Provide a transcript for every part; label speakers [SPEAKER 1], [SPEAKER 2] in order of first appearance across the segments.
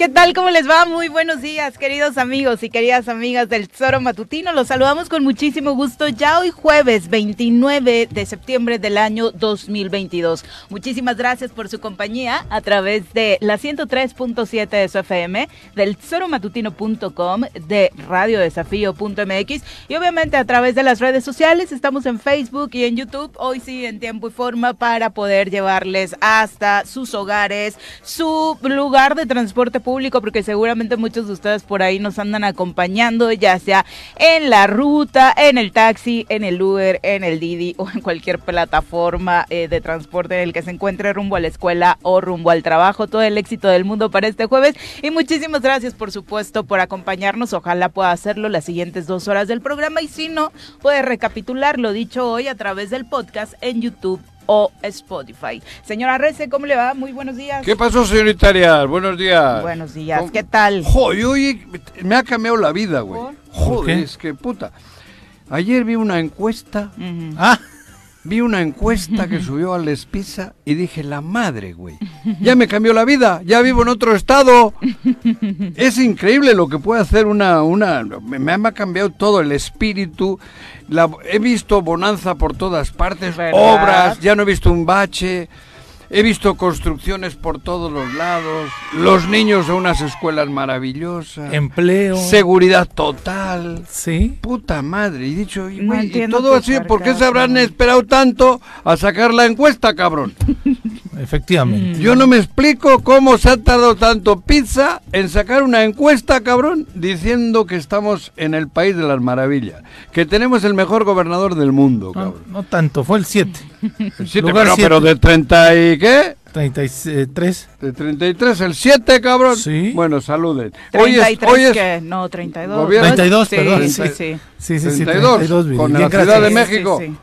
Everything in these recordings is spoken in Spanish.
[SPEAKER 1] ¿Qué tal? ¿Cómo les va? Muy buenos días, queridos amigos y queridas amigas del Tesoro Matutino. Los saludamos con muchísimo gusto ya hoy jueves 29 de septiembre del año 2022. Muchísimas gracias por su compañía a través de la 103.7 de su FM, del tesoromatutino.com, de radiodesafío.mx y obviamente a través de las redes sociales. Estamos en Facebook y en YouTube, hoy sí en tiempo y forma para poder llevarles hasta sus hogares, su lugar de transporte público, porque seguramente muchos de ustedes por ahí nos andan acompañando, ya sea en la ruta, en el taxi, en el Uber, en el Didi o en cualquier plataforma eh, de transporte en el que se encuentre rumbo a la escuela o rumbo al trabajo. Todo el éxito del mundo para este jueves y muchísimas gracias, por supuesto, por acompañarnos. Ojalá pueda hacerlo las siguientes dos horas del programa y si no, puede recapitular lo dicho hoy a través del podcast en YouTube o Spotify. Señora Rece, ¿cómo le va? Muy buenos días.
[SPEAKER 2] ¿Qué pasó, señorita Arias? Buenos días.
[SPEAKER 1] Buenos días, ¿qué tal?
[SPEAKER 2] Joder, oye, me ha cambiado la vida, güey. Joder, es que puta. Ayer vi una encuesta. Ah, vi una encuesta que subió al Espisa y dije, la madre, güey. Ya me cambió la vida, ya vivo en otro estado. Es increíble lo que puede hacer una, una, me, me ha cambiado todo el espíritu. La, he visto bonanza por todas partes,
[SPEAKER 1] ¿Verdad?
[SPEAKER 2] obras, ya no he visto un bache. He visto construcciones por todos los lados, los niños de unas escuelas maravillosas,
[SPEAKER 3] Empleo.
[SPEAKER 2] seguridad total.
[SPEAKER 3] Sí.
[SPEAKER 2] Puta madre, y dicho, y,
[SPEAKER 1] No
[SPEAKER 2] güey, y todo así, ¿por qué se habrán esperado tanto a sacar la encuesta, cabrón?
[SPEAKER 3] Efectivamente.
[SPEAKER 2] Yo no me explico cómo se ha tardado tanto pizza en sacar una encuesta, cabrón, diciendo que estamos en el país de las maravillas, que tenemos el mejor gobernador del mundo,
[SPEAKER 3] No,
[SPEAKER 2] cabrón.
[SPEAKER 3] no tanto, fue el 7.
[SPEAKER 2] El siete,
[SPEAKER 3] lugar
[SPEAKER 2] pero,
[SPEAKER 3] siete.
[SPEAKER 2] pero de 30 y qué?
[SPEAKER 3] 33.
[SPEAKER 2] De 33, el 7, cabrón.
[SPEAKER 3] Sí.
[SPEAKER 2] Bueno, saluden. Hoy es,
[SPEAKER 1] 33
[SPEAKER 2] hoy es
[SPEAKER 1] que no 32.
[SPEAKER 2] Gobierno-
[SPEAKER 3] 32,
[SPEAKER 1] sí,
[SPEAKER 3] perdón.
[SPEAKER 1] Sí, sí.
[SPEAKER 3] Sí, sí, sí.
[SPEAKER 2] 32,
[SPEAKER 3] 32, Viri.
[SPEAKER 2] con
[SPEAKER 3] Bien,
[SPEAKER 2] la
[SPEAKER 3] gracias.
[SPEAKER 2] Ciudad de
[SPEAKER 1] Sí,
[SPEAKER 2] México.
[SPEAKER 1] Sí,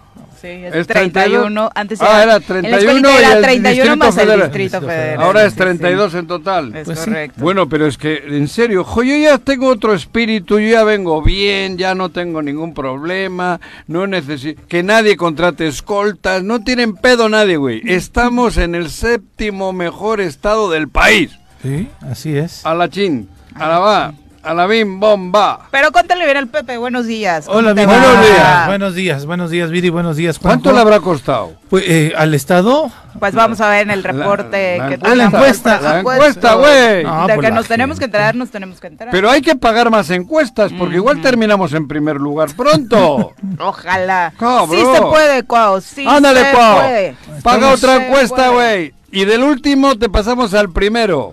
[SPEAKER 1] sí. Es,
[SPEAKER 2] Es
[SPEAKER 1] 31.
[SPEAKER 2] 32.
[SPEAKER 1] Antes
[SPEAKER 2] Ah, era
[SPEAKER 1] en la
[SPEAKER 2] 31
[SPEAKER 1] escuelita
[SPEAKER 2] y
[SPEAKER 1] era
[SPEAKER 2] el
[SPEAKER 1] 31
[SPEAKER 2] Distrito
[SPEAKER 1] más el
[SPEAKER 2] Federal.
[SPEAKER 1] Distrito Federal.
[SPEAKER 2] Ahora es
[SPEAKER 1] Sí, sí.
[SPEAKER 2] 32 en total.
[SPEAKER 1] Es
[SPEAKER 3] Pues sí.
[SPEAKER 1] correcto.
[SPEAKER 2] Bueno, pero es que, en serio, jo, yo ya tengo otro espíritu, yo ya vengo bien, ya no tengo ningún problema, no necesito que nadie contrate escoltas, no tienen pedo nadie, güey. Estamos en el séptimo mejor estado del país.
[SPEAKER 3] Sí, así es.
[SPEAKER 2] A la chin, a la va, a la bim, bomba.
[SPEAKER 1] Pero cuéntale bien al Pepe, buenos días. ¿cómo
[SPEAKER 3] Hola, Viri.
[SPEAKER 2] Buenos días.
[SPEAKER 3] Buenos días, buenos días, Viri. Buenos días, Juanjo.
[SPEAKER 2] ¿Cuánto le habrá costado?
[SPEAKER 3] Pues, eh, al Estado.
[SPEAKER 1] Pues vamos a ver en el reporte
[SPEAKER 2] La-
[SPEAKER 1] que
[SPEAKER 2] la
[SPEAKER 3] Ah, la
[SPEAKER 1] tenemos
[SPEAKER 3] encuesta.
[SPEAKER 2] La encuesta, güey.
[SPEAKER 3] No,
[SPEAKER 1] de
[SPEAKER 3] pues
[SPEAKER 1] que
[SPEAKER 3] la
[SPEAKER 1] nos tenemos que enterar, nos tenemos que enterar.
[SPEAKER 2] Pero hay que pagar más encuestas, porque igual terminamos en primer lugar pronto.
[SPEAKER 1] Ojalá.
[SPEAKER 2] Cabrón.
[SPEAKER 1] Sí se puede, Cuau. Sí
[SPEAKER 2] Ándale,
[SPEAKER 1] se
[SPEAKER 2] Cuau.
[SPEAKER 1] puede.
[SPEAKER 2] Paga otra encuesta, güey. Y del último te pasamos al primero.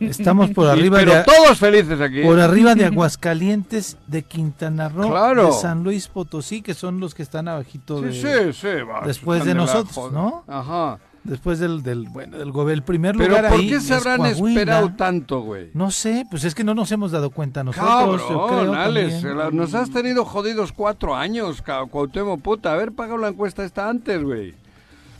[SPEAKER 3] Estamos por arriba
[SPEAKER 2] pero
[SPEAKER 3] de.
[SPEAKER 2] todos felices aquí.
[SPEAKER 3] Por arriba de Aguascalientes, de Quintana Roo,
[SPEAKER 2] Claro.
[SPEAKER 3] de San Luis Potosí, que son los que están abajito de,
[SPEAKER 2] Sí, sí, sí. va,
[SPEAKER 3] Después de nosotros. ¿no?
[SPEAKER 2] Ajá.
[SPEAKER 3] después del, del bueno, del el primer
[SPEAKER 2] Pero
[SPEAKER 3] lugar
[SPEAKER 2] ¿por
[SPEAKER 3] ahí
[SPEAKER 2] qué se habrán esperado tanto, güey?
[SPEAKER 3] No sé, pues es que no nos hemos dado cuenta nosotros, yo
[SPEAKER 2] Cabrón,
[SPEAKER 3] creo
[SPEAKER 2] Alex,
[SPEAKER 3] también.
[SPEAKER 2] la- nos has tenido jodidos cuatro años, Cuauhtémoc, puta. Haber pagado la encuesta esta antes, güey.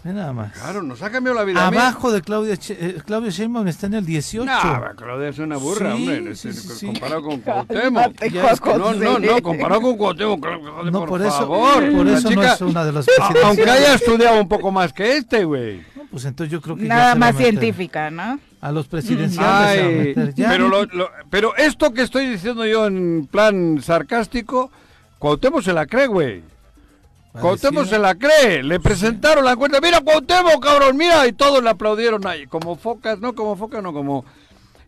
[SPEAKER 3] Nada más.
[SPEAKER 2] Claro, nos ha cambiado la vida.
[SPEAKER 3] Abajo de Claudia, Che- eh, Claudia Sheinbaum está en el 18.
[SPEAKER 2] No, Claudia es una burra,
[SPEAKER 3] Sí,
[SPEAKER 2] hombre.
[SPEAKER 3] sí, sí, sí.
[SPEAKER 2] Comparado con Cuauhtémoc.
[SPEAKER 3] Es que
[SPEAKER 2] No, no, no, comparado con Cuauhtémoc,
[SPEAKER 3] no,
[SPEAKER 2] por,
[SPEAKER 3] por, eso,
[SPEAKER 2] favor.
[SPEAKER 3] por eso
[SPEAKER 2] chica-
[SPEAKER 3] no es una de las
[SPEAKER 2] a-
[SPEAKER 3] presidencias.
[SPEAKER 2] Aunque haya estudiado un poco más que este, güey.
[SPEAKER 3] No, pues entonces yo creo que
[SPEAKER 1] Nada más científica, ¿no?
[SPEAKER 3] A los presidenciales va a
[SPEAKER 2] Ay,
[SPEAKER 3] meter ya.
[SPEAKER 2] pero, lo- lo- pero esto que estoy diciendo yo en plan sarcástico, Cuauhtémoc se la cree, güey. Cuauhtémoc se la cree. Le presentaron la cuenta. Mira, Cuauhtémoc, cabrón, mira. Y todos le aplaudieron ahí. Como focas, no como focas, no como...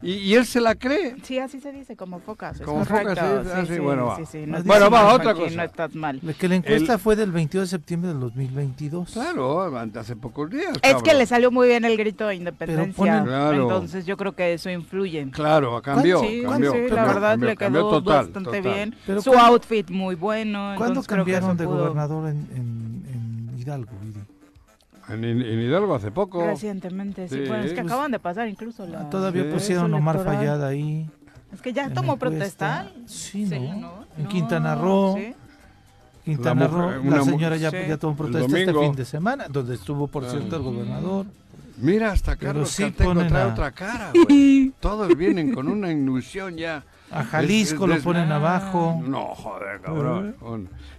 [SPEAKER 2] Y, y él se la cree.
[SPEAKER 1] Sí, así se dice, como focas. Es
[SPEAKER 2] Como
[SPEAKER 1] correcto.
[SPEAKER 2] focas, sí, ah, sí, bueno, va.
[SPEAKER 1] sí, sí, no
[SPEAKER 3] Bueno,
[SPEAKER 2] va, otra
[SPEAKER 1] Joaquín,
[SPEAKER 2] cosa.
[SPEAKER 1] No estás mal.
[SPEAKER 3] Que la encuesta
[SPEAKER 2] El-
[SPEAKER 3] fue del 22 de septiembre del 2022.
[SPEAKER 2] Claro, hace pocos días.
[SPEAKER 1] Es
[SPEAKER 2] cabrón.
[SPEAKER 1] que le salió muy bien el grito de independencia.
[SPEAKER 3] ponen-
[SPEAKER 2] Claro.
[SPEAKER 1] Entonces yo creo que eso influye.
[SPEAKER 2] Claro, cambió.
[SPEAKER 1] sí,
[SPEAKER 2] cambió,
[SPEAKER 1] sí,
[SPEAKER 2] cambió,
[SPEAKER 1] la verdad
[SPEAKER 2] cambió,
[SPEAKER 1] le quedó
[SPEAKER 2] total,
[SPEAKER 1] bastante
[SPEAKER 2] total.
[SPEAKER 1] bien.
[SPEAKER 3] Pero
[SPEAKER 1] Su
[SPEAKER 3] ¿cuándo-
[SPEAKER 1] outfit muy bueno.
[SPEAKER 3] ¿Cuándo cambiaron de
[SPEAKER 1] pudo-
[SPEAKER 3] gobernador en, en- en Hidalgo, Viri?
[SPEAKER 2] En, en Hidalgo hace poco.
[SPEAKER 1] Recientemente, sí.
[SPEAKER 2] Sí.
[SPEAKER 1] Bueno, es que
[SPEAKER 3] Pues,
[SPEAKER 1] acaban de pasar incluso la...
[SPEAKER 3] Todavía
[SPEAKER 2] Sí.
[SPEAKER 3] pusieron Omar. Fallada ahí.
[SPEAKER 1] Es que ya tomó protestar.
[SPEAKER 3] Sí,
[SPEAKER 1] Sí,
[SPEAKER 3] ¿no?
[SPEAKER 1] ¿no?
[SPEAKER 3] En
[SPEAKER 1] No,
[SPEAKER 3] Quintana Roo.
[SPEAKER 1] sí.
[SPEAKER 3] Quintana
[SPEAKER 2] La
[SPEAKER 3] Roo,
[SPEAKER 2] mujer-
[SPEAKER 3] la señora ya,
[SPEAKER 1] Sí.
[SPEAKER 3] ya tomó protesta este fin de semana, donde estuvo, por cierto, el gobernador.
[SPEAKER 2] Mira, hasta
[SPEAKER 3] Pero
[SPEAKER 2] Carlos
[SPEAKER 3] sí ponen
[SPEAKER 2] trae
[SPEAKER 3] a-
[SPEAKER 2] otra cara, güey. Todos vienen con una ilusión ya.
[SPEAKER 3] A Jalisco
[SPEAKER 2] Es-
[SPEAKER 3] lo ponen
[SPEAKER 1] Ah.
[SPEAKER 3] abajo.
[SPEAKER 2] No, joder, cabrón.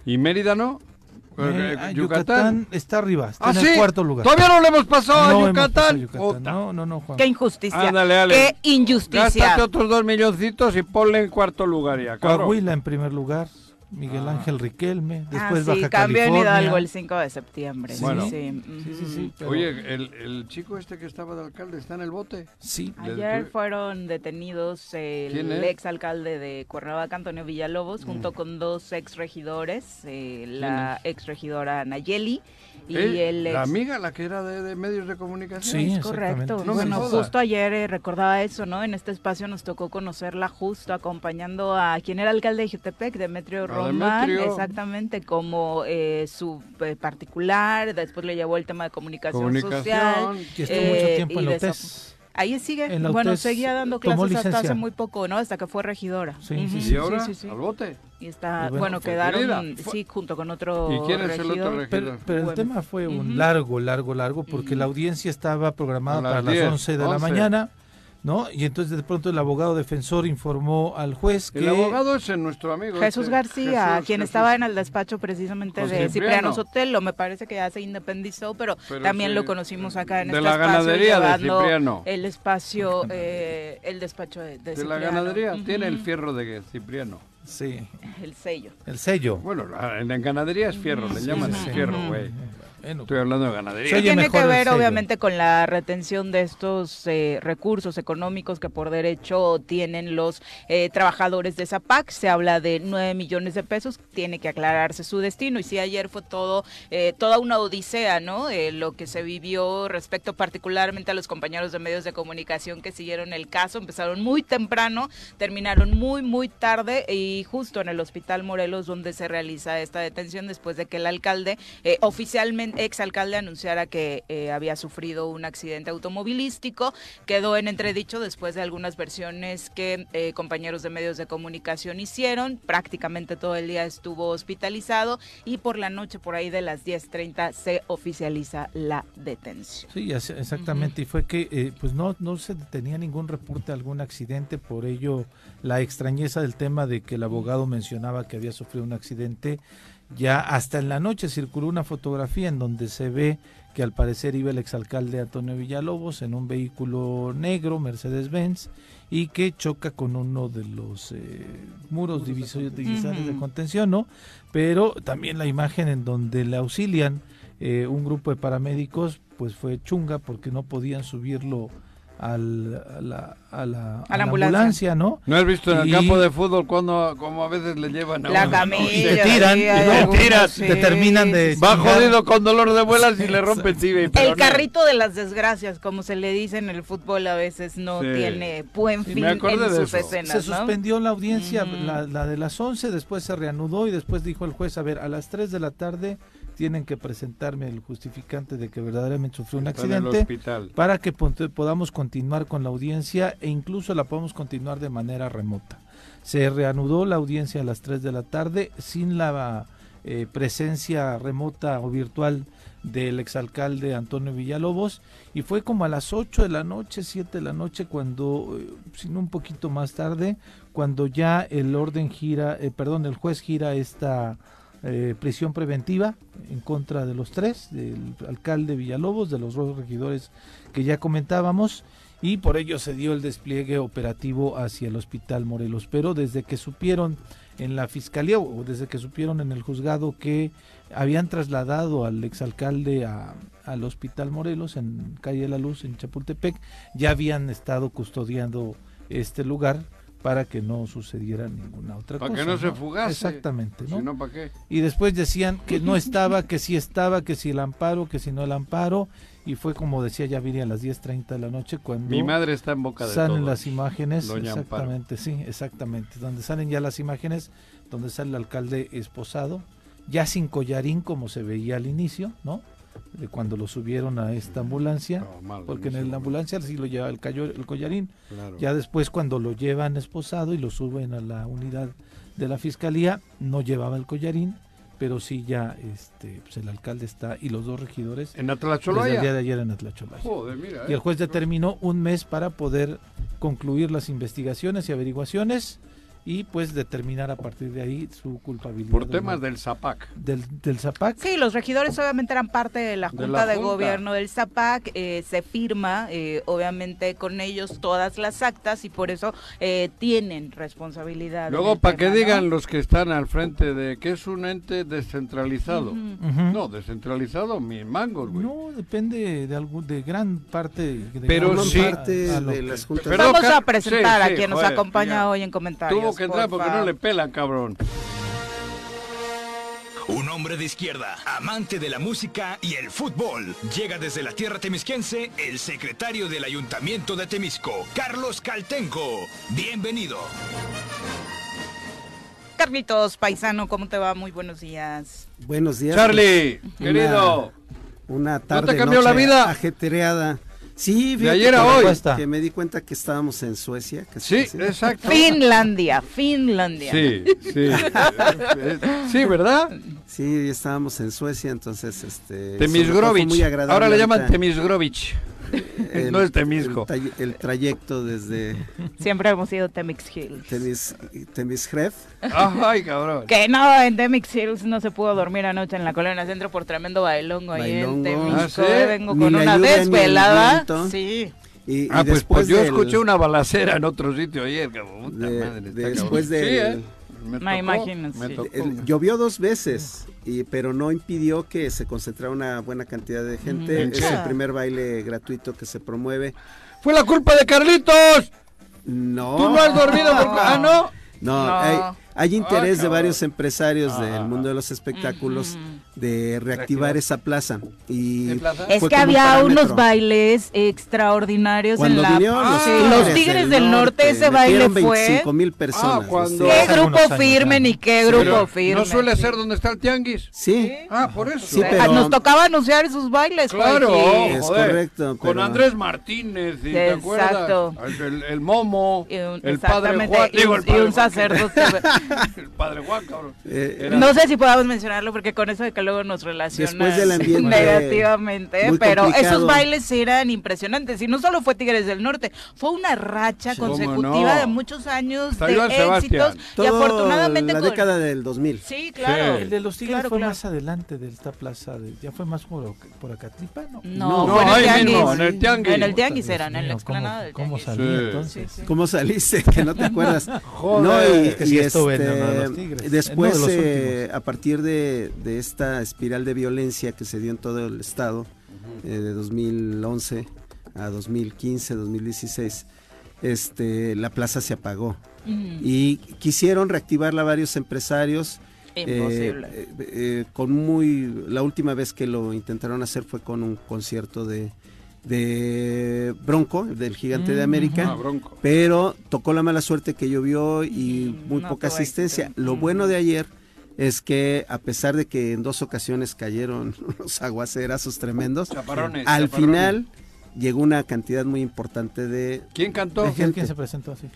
[SPEAKER 2] Y Mérida no. Eh,
[SPEAKER 3] Eh, ah,
[SPEAKER 2] Yucatán.
[SPEAKER 3] Yucatán está arriba, está
[SPEAKER 2] Ah,
[SPEAKER 3] en
[SPEAKER 2] sí.
[SPEAKER 3] el cuarto lugar.
[SPEAKER 2] Todavía no le hemos pasado
[SPEAKER 3] No
[SPEAKER 2] a
[SPEAKER 3] hemos pasado
[SPEAKER 2] Yucatán.
[SPEAKER 3] Yucatán. No, no, no, Juan.
[SPEAKER 1] Qué injusticia.
[SPEAKER 2] Ándale, dale.
[SPEAKER 1] Qué injusticia.
[SPEAKER 2] Gástate otros dos milloncitos y ponle en cuarto lugar ya, cabrón.
[SPEAKER 3] Coahuila en primer lugar, Miguel
[SPEAKER 2] Ah.
[SPEAKER 3] Ángel Riquelme,
[SPEAKER 1] Ah,
[SPEAKER 3] después
[SPEAKER 1] sí,
[SPEAKER 3] Baja
[SPEAKER 1] cambió en. Hidalgo el 5 de septiembre.
[SPEAKER 3] Sí.
[SPEAKER 2] Bueno.
[SPEAKER 1] sí.
[SPEAKER 3] Sí, sí, sí, pero-
[SPEAKER 2] Oye, el, el chico este que estaba de alcalde está en el bote.
[SPEAKER 3] Sí,
[SPEAKER 1] Ayer fueron detenidos
[SPEAKER 2] ¿Quién
[SPEAKER 1] el ex alcalde de Cuernavaca, Antonio Villalobos, junto con dos ex regidores, eh, la ex regidora Nayeli y
[SPEAKER 2] Eh,
[SPEAKER 1] el ex...
[SPEAKER 2] La amiga, la que era de, de medios de comunicación.
[SPEAKER 3] Sí.
[SPEAKER 1] Es correcto.
[SPEAKER 2] No
[SPEAKER 1] bueno, justo ayer eh, recordaba eso, ¿no? En este espacio nos tocó conocerla justo acompañando a quien era alcalde de Jutepec, Demetrio Román,
[SPEAKER 2] Demetrio.
[SPEAKER 1] exactamente como eh, su eh, particular, después le llevó el tema de comunicación,
[SPEAKER 2] Comunicación.
[SPEAKER 1] social.
[SPEAKER 3] que estuvo
[SPEAKER 1] Eh,
[SPEAKER 3] mucho tiempo
[SPEAKER 1] y
[SPEAKER 3] en la
[SPEAKER 1] de
[SPEAKER 3] UTES.
[SPEAKER 1] Ahí sigue,
[SPEAKER 3] En la
[SPEAKER 1] bueno, seguía dando clases hasta hace muy poco, ¿no? Hasta que fue regidora.
[SPEAKER 3] Sí,
[SPEAKER 1] Ujú,
[SPEAKER 3] sí,
[SPEAKER 2] ¿Y
[SPEAKER 3] sí.
[SPEAKER 2] ahora?
[SPEAKER 1] sí, sí.
[SPEAKER 2] Al bote.
[SPEAKER 1] Y está,
[SPEAKER 3] Y bueno,
[SPEAKER 1] quedaron,
[SPEAKER 2] querida.
[SPEAKER 1] Sí, junto con otro
[SPEAKER 2] ¿Y quién es el otro
[SPEAKER 1] regidor.
[SPEAKER 3] Pero, pero el
[SPEAKER 1] Bueno.
[SPEAKER 3] tema fue un largo, largo, largo, porque la audiencia estaba programada
[SPEAKER 2] las
[SPEAKER 3] para las
[SPEAKER 2] 10,
[SPEAKER 3] 11 de la
[SPEAKER 2] 11.
[SPEAKER 3] mañana, ¿no? Y entonces de pronto el abogado defensor informó al juez que...
[SPEAKER 2] El abogado es nuestro amigo.
[SPEAKER 1] Jesús
[SPEAKER 2] este,
[SPEAKER 1] García,
[SPEAKER 2] Jesús,
[SPEAKER 1] quien
[SPEAKER 2] Jesús.
[SPEAKER 1] estaba en el despacho precisamente
[SPEAKER 2] Con
[SPEAKER 1] de
[SPEAKER 2] Cipriano.
[SPEAKER 1] Cipriano Sotelo, me parece que ya se independizó, pero,
[SPEAKER 2] Pero
[SPEAKER 1] también
[SPEAKER 2] sí,
[SPEAKER 1] lo conocimos acá en
[SPEAKER 2] de
[SPEAKER 1] este
[SPEAKER 2] la
[SPEAKER 1] espacio
[SPEAKER 2] ganadería de Cipriano.
[SPEAKER 1] el espacio, eh, el despacho de, de
[SPEAKER 2] De la
[SPEAKER 1] Cipriano.
[SPEAKER 2] ganadería.
[SPEAKER 1] Ujú.
[SPEAKER 2] Tiene el fierro de Cipriano.
[SPEAKER 3] Sí,
[SPEAKER 1] el sello.
[SPEAKER 3] el sello.
[SPEAKER 2] Bueno, la- en la ganadería es fierro, le llaman
[SPEAKER 3] sí,
[SPEAKER 2] el
[SPEAKER 3] sí.
[SPEAKER 2] fierro, güey.
[SPEAKER 3] Bueno,
[SPEAKER 2] Estoy hablando de ganadería.
[SPEAKER 1] Tiene que ver obviamente con la retención de estos eh, recursos económicos que por derecho tienen los eh, trabajadores de Zapac. Se habla de 9 millones de pesos, tiene que aclararse su destino. Y sí, ayer fue todo, eh, toda una odisea, ¿no? Eh, lo que se vivió respecto particularmente a los compañeros de medios de comunicación que siguieron el caso. Empezaron muy temprano, terminaron muy, muy tarde y justo en el Hospital Morelos donde se realiza esta detención después de que el alcalde, eh, oficialmente exalcalde, anunciara que eh, había sufrido un accidente automovilístico. Quedó en entredicho después de algunas versiones que eh, compañeros de medios de comunicación hicieron. Prácticamente todo el día estuvo hospitalizado y por la noche, por ahí de las 10.30, se oficializa la detención.
[SPEAKER 3] Sí, exactamente. Y fue que eh, pues no, no se tenía ningún reporte de algún accidente, por ello la extrañeza del tema de que el abogado mencionaba que había sufrido un accidente. Ya hasta en la noche circuló una fotografía en donde se ve que al parecer iba el exalcalde Antonio Villalobos en un vehículo negro, Mercedes-Benz, y que choca con uno de los eh, muros diviso- divisores de
[SPEAKER 1] Ujú.
[SPEAKER 3] contención, ¿no? Pero también la imagen en donde le auxilian eh, un grupo de paramédicos pues fue chunga porque no podían subirlo al, a la, a la,
[SPEAKER 1] A la ambulancia.
[SPEAKER 3] ¿no?
[SPEAKER 2] ¿No has visto en el
[SPEAKER 3] Y-
[SPEAKER 2] campo de fútbol cuando como a veces le llevan a
[SPEAKER 1] La
[SPEAKER 2] uno?
[SPEAKER 1] camilla.
[SPEAKER 3] Y te tiran, y
[SPEAKER 1] sí,
[SPEAKER 3] te terminan de-
[SPEAKER 2] Va jodido con dolor de muelas y le rompen.
[SPEAKER 1] El carrito de las desgracias, como se le dice en el fútbol, a veces no
[SPEAKER 2] Sí.
[SPEAKER 1] tiene buen
[SPEAKER 2] Sí,
[SPEAKER 1] fin en
[SPEAKER 2] de
[SPEAKER 1] sus
[SPEAKER 2] eso.
[SPEAKER 1] escenas,
[SPEAKER 3] Se
[SPEAKER 1] ¿no?
[SPEAKER 3] suspendió la audiencia, la, la de las 11, después se reanudó y después dijo el juez, a ver, a las 3 de la tarde tienen que presentarme el justificante de que verdaderamente sufrió un accidente
[SPEAKER 2] hospital.
[SPEAKER 3] para que podamos continuar con la audiencia e incluso la podamos continuar de manera remota. Se reanudó la audiencia a las 3 de la tarde sin la eh, presencia remota o virtual del exalcalde Antonio Villalobos y fue como a las 8 de la noche, 7 de la noche cuando, eh, sino un poquito más tarde, cuando ya el orden gira, eh, perdón, el juez gira esta eh, prisión preventiva en contra de los tres, del alcalde Villalobos, de los dos regidores que ya comentábamos, y por ello se dio el despliegue operativo hacia el hospital Morelos. Pero desde que supieron en la fiscalía o desde que supieron en el juzgado que habían trasladado al exalcalde a, al hospital Morelos en calle de la Luz en Chapultepec, ya habían estado custodiando este lugar para que no sucediera ninguna otra
[SPEAKER 2] Para
[SPEAKER 3] cosa.
[SPEAKER 2] que no se fugase.
[SPEAKER 3] Exactamente, ¿no?
[SPEAKER 2] Si no, ¿para qué?
[SPEAKER 3] y después decían que no estaba, que sí estaba, que si el amparo, que si no el amparo, y fue como decía ya Viri a las 10.30 de la noche cuando
[SPEAKER 2] Mi madre está en boca de
[SPEAKER 3] salen
[SPEAKER 2] todos.
[SPEAKER 3] las imágenes,
[SPEAKER 2] Doña Amparo.
[SPEAKER 3] exactamente, sí, exactamente, donde salen ya las imágenes, donde sale el alcalde esposado, ya sin collarín como se veía al inicio, ¿no? De cuando lo subieron a esta ambulancia,
[SPEAKER 2] No, mal,
[SPEAKER 3] porque en la ambulancia sí lo lleva el, callo- el collarín,
[SPEAKER 2] Claro.
[SPEAKER 3] ya después cuando lo llevan esposado y lo suben a la unidad de la fiscalía, no llevaba el collarín, pero sí ya este pues el alcalde está y los dos regidores
[SPEAKER 2] En
[SPEAKER 3] desde el día de ayer en Atlacholaya.
[SPEAKER 2] Joder, mira.
[SPEAKER 3] Y el
[SPEAKER 2] eh.
[SPEAKER 3] juez determinó un mes para poder concluir las investigaciones y averiguaciones y pues determinar a partir de ahí su culpabilidad.
[SPEAKER 2] Por temas del Zapac.
[SPEAKER 3] del, del Zapac.
[SPEAKER 1] Sí, los regidores obviamente eran parte de la
[SPEAKER 2] De
[SPEAKER 1] Junta de. Gobierno del ZAPAC, eh, se firma eh, obviamente con ellos todas las actas y por eso eh, tienen responsabilidad.
[SPEAKER 2] Luego, para que digan los que están al frente de que es un ente descentralizado. No, descentralizado, mis mangos, güey.
[SPEAKER 3] No, depende de algún, de gran parte. de
[SPEAKER 2] Pero
[SPEAKER 3] gran
[SPEAKER 2] sí-
[SPEAKER 3] parte a
[SPEAKER 4] de
[SPEAKER 3] que-
[SPEAKER 4] las juntas.
[SPEAKER 2] Pero-
[SPEAKER 1] Vamos a presentar
[SPEAKER 2] sí, sí,
[SPEAKER 1] a quien nos
[SPEAKER 2] joder,
[SPEAKER 1] acompaña
[SPEAKER 2] ya.
[SPEAKER 1] hoy en comentarios.
[SPEAKER 2] Tuvo que entrar
[SPEAKER 1] por
[SPEAKER 2] porque no le pelan, cabrón.
[SPEAKER 5] Un hombre de izquierda, amante de la música y el fútbol. Llega desde la tierra temisquense el secretario del Ayuntamiento de Temisco, Carlos Caltenco. Bienvenido.
[SPEAKER 1] Carlitos Paisano, ¿cómo te va? Muy buenos días.
[SPEAKER 4] Buenos días.
[SPEAKER 2] Charlie,
[SPEAKER 4] pues,
[SPEAKER 2] querido.
[SPEAKER 4] Una tarde
[SPEAKER 2] te cambió la vida?
[SPEAKER 4] ajetreada. Sí, fíjate
[SPEAKER 2] ayer a hoy.
[SPEAKER 3] Cuesta.
[SPEAKER 4] Que me di cuenta que estábamos en Suecia. que
[SPEAKER 2] Sí, exacto.
[SPEAKER 1] Finlandia, Finlandia.
[SPEAKER 2] Sí, sí. Sí, ¿verdad?
[SPEAKER 4] Sí, estábamos en Suecia, entonces este.
[SPEAKER 2] Temisgrovich.
[SPEAKER 4] muy agradable
[SPEAKER 2] Ahora le llaman Temisgrovich.
[SPEAKER 4] el-
[SPEAKER 2] no es Temisco.
[SPEAKER 4] El, trayecto desde
[SPEAKER 1] Siempre hemos ido Temix Hills.
[SPEAKER 4] Temis, Temisjrev.
[SPEAKER 2] Ay, cabrón.
[SPEAKER 1] Que no, en Temix Hills no se pudo dormir anoche en la colonia centro por tremendo bailongo ahí en. Temisco.
[SPEAKER 2] ¿Ah, sí?
[SPEAKER 1] Vengo
[SPEAKER 4] Ni
[SPEAKER 1] con una desvelada. Sí.
[SPEAKER 4] Y,
[SPEAKER 2] Ah,
[SPEAKER 4] y
[SPEAKER 2] pues, pues yo
[SPEAKER 4] del-
[SPEAKER 2] escuché una balacera en otro sitio ayer, cabrón.
[SPEAKER 4] De-
[SPEAKER 2] madre,
[SPEAKER 4] después del-
[SPEAKER 2] Sí, ¿eh? Me
[SPEAKER 1] No, imagínense.
[SPEAKER 2] me tocó.
[SPEAKER 4] Llovió dos veces, y, pero no impidió que se concentrara una buena cantidad de gente.
[SPEAKER 2] Mm.
[SPEAKER 4] Es el primer baile gratuito que se promueve.
[SPEAKER 2] ¡Fue la culpa de Carlitos!
[SPEAKER 4] No.
[SPEAKER 2] ¿Tú no has dormido? Porque... Ah, ¿no?
[SPEAKER 4] No,
[SPEAKER 1] No.
[SPEAKER 4] Hay interés de
[SPEAKER 2] cabrón.
[SPEAKER 4] varios empresarios
[SPEAKER 2] Ah.
[SPEAKER 4] del mundo de los espectáculos de reactivar
[SPEAKER 2] Reactivar.
[SPEAKER 4] esa plaza. Y
[SPEAKER 2] ¿Qué plaza?
[SPEAKER 1] Es que había unos bailes extraordinarios
[SPEAKER 4] Cuando
[SPEAKER 1] en la...
[SPEAKER 4] vinieron los,
[SPEAKER 1] Sí,
[SPEAKER 4] tigres,
[SPEAKER 1] los Tigres del Norte, ese baile fue...
[SPEAKER 4] 25 mil personas.
[SPEAKER 2] Ah, cuando-.
[SPEAKER 1] ¡Qué grupo firme ni qué
[SPEAKER 2] Pero
[SPEAKER 1] grupo firme!
[SPEAKER 2] ¿No suele ser donde está el tianguis?
[SPEAKER 4] Sí,
[SPEAKER 2] Ah, por eso.
[SPEAKER 4] Sí,
[SPEAKER 1] Ah,
[SPEAKER 4] pero-
[SPEAKER 1] Nos tocaba anunciar esos bailes.
[SPEAKER 2] Claro,
[SPEAKER 1] Joaquín.
[SPEAKER 4] Es
[SPEAKER 2] joder.
[SPEAKER 4] correcto,
[SPEAKER 2] Con
[SPEAKER 4] pero-
[SPEAKER 2] Andrés Martínez, ¿y ¿te acuerdas?
[SPEAKER 1] Exacto.
[SPEAKER 2] El, el- el Momo,
[SPEAKER 1] Y un-
[SPEAKER 2] el padre Juan.
[SPEAKER 1] y
[SPEAKER 2] digo,
[SPEAKER 1] un-
[SPEAKER 2] el padre
[SPEAKER 1] y un sacerdote.
[SPEAKER 2] el padre Juan, cabrón.
[SPEAKER 4] Eh,
[SPEAKER 2] Era-
[SPEAKER 1] No sé si podamos mencionarlo porque con eso de que luego nos
[SPEAKER 4] ambiente
[SPEAKER 1] negativamente,
[SPEAKER 4] muy
[SPEAKER 1] pero
[SPEAKER 4] complicado.
[SPEAKER 1] esos bailes eran impresionantes y no solo fue Tigres del Norte, fue una racha
[SPEAKER 2] ¿Cómo
[SPEAKER 1] consecutiva
[SPEAKER 2] no?
[SPEAKER 1] de muchos años
[SPEAKER 2] Hasta
[SPEAKER 1] de éxitos y afortunadamente
[SPEAKER 4] la
[SPEAKER 1] con-
[SPEAKER 4] década del 2000.
[SPEAKER 1] Sí, claro.
[SPEAKER 2] Sí.
[SPEAKER 3] El de los Tigres
[SPEAKER 1] Claro,
[SPEAKER 3] fue
[SPEAKER 1] claro.
[SPEAKER 3] más adelante de esta plaza, de, ya fue más por, por Acatlipa, ¿no?
[SPEAKER 1] No,
[SPEAKER 4] No,
[SPEAKER 1] fue en el tianguis.
[SPEAKER 2] mismo, en el tianguis.
[SPEAKER 1] En el tianguis eran, en la explanada
[SPEAKER 3] ¿cómo-
[SPEAKER 1] del
[SPEAKER 3] ¿Cómo
[SPEAKER 1] tianguis.
[SPEAKER 3] salí
[SPEAKER 2] Sí.
[SPEAKER 3] entonces?
[SPEAKER 1] Sí, sí.
[SPEAKER 4] ¿Cómo saliste? Que no te acuerdas.
[SPEAKER 2] Joder.
[SPEAKER 4] No, y,
[SPEAKER 3] Es que sí
[SPEAKER 4] y
[SPEAKER 3] estuve en
[SPEAKER 4] este,
[SPEAKER 3] uno de los Tigres,
[SPEAKER 4] después,
[SPEAKER 3] de
[SPEAKER 4] eh, a partir de, de esta espiral de violencia que se dio en todo el estado, eh, de 2011 a 2015, 2016, este, la plaza se apagó. Y quisieron reactivarla varios empresarios. eh,
[SPEAKER 1] Imposible.
[SPEAKER 4] eh, eh, con muy la última vez que lo intentaron hacer fue con un concierto de de Bronco del Gigante de
[SPEAKER 3] Mm,
[SPEAKER 4] América
[SPEAKER 2] Ah,
[SPEAKER 4] pero tocó la mala suerte que llovió y muy
[SPEAKER 1] no
[SPEAKER 4] poca asistencia. Lo
[SPEAKER 1] Mm.
[SPEAKER 4] bueno de ayer es que a pesar de que en dos ocasiones cayeron unos aguacerazos tremendos,
[SPEAKER 2] Chaparrones,
[SPEAKER 4] al
[SPEAKER 2] chaparrones.
[SPEAKER 4] final llegó una cantidad muy importante de...
[SPEAKER 2] ¿Quién cantó?
[SPEAKER 4] de
[SPEAKER 3] ¿Quién,
[SPEAKER 4] gente.
[SPEAKER 3] quién se presentó así?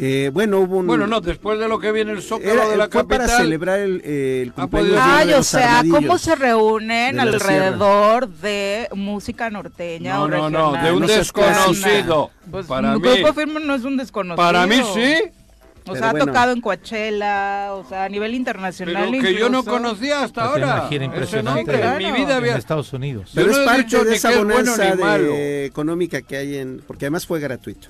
[SPEAKER 4] Eh, bueno, hubo un...
[SPEAKER 2] Bueno, no, después de lo que viene el Zócalo
[SPEAKER 4] era-
[SPEAKER 2] de la
[SPEAKER 4] fue
[SPEAKER 2] capital.
[SPEAKER 4] para celebrar el, eh, el
[SPEAKER 2] Ha
[SPEAKER 4] cumpleaños de
[SPEAKER 1] Ay,
[SPEAKER 4] de
[SPEAKER 1] o
[SPEAKER 4] los
[SPEAKER 1] sea, ¿cómo se reúnen alrededor de música norteña
[SPEAKER 2] No,
[SPEAKER 1] o
[SPEAKER 2] no, no, de un
[SPEAKER 4] No
[SPEAKER 2] desconocido.
[SPEAKER 1] Pues,
[SPEAKER 2] para mí.
[SPEAKER 1] grupo firme no es un desconocido.
[SPEAKER 2] Para mí sí.
[SPEAKER 1] O
[SPEAKER 4] Pero
[SPEAKER 1] sea, ha
[SPEAKER 4] bueno.
[SPEAKER 1] tocado en Coachella, o sea, a nivel internacional.
[SPEAKER 2] Pero que yo no
[SPEAKER 1] incluso.
[SPEAKER 2] conocía hasta
[SPEAKER 3] Hace
[SPEAKER 2] ahora.
[SPEAKER 3] una gira
[SPEAKER 2] Ese
[SPEAKER 3] impresionante
[SPEAKER 2] nombre, en mi vida
[SPEAKER 3] En
[SPEAKER 2] había.
[SPEAKER 3] Estados Unidos.
[SPEAKER 4] Pero
[SPEAKER 2] no
[SPEAKER 4] es parte
[SPEAKER 2] dicho
[SPEAKER 4] de esa
[SPEAKER 2] bueno
[SPEAKER 4] bonanza
[SPEAKER 2] malo.
[SPEAKER 4] de- económica que hay en... Porque además fue gratuito.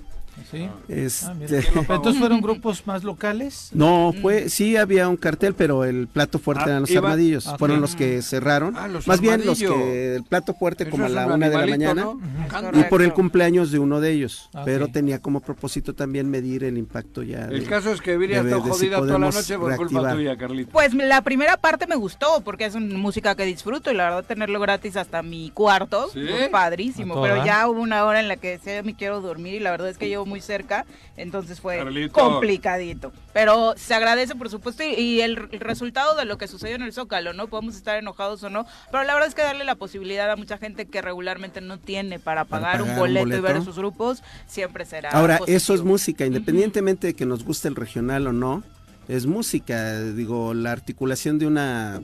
[SPEAKER 3] ¿Sí?
[SPEAKER 4] Este,
[SPEAKER 3] Ah, mira. Entonces fueron grupos más locales.
[SPEAKER 4] No, fue, sí había un cartel, pero el plato fuerte
[SPEAKER 2] Ah,
[SPEAKER 4] eran los
[SPEAKER 2] iba-
[SPEAKER 4] armadillos.
[SPEAKER 3] Ah,
[SPEAKER 4] Fueron
[SPEAKER 3] ok.
[SPEAKER 4] los que cerraron.
[SPEAKER 2] Ah, los
[SPEAKER 4] Más bien los que el plato fuerte
[SPEAKER 2] Eso
[SPEAKER 4] como a la
[SPEAKER 2] un
[SPEAKER 4] una de la mañana.
[SPEAKER 2] ¿no?
[SPEAKER 4] Y por el cumpleaños de uno de ellos.
[SPEAKER 3] Ah,
[SPEAKER 4] pero tenía como propósito también medir el impacto ya.
[SPEAKER 2] El
[SPEAKER 4] de-
[SPEAKER 2] caso es que Viri
[SPEAKER 4] de
[SPEAKER 2] está
[SPEAKER 4] de si
[SPEAKER 2] jodida toda la noche por culpa
[SPEAKER 4] reactivar.
[SPEAKER 2] tuya, Carlita.
[SPEAKER 1] Pues la primera parte me gustó porque es una música que disfruto y la verdad tenerlo gratis hasta mi cuarto,
[SPEAKER 2] ¿Sí?
[SPEAKER 1] fue padrísimo. Pero ya hubo una hora en la que decía me quiero dormir y la verdad es que llevo muy cerca, entonces fue
[SPEAKER 2] Carlito.
[SPEAKER 1] complicadito. Pero se agradece por supuesto y, y el, el resultado de lo que sucedió en el Zócalo, ¿no? Podemos estar enojados o no, pero la verdad es que darle la posibilidad a mucha gente que regularmente no tiene para
[SPEAKER 4] Para
[SPEAKER 1] pagar, un, boleto y ver sus grupos, siempre será
[SPEAKER 4] Ahora,
[SPEAKER 1] positivo.
[SPEAKER 4] eso es música, independientemente de que nos guste el regional o no, es música. Digo, la articulación de una,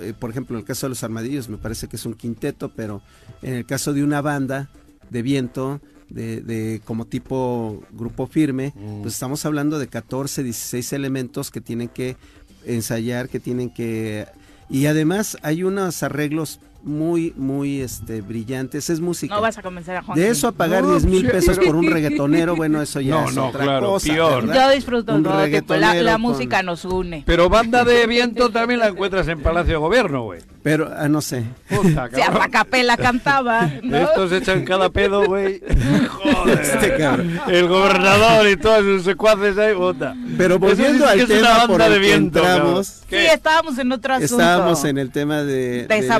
[SPEAKER 4] eh, por ejemplo, en el caso de los armadillos, me parece que es un quinteto, pero en el caso de una banda de viento, de, de como tipo grupo firme,
[SPEAKER 2] Mm.
[SPEAKER 4] pues estamos hablando de 14, 16 elementos que tienen que ensayar, que tienen que... Y además hay unos arreglos muy, muy este, brillantes, es música.
[SPEAKER 1] No vas a convencer a Juan.
[SPEAKER 4] De eso a pagar
[SPEAKER 2] No,
[SPEAKER 4] 10 mil pesos por un reggaetonero, bueno, eso ya
[SPEAKER 2] No,
[SPEAKER 4] es
[SPEAKER 2] no,
[SPEAKER 4] otra
[SPEAKER 2] claro,
[SPEAKER 4] cosa.
[SPEAKER 1] Yo disfruto
[SPEAKER 4] Un
[SPEAKER 1] todo tipo. La,
[SPEAKER 4] reggaetonero
[SPEAKER 1] la
[SPEAKER 4] con-
[SPEAKER 1] música nos une.
[SPEAKER 2] Pero banda de viento también la encuentras en Palacio de Gobierno, güey.
[SPEAKER 4] Pero, ah, no sé.
[SPEAKER 2] Puta,
[SPEAKER 1] Si a. Capela cantaba. ¿no?
[SPEAKER 2] Estos echan cada pedo, güey. Joder.
[SPEAKER 4] Este cabrón.
[SPEAKER 2] El gobernador y todos sus secuaces ahí, puta.
[SPEAKER 4] Pero volviendo al
[SPEAKER 2] es
[SPEAKER 4] tema por
[SPEAKER 2] banda
[SPEAKER 4] el
[SPEAKER 2] de
[SPEAKER 4] que
[SPEAKER 2] viento,
[SPEAKER 4] entramos,
[SPEAKER 1] Sí, estábamos en otro asunto.
[SPEAKER 4] Estábamos en el tema de,
[SPEAKER 1] De
[SPEAKER 4] del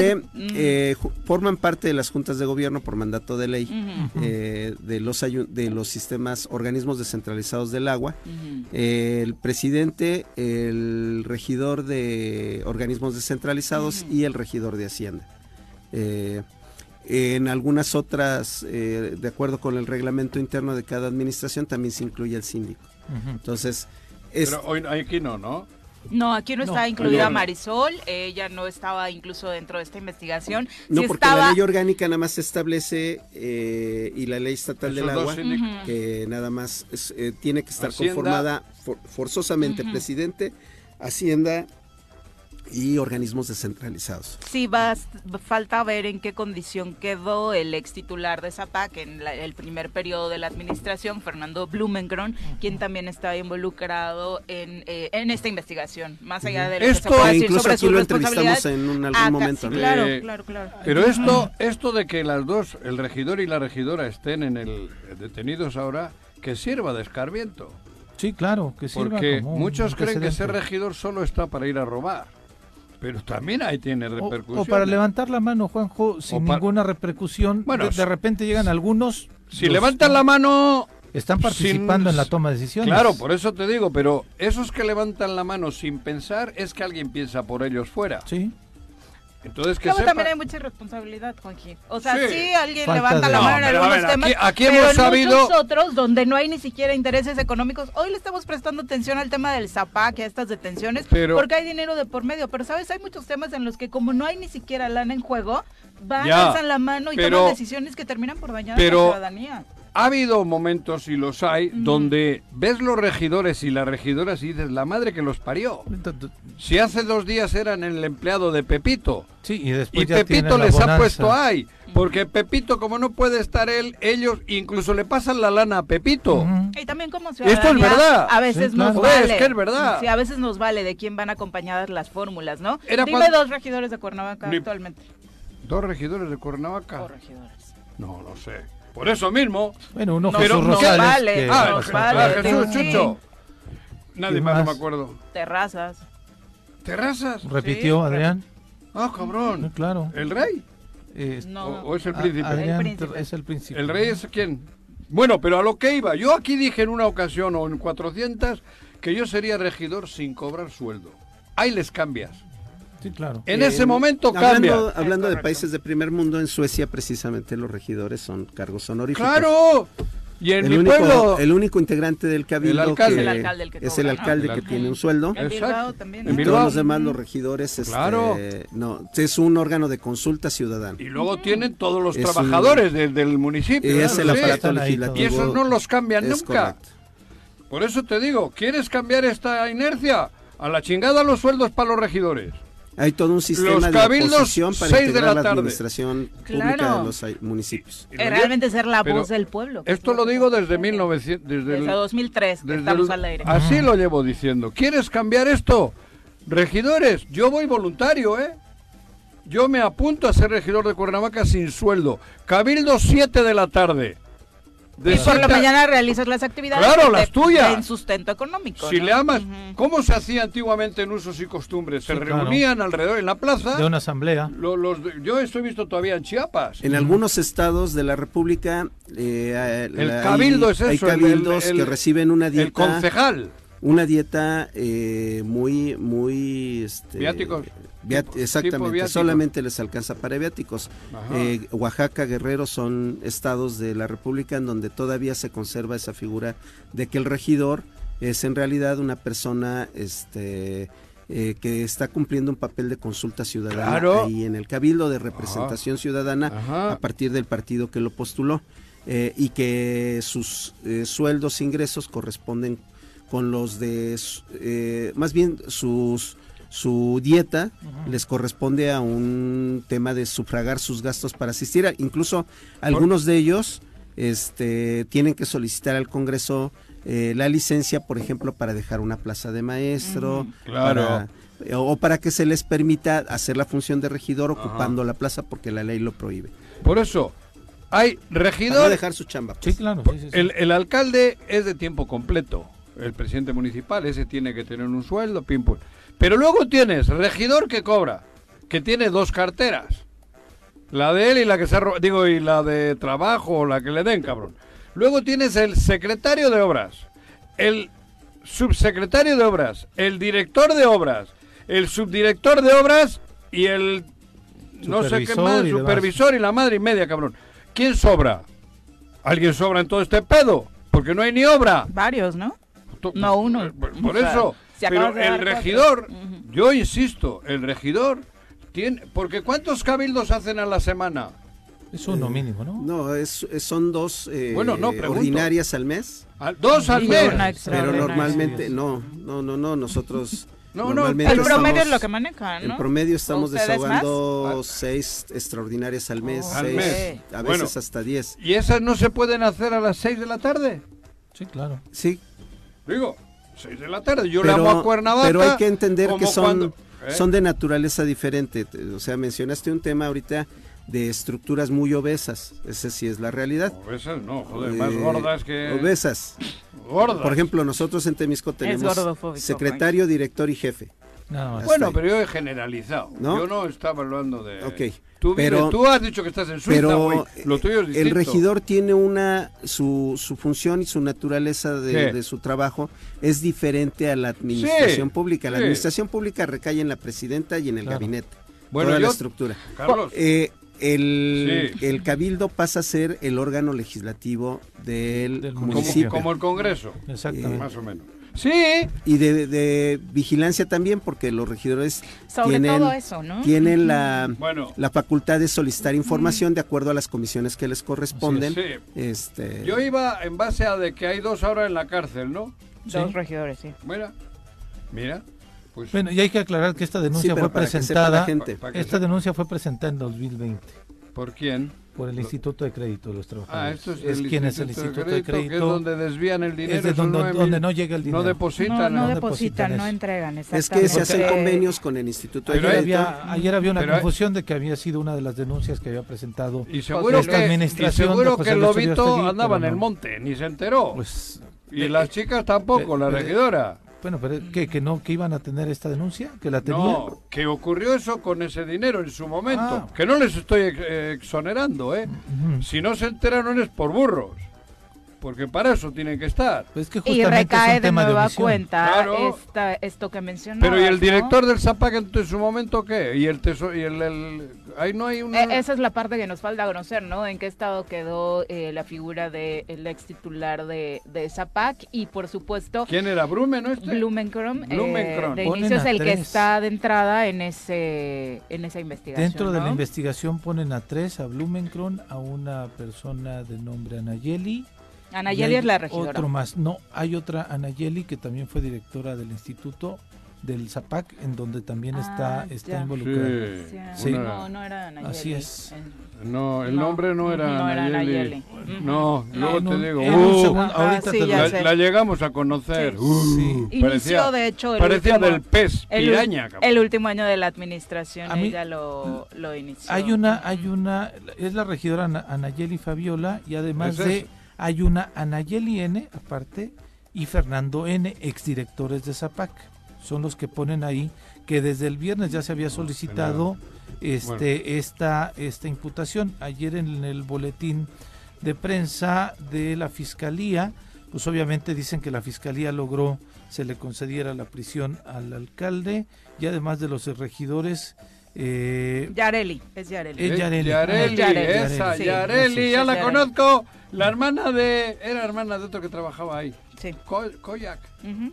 [SPEAKER 1] Mm.
[SPEAKER 4] Eh, forman parte de las juntas de gobierno por mandato de ley eh, de, los de los sistemas, organismos descentralizados del agua. Eh, el presidente, el regidor de organismos descentralizados y el regidor de Hacienda. Eh, en algunas otras, eh, de acuerdo con el reglamento interno de cada administración, también se incluye el síndico. Entonces, es,
[SPEAKER 2] Pero hoy aquí no, ¿no?
[SPEAKER 1] No, aquí no,
[SPEAKER 3] No,
[SPEAKER 1] está incluida
[SPEAKER 2] no.
[SPEAKER 1] Marisol, ella no estaba incluso dentro de esta investigación.
[SPEAKER 4] no porque
[SPEAKER 1] estaba,
[SPEAKER 4] la ley orgánica nada más establece eh, y la ley estatal del
[SPEAKER 2] Esos
[SPEAKER 4] agua que nada más es, eh, tiene que estar
[SPEAKER 2] Hacienda.
[SPEAKER 4] conformada for- forzosamente
[SPEAKER 1] Ujú.
[SPEAKER 4] presidente, Hacienda y organismos descentralizados.
[SPEAKER 1] Sí, va, falta ver en qué condición quedó el ex titular de Zapac en la- el primer periodo de la administración, Fernando Blumengren, quien también estaba involucrado en, eh, en esta investigación, más allá de lo que
[SPEAKER 2] Esto-
[SPEAKER 1] se pueda
[SPEAKER 4] E
[SPEAKER 1] decir
[SPEAKER 4] incluso
[SPEAKER 1] sobre
[SPEAKER 4] aquí
[SPEAKER 1] su
[SPEAKER 4] lo entrevistamos en un, algún
[SPEAKER 1] Acá,
[SPEAKER 4] momento.
[SPEAKER 1] sí,
[SPEAKER 4] ¿no?
[SPEAKER 1] claro,
[SPEAKER 2] Eh,
[SPEAKER 1] claro, claro.
[SPEAKER 2] Pero esto, esto de que las dos, el regidor y la regidora, estén en el detenidos ahora, que sirva de escarmiento.
[SPEAKER 3] Sí, claro, que sirva
[SPEAKER 2] Porque
[SPEAKER 3] como
[SPEAKER 2] muchos creen que ser regidor solo está para ir a robar. Pero también ahí tiene
[SPEAKER 3] O-
[SPEAKER 2] repercusiones.
[SPEAKER 3] O, para levantar la mano, Juanjo, sin
[SPEAKER 2] pa-
[SPEAKER 3] ninguna repercusión.
[SPEAKER 2] Bueno,
[SPEAKER 3] de, de repente llegan algunos.
[SPEAKER 2] Si
[SPEAKER 3] los-
[SPEAKER 2] levantan la mano...
[SPEAKER 3] Están participando
[SPEAKER 2] sin-
[SPEAKER 3] en la toma de decisiones.
[SPEAKER 2] Claro, por eso te digo, pero esos que levantan la mano sin pensar es que alguien piensa por ellos fuera.
[SPEAKER 3] Sí.
[SPEAKER 2] Entonces que
[SPEAKER 1] Luego
[SPEAKER 2] sepa-
[SPEAKER 1] también hay mucha irresponsabilidad, Juanji. O sea, sí,
[SPEAKER 2] Sí.
[SPEAKER 1] alguien
[SPEAKER 3] Falta
[SPEAKER 1] levanta
[SPEAKER 3] de-
[SPEAKER 1] la
[SPEAKER 3] No,
[SPEAKER 1] mano en algunos
[SPEAKER 2] ver,
[SPEAKER 1] temas,
[SPEAKER 2] aquí- aquí
[SPEAKER 1] pero
[SPEAKER 2] hemos
[SPEAKER 1] en
[SPEAKER 2] sabido-
[SPEAKER 1] muchos otros donde no hay ni siquiera intereses económicos. Hoy le estamos prestando atención al tema del ZAPAC y a estas detenciones
[SPEAKER 2] Pero-
[SPEAKER 1] porque hay dinero de por medio. Pero, ¿sabes? Hay muchos temas en los que como no hay ni siquiera lana en juego, van,
[SPEAKER 2] Ya,
[SPEAKER 1] alzan la mano y
[SPEAKER 2] pero-
[SPEAKER 1] toman decisiones que terminan por dañar a la ciudadanía.
[SPEAKER 2] Ha habido momentos, y los hay, donde ves los regidores y las regidoras y dices, la madre que los parió. Si hace dos días eran el empleado de Pepito
[SPEAKER 3] Sí, y después
[SPEAKER 2] y
[SPEAKER 3] ya
[SPEAKER 2] Pepito les ha puesto ahí, porque Pepito como no puede estar él, ellos incluso le pasan la lana a Pepito.
[SPEAKER 3] Ujú.
[SPEAKER 1] Y también como
[SPEAKER 2] es
[SPEAKER 1] ciudadanía,
[SPEAKER 2] verdad.
[SPEAKER 1] a veces
[SPEAKER 3] Sí,
[SPEAKER 1] nos
[SPEAKER 3] claro.
[SPEAKER 1] Vale.
[SPEAKER 2] es que es verdad.
[SPEAKER 1] Sí, a veces nos vale de quién van acompañadas las fórmulas, ¿no?
[SPEAKER 2] Era
[SPEAKER 1] Dime
[SPEAKER 2] cuando-
[SPEAKER 1] dos regidores de Cuernavaca
[SPEAKER 2] Ni-
[SPEAKER 1] actualmente.
[SPEAKER 2] Dos regidores de Cuernavaca.
[SPEAKER 1] O regidores.
[SPEAKER 2] No, no sé. Por eso mismo.
[SPEAKER 3] Bueno, uno
[SPEAKER 1] No,
[SPEAKER 3] Jesús
[SPEAKER 2] no
[SPEAKER 3] Rosales.
[SPEAKER 1] vale.
[SPEAKER 3] que-
[SPEAKER 2] Ah,
[SPEAKER 1] vale,
[SPEAKER 2] Jesús
[SPEAKER 1] sí.
[SPEAKER 2] Chucho. Nadie
[SPEAKER 3] ¿Quién
[SPEAKER 2] más, no me acuerdo.
[SPEAKER 1] Terrazas.
[SPEAKER 2] ¿Terrazas?
[SPEAKER 3] Repitió
[SPEAKER 1] Sí,
[SPEAKER 3] Adrián.
[SPEAKER 2] Ah, cabrón.
[SPEAKER 3] claro.
[SPEAKER 2] ¿El rey?
[SPEAKER 3] Eh,
[SPEAKER 1] No.
[SPEAKER 2] ¿O, o es el príncipe?
[SPEAKER 3] Adrián
[SPEAKER 1] El príncipe.
[SPEAKER 3] es el príncipe.
[SPEAKER 2] ¿El rey es quién? Bueno, pero a lo que iba. Yo aquí dije en una ocasión o en 400 que yo sería regidor sin cobrar sueldo. Ahí les cambias.
[SPEAKER 3] Sí, claro.
[SPEAKER 2] En
[SPEAKER 4] Eh,
[SPEAKER 2] ese momento
[SPEAKER 4] hablando,
[SPEAKER 2] cambia.
[SPEAKER 4] Hablando de países de primer mundo, en Suecia precisamente los regidores son cargos honoríficos.
[SPEAKER 2] ¡Claro! Y en
[SPEAKER 4] el
[SPEAKER 2] mi
[SPEAKER 4] único,
[SPEAKER 2] pueblo...
[SPEAKER 4] el único integrante del cabildo
[SPEAKER 2] El alcalde.
[SPEAKER 4] que
[SPEAKER 1] Es el alcalde el que
[SPEAKER 4] es el alcalde
[SPEAKER 2] El
[SPEAKER 4] que tiene un sueldo.
[SPEAKER 1] En. Bilbao también.
[SPEAKER 2] Bilbao.
[SPEAKER 4] Todos los demás, los regidores, este,
[SPEAKER 2] Claro.
[SPEAKER 4] no, es un órgano de consulta ciudadana.
[SPEAKER 2] Y luego tienen todos los
[SPEAKER 4] Es un-
[SPEAKER 2] trabajadores del, del municipio.
[SPEAKER 4] Y es el aparato legislativo.
[SPEAKER 2] Y esos no los cambian nunca.
[SPEAKER 4] correcto.
[SPEAKER 2] Por eso te digo, ¿quieres cambiar esta inercia? A la chingada los sueldos para los regidores.
[SPEAKER 4] Hay todo un sistema
[SPEAKER 2] Los
[SPEAKER 4] de oposición para
[SPEAKER 2] seis de
[SPEAKER 4] integrar
[SPEAKER 2] la
[SPEAKER 4] la,
[SPEAKER 2] tarde.
[SPEAKER 4] administración
[SPEAKER 1] Claro.
[SPEAKER 4] pública de los municipios.
[SPEAKER 1] Eh, realmente ser la
[SPEAKER 2] pero
[SPEAKER 1] voz del pueblo.
[SPEAKER 2] Esto
[SPEAKER 1] es
[SPEAKER 2] lo digo desde 1900. Desde,
[SPEAKER 1] Desde
[SPEAKER 2] el-
[SPEAKER 1] 2003, que
[SPEAKER 2] desde
[SPEAKER 1] estamos
[SPEAKER 2] el-
[SPEAKER 1] al aire.
[SPEAKER 2] Así lo llevo diciendo. ¿Quieres cambiar esto? Regidores, yo voy voluntario, ¿eh? Yo me apunto a ser regidor de Cuernavaca sin sueldo. Cabildo 7 de la tarde.
[SPEAKER 1] Y por la mañana realizas las actividades
[SPEAKER 2] Claro, las
[SPEAKER 1] te
[SPEAKER 2] tuyas.
[SPEAKER 1] den sustento económico.
[SPEAKER 2] Si
[SPEAKER 1] ¿no?
[SPEAKER 2] le amas,
[SPEAKER 1] Ujú.
[SPEAKER 2] ¿cómo se hacía antiguamente en usos y costumbres? Se
[SPEAKER 3] Sí, claro.
[SPEAKER 2] reunían alrededor en la plaza.
[SPEAKER 3] De una asamblea.
[SPEAKER 2] lo- los de- yo estoy visto todavía en Chiapas.
[SPEAKER 4] En algunos estados de la República eh,
[SPEAKER 2] El
[SPEAKER 4] hay-
[SPEAKER 2] cabildo es
[SPEAKER 4] hay
[SPEAKER 2] eso, el-
[SPEAKER 4] cabildos
[SPEAKER 2] el-
[SPEAKER 4] que reciben una
[SPEAKER 2] El
[SPEAKER 4] dieta,
[SPEAKER 2] concejal.
[SPEAKER 4] Una dieta eh, muy, muy, este,
[SPEAKER 2] Viáticos.
[SPEAKER 4] viat-
[SPEAKER 2] Tipo-
[SPEAKER 4] exactamente,
[SPEAKER 2] tipo
[SPEAKER 4] solamente les alcanza para viáticos. Eh, Oaxaca, Guerrero son estados de la República en donde todavía se conserva esa figura de que el regidor es en realidad una persona, este eh, que está cumpliendo un papel de consulta ciudadana
[SPEAKER 2] Claro.
[SPEAKER 4] ahí en el cabildo de representación ciudadana
[SPEAKER 2] Ajá.
[SPEAKER 4] a partir del partido que lo postuló. eh, y que sus eh, sueldos ingresos corresponden con los de, eh, más bien sus su dieta les corresponde a un tema de sufragar sus gastos para asistir. a- incluso algunos de ellos este, tienen que solicitar al Congreso eh, la licencia, por ejemplo, para dejar una plaza de maestro.
[SPEAKER 2] Claro.
[SPEAKER 4] para- eh, o para que se les permita hacer la función de regidor ocupando la plaza porque la ley lo prohíbe.
[SPEAKER 2] Por eso, hay
[SPEAKER 4] Para no
[SPEAKER 2] regidor,
[SPEAKER 4] dejar su chamba.
[SPEAKER 3] Sí,
[SPEAKER 4] pues.
[SPEAKER 3] claro. sí, sí, sí.
[SPEAKER 2] el, el alcalde es de tiempo completo. El presidente municipal, ese tiene que tener un sueldo, pim pum. Pero luego tienes regidor que cobra, que tiene dos carteras. La de él y la que se ha digo, y la de trabajo, la que le den, cabrón. Luego tienes el secretario de obras, el subsecretario de obras, el director de obras, el subdirector de obras y el no sé qué más,
[SPEAKER 3] y
[SPEAKER 2] supervisor y la madre y media, cabrón. ¿Quién sobra? ¿Alguien sobra en todo este pedo? Porque no hay ni obra.
[SPEAKER 1] Varios, ¿no?
[SPEAKER 2] To-
[SPEAKER 1] No, uno.
[SPEAKER 2] Por, por
[SPEAKER 1] O sea,
[SPEAKER 2] eso. Pero el regidor, yo insisto, el regidor tiene. Porque ¿cuántos cabildos hacen a la semana?
[SPEAKER 3] Es uno mínimo, ¿no?
[SPEAKER 4] No, es, es- son dos eh,
[SPEAKER 2] Bueno, no,
[SPEAKER 4] ordinarias al mes,
[SPEAKER 2] Al- dos al mes.
[SPEAKER 4] pero normalmente no, no, no, no, nosotros
[SPEAKER 2] No, no,
[SPEAKER 1] El promedio
[SPEAKER 4] estamos-
[SPEAKER 1] es lo que manejan, ¿no?
[SPEAKER 4] En promedio estamos
[SPEAKER 1] ¿Ustedes
[SPEAKER 4] desahogando
[SPEAKER 2] más?
[SPEAKER 4] seis extraordinarias al mes,
[SPEAKER 1] Oh,
[SPEAKER 2] Al
[SPEAKER 4] seis,
[SPEAKER 2] mes.
[SPEAKER 4] a
[SPEAKER 2] Bueno.
[SPEAKER 4] veces hasta diez.
[SPEAKER 2] ¿Y esas no se pueden hacer a las 6 de la tarde?
[SPEAKER 3] Sí, claro.
[SPEAKER 4] Sí,
[SPEAKER 2] Digo, 6 de la tarde. Yo la
[SPEAKER 4] pero,
[SPEAKER 2] amo a Cuernavaca.
[SPEAKER 4] pero hay que entender que son,
[SPEAKER 2] cuando- ¿eh?
[SPEAKER 4] son de naturaleza diferente. Te- O sea, mencionaste un tema ahorita de estructuras muy obesas. Esa sí es la realidad.
[SPEAKER 2] Obesas no, joder, más
[SPEAKER 4] Eh,
[SPEAKER 2] gordas que.
[SPEAKER 4] Obesas.
[SPEAKER 2] Gordas.
[SPEAKER 4] Por ejemplo, nosotros en Temisco tenemos secretario, director y jefe.
[SPEAKER 3] Nada más.
[SPEAKER 2] Bueno, pero yo he generalizado.
[SPEAKER 4] ¿No?
[SPEAKER 2] Yo no estaba hablando de.
[SPEAKER 4] Ok,
[SPEAKER 2] Tú,
[SPEAKER 4] pero-
[SPEAKER 2] tú has dicho que estás en Suiza,
[SPEAKER 4] Pero
[SPEAKER 2] güey. Lo tuyo es
[SPEAKER 4] el regidor tiene una su, su función y su naturaleza de, su trabajo es diferente a la administración
[SPEAKER 2] Sí,
[SPEAKER 4] pública. La
[SPEAKER 2] sí.
[SPEAKER 4] administración pública recae en la presidenta y en el
[SPEAKER 3] Claro.
[SPEAKER 4] gabinete.
[SPEAKER 2] Bueno,
[SPEAKER 4] toda la estructura.
[SPEAKER 2] Carlos.
[SPEAKER 4] Eh, el,
[SPEAKER 2] Sí.
[SPEAKER 4] el cabildo pasa a ser el órgano legislativo del, municipio
[SPEAKER 2] como el Congreso.
[SPEAKER 3] Exactamente.
[SPEAKER 2] Más o menos. Sí.
[SPEAKER 4] y de, de vigilancia también porque los regidores
[SPEAKER 1] Sobre
[SPEAKER 4] tienen,
[SPEAKER 1] todo eso, ¿no?
[SPEAKER 4] tienen la,
[SPEAKER 2] Bueno.
[SPEAKER 4] la facultad de solicitar información de acuerdo a las comisiones que les corresponden.
[SPEAKER 2] Sí.
[SPEAKER 4] Este,
[SPEAKER 2] Yo iba en base a de que hay dos ahora en la cárcel, ¿no?
[SPEAKER 1] Dos
[SPEAKER 3] Sí.
[SPEAKER 1] regidores, sí.
[SPEAKER 2] Mira. Mira. Pues.
[SPEAKER 3] Bueno, y hay que aclarar que esta denuncia fue presentada.
[SPEAKER 4] gente.
[SPEAKER 3] Esta denuncia fue presentada en 2020
[SPEAKER 2] ¿Por quién?
[SPEAKER 3] Por el Instituto de Crédito de los
[SPEAKER 2] Ah,
[SPEAKER 3] Trabajadores.
[SPEAKER 2] esto es,
[SPEAKER 3] es quien es el Instituto de Crédito.
[SPEAKER 2] Que es donde desvían el dinero.
[SPEAKER 3] es de donde,
[SPEAKER 2] nueve
[SPEAKER 3] donde no llega el dinero.
[SPEAKER 2] No depositan.
[SPEAKER 1] No, no
[SPEAKER 3] no
[SPEAKER 1] depositan, no entregan,
[SPEAKER 4] Es que se hacen
[SPEAKER 1] Porque-
[SPEAKER 4] convenios con el Instituto de Crédito.
[SPEAKER 3] había, ayer había una
[SPEAKER 2] Pero hay-
[SPEAKER 3] confusión de que había sido una de las denuncias que había presentado
[SPEAKER 2] Y seguro
[SPEAKER 3] esta
[SPEAKER 2] que, y
[SPEAKER 3] administración
[SPEAKER 2] seguro
[SPEAKER 3] de José
[SPEAKER 2] que el
[SPEAKER 3] Luis
[SPEAKER 2] lobito andaba en el
[SPEAKER 3] no.
[SPEAKER 2] monte, ni se enteró.
[SPEAKER 3] Pues,
[SPEAKER 2] y
[SPEAKER 3] eh,
[SPEAKER 2] las chicas tampoco,
[SPEAKER 3] eh,
[SPEAKER 2] la
[SPEAKER 3] eh,
[SPEAKER 2] regidora.
[SPEAKER 3] Bueno, pero ¿qué, que no, que iban a tener esta denuncia, que la tenían.
[SPEAKER 2] No, que ocurrió eso con ese dinero en su momento.
[SPEAKER 3] Ah.
[SPEAKER 2] Que no les estoy ex- eh, exonerando, ¿eh? Si no se enteraron es por burros. Porque para eso tienen que estar.
[SPEAKER 3] Pues que
[SPEAKER 1] Y recae
[SPEAKER 3] un
[SPEAKER 1] de
[SPEAKER 3] tema de
[SPEAKER 1] nueva cuenta
[SPEAKER 2] Claro.
[SPEAKER 1] esta, esto que mencionabas.
[SPEAKER 2] Pero ¿y el
[SPEAKER 1] ¿no?
[SPEAKER 2] director del Zapac en su momento qué? ¿Y el teso y el, el- ahí no hay una
[SPEAKER 1] Eh, esa es la parte que nos falta conocer, ¿no? En qué estado quedó eh, la figura del ex titular de, de Zapac y por supuesto
[SPEAKER 2] ¿Quién era Brume, no este?
[SPEAKER 1] Blumenkron, eh,
[SPEAKER 2] Blumenkron.
[SPEAKER 1] de
[SPEAKER 3] Ponen
[SPEAKER 1] inicio es el que está de entrada en ese en esa investigación.
[SPEAKER 3] Dentro de la
[SPEAKER 1] ¿no?
[SPEAKER 3] investigación ponen a tres, a Blumenkron, a una persona de nombre Anayeli.
[SPEAKER 1] Anayeli es la regidora.
[SPEAKER 3] Otro más. No, hay otra Anayeli que también fue directora del instituto del ZAPAC, en donde también está,
[SPEAKER 1] Ah,
[SPEAKER 3] está involucrada.
[SPEAKER 2] Sí.
[SPEAKER 1] Sí. No, no era Anayeli.
[SPEAKER 3] Así es.
[SPEAKER 2] No, el
[SPEAKER 1] No,
[SPEAKER 2] nombre no era
[SPEAKER 1] no era
[SPEAKER 2] Nayeli.
[SPEAKER 1] Nayeli.
[SPEAKER 2] No, luego te digo, uh,
[SPEAKER 3] segundo, ahorita
[SPEAKER 1] sí,
[SPEAKER 3] te
[SPEAKER 2] la, la llegamos a conocer.
[SPEAKER 1] Sí.
[SPEAKER 2] Uh,
[SPEAKER 3] Sí.
[SPEAKER 1] Inició,
[SPEAKER 2] parecía
[SPEAKER 1] de hecho, el
[SPEAKER 2] parecía
[SPEAKER 1] último-
[SPEAKER 2] del pez,
[SPEAKER 1] el,
[SPEAKER 2] piraña. cabrón.
[SPEAKER 1] el último año de la administración,
[SPEAKER 3] A mí-
[SPEAKER 1] ella lo, lo inició.
[SPEAKER 3] Hay una, hay una, es la regidora Ana- Anayeli Fabiola y además
[SPEAKER 2] Es
[SPEAKER 3] de,
[SPEAKER 2] eso.
[SPEAKER 3] Hay una Anayeli N, aparte, y Fernando N, exdirectores de ZAPAC. Son los que ponen ahí que desde el viernes ya se había solicitado este, esta, esta imputación. Ayer en el boletín de prensa de la Fiscalía, pues obviamente dicen que la Fiscalía logró se le concediera la prisión al alcalde y además de los regidores eh,
[SPEAKER 1] Yareli, es Yareli.
[SPEAKER 3] Es
[SPEAKER 2] Eh,
[SPEAKER 3] Yareli.
[SPEAKER 2] Yareli,
[SPEAKER 1] Yareli,
[SPEAKER 2] esa,
[SPEAKER 1] sí.
[SPEAKER 2] Yareli,
[SPEAKER 1] Sí,
[SPEAKER 2] ya la
[SPEAKER 1] Yareli.
[SPEAKER 2] conozco. La hermana de. Era hermana de otro que trabajaba ahí.
[SPEAKER 1] Sí.
[SPEAKER 2] Co- Koyak.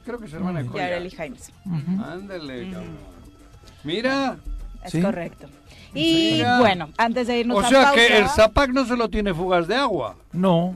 [SPEAKER 2] Creo que es hermana de
[SPEAKER 3] Mm.
[SPEAKER 2] Koyak.
[SPEAKER 1] Yareli Jaimes.
[SPEAKER 3] ujú.
[SPEAKER 2] Ándale,
[SPEAKER 1] Ujú.
[SPEAKER 2] cabrón. Mira,
[SPEAKER 1] Es
[SPEAKER 3] ¿Sí?
[SPEAKER 1] correcto. Y
[SPEAKER 2] Mira.
[SPEAKER 1] bueno, antes de irnos
[SPEAKER 2] O
[SPEAKER 1] a
[SPEAKER 2] sea
[SPEAKER 1] pausa,
[SPEAKER 2] que el Zapac no se lo tiene fugas de agua.
[SPEAKER 3] No,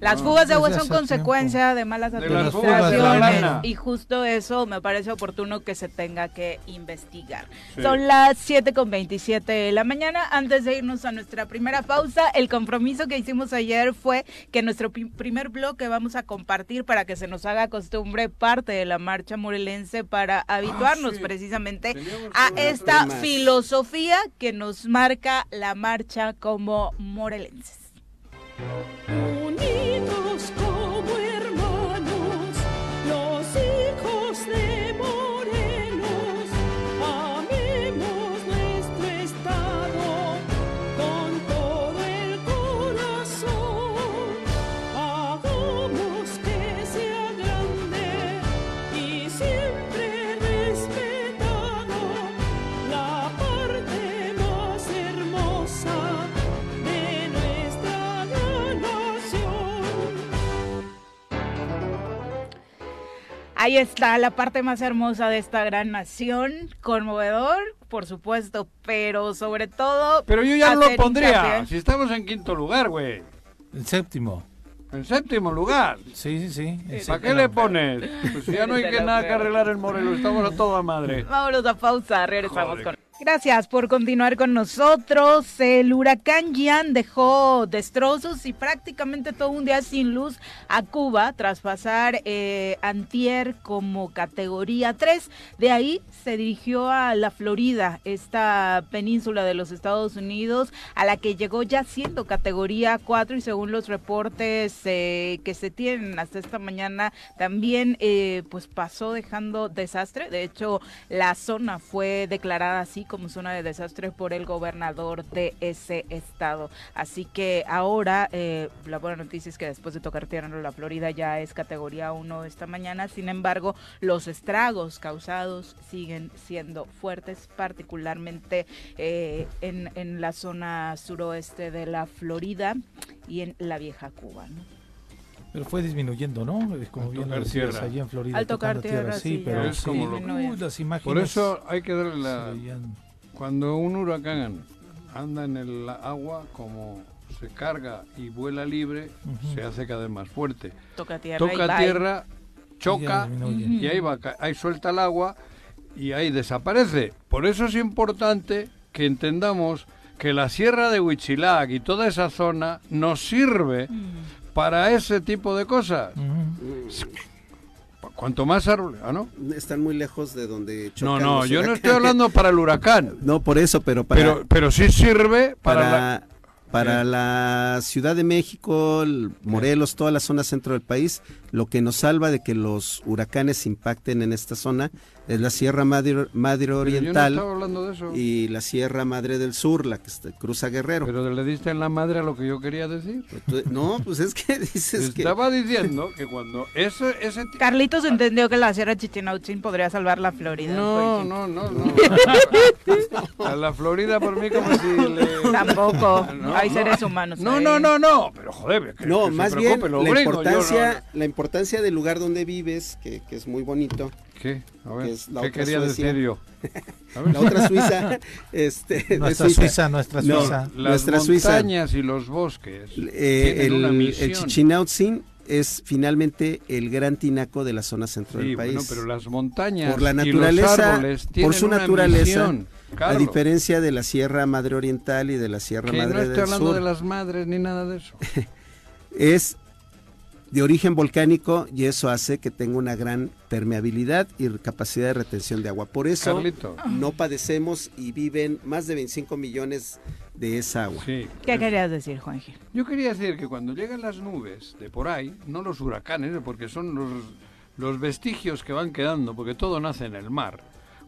[SPEAKER 1] las fugas de agua son consecuencia de malas
[SPEAKER 2] de
[SPEAKER 1] administraciones y justo eso me parece oportuno que se tenga que investigar.
[SPEAKER 2] Sí.
[SPEAKER 1] Son las 7 con 27 de la mañana. Antes de irnos a nuestra primera pausa, el compromiso que hicimos ayer fue que nuestro primer bloque vamos a compartir para que se nos haga costumbre parte de la marcha morelense para habituarnos
[SPEAKER 2] Ah, sí.
[SPEAKER 1] precisamente
[SPEAKER 2] Teníamos
[SPEAKER 1] a esta filosofía que nos marca la marcha como morelenses. Ahí está la parte más hermosa de esta gran nación, conmovedor, por supuesto, pero sobre todo...
[SPEAKER 2] Pero yo ya no lo pondría.
[SPEAKER 1] hincapié.
[SPEAKER 2] Si estamos en quinto lugar, güey.
[SPEAKER 3] el séptimo.
[SPEAKER 2] En séptimo lugar.
[SPEAKER 3] Sí, sí, sí. el
[SPEAKER 2] ¿Para qué le pones? Pues si ya no hay que nada que arreglar en Morelos, estamos a toda madre.
[SPEAKER 1] Vámonos a pausa, regresamos
[SPEAKER 2] Joder.
[SPEAKER 1] con... Gracias por continuar con nosotros. El huracán Gian dejó destrozos y prácticamente todo un día sin luz a Cuba tras pasar eh, antier como categoría 3. De ahí se dirigió a la Florida, esta península de los Estados Unidos, a la que llegó ya siendo categoría 4 y según los reportes eh, que se tienen hasta esta mañana, también eh, pues pasó dejando desastre. De hecho, la zona fue declarada así como zona de desastre por el gobernador de ese estado. Así que ahora eh, la buena noticia es que después de tocar tierra en la Florida ya es categoría 1 esta mañana. Sin embargo, los estragos causados siguen siendo fuertes, particularmente eh, en, la zona suroeste de la Florida y en la vieja Cuba.
[SPEAKER 3] Pero fue disminuyendo, ¿no? Es Como
[SPEAKER 2] Al
[SPEAKER 3] bien lo allí en Florida.
[SPEAKER 1] Al tocar tierra, sí,
[SPEAKER 3] pero
[SPEAKER 2] Es
[SPEAKER 3] sí.
[SPEAKER 2] como lo-
[SPEAKER 3] Uy, las imágenes.
[SPEAKER 2] Por eso hay que darle la...
[SPEAKER 3] veían-
[SPEAKER 2] Cuando un huracán anda en el agua, como se carga y vuela libre, se hace cada vez más fuerte.
[SPEAKER 1] Toca tierra. y
[SPEAKER 2] Toca
[SPEAKER 1] bye.
[SPEAKER 2] tierra, choca y ahí va, ca- ahí suelta el agua y ahí desaparece. Por eso es importante que entendamos que la sierra de Huichilac y toda esa zona nos sirve
[SPEAKER 1] Mm.
[SPEAKER 2] Para ese tipo de cosas. Cuanto más árboles, ¿ah, no?
[SPEAKER 4] Están muy lejos de donde
[SPEAKER 2] No,
[SPEAKER 4] chocan
[SPEAKER 2] no,
[SPEAKER 4] los
[SPEAKER 2] yo no estoy hablando para el huracán,
[SPEAKER 4] No, por eso, pero para,
[SPEAKER 2] pero, pero sí sirve para,
[SPEAKER 4] para,
[SPEAKER 2] la-
[SPEAKER 4] para la Ciudad de México, el Morelos, toda la zona centro del país, lo que nos salva de que los huracanes impacten en esta zona es la Sierra Madre, Madre
[SPEAKER 2] Pero yo no
[SPEAKER 4] Oriental
[SPEAKER 2] estaba hablando de eso.
[SPEAKER 4] y la Sierra Madre del Sur, la que está- cruza Guerrero.
[SPEAKER 2] Pero le diste en la madre a lo que yo quería decir.
[SPEAKER 4] Tú- no, pues es que dices que...
[SPEAKER 2] Estaba diciendo que cuando ese, ese
[SPEAKER 1] Carlitos entendió que la Sierra Chichinautzin podría salvar la Florida.
[SPEAKER 2] No, no, no, no. A la Florida por mí como si le...
[SPEAKER 1] Tampoco.
[SPEAKER 2] No,
[SPEAKER 1] Hay
[SPEAKER 2] no.
[SPEAKER 1] seres humanos.
[SPEAKER 2] No,
[SPEAKER 1] ahí.
[SPEAKER 2] no, no, no, pero joder, que,
[SPEAKER 4] No,
[SPEAKER 2] que se
[SPEAKER 4] más bien la
[SPEAKER 2] yo
[SPEAKER 4] importancia,
[SPEAKER 2] no-
[SPEAKER 4] la importancia del lugar donde vives, que, que es muy bonito.
[SPEAKER 2] ¿Qué? A ver,
[SPEAKER 4] que es la
[SPEAKER 2] ¿qué
[SPEAKER 4] otra
[SPEAKER 2] quería
[SPEAKER 4] Suecia.
[SPEAKER 2] decir yo? A ver.
[SPEAKER 4] La otra Suiza, este,
[SPEAKER 3] Nuestra Suiza, nuestra
[SPEAKER 4] No,
[SPEAKER 3] Suiza.
[SPEAKER 2] Las
[SPEAKER 4] nuestra Suiza.
[SPEAKER 2] montañas y los bosques
[SPEAKER 4] Eh,
[SPEAKER 2] una
[SPEAKER 4] el,
[SPEAKER 2] misión.
[SPEAKER 4] el Chichinautzin es finalmente el gran tinaco de la zona centro
[SPEAKER 2] Sí,
[SPEAKER 4] del país.
[SPEAKER 2] bueno, pero las montañas
[SPEAKER 4] Por la
[SPEAKER 2] y los
[SPEAKER 4] naturaleza,
[SPEAKER 2] árboles
[SPEAKER 4] por
[SPEAKER 2] tienen
[SPEAKER 4] su
[SPEAKER 2] una
[SPEAKER 4] naturaleza,
[SPEAKER 2] misión,
[SPEAKER 4] A diferencia de la Sierra Madre Oriental y de la Sierra
[SPEAKER 2] que
[SPEAKER 4] Madre
[SPEAKER 2] no estoy
[SPEAKER 4] del
[SPEAKER 2] hablando
[SPEAKER 4] Sur,
[SPEAKER 2] de las madres ni nada de eso.
[SPEAKER 4] es de origen volcánico y eso hace que tenga una gran permeabilidad y capacidad de retención de agua. Por eso
[SPEAKER 2] Carlito,
[SPEAKER 4] no padecemos y viven más de 25 millones de esa agua.
[SPEAKER 2] sí.
[SPEAKER 1] ¿Qué querías decir, Juanji?
[SPEAKER 2] Yo quería decir que cuando llegan las nubes de por ahí, no los huracanes, porque son los, los vestigios que van quedando, porque todo nace en el mar.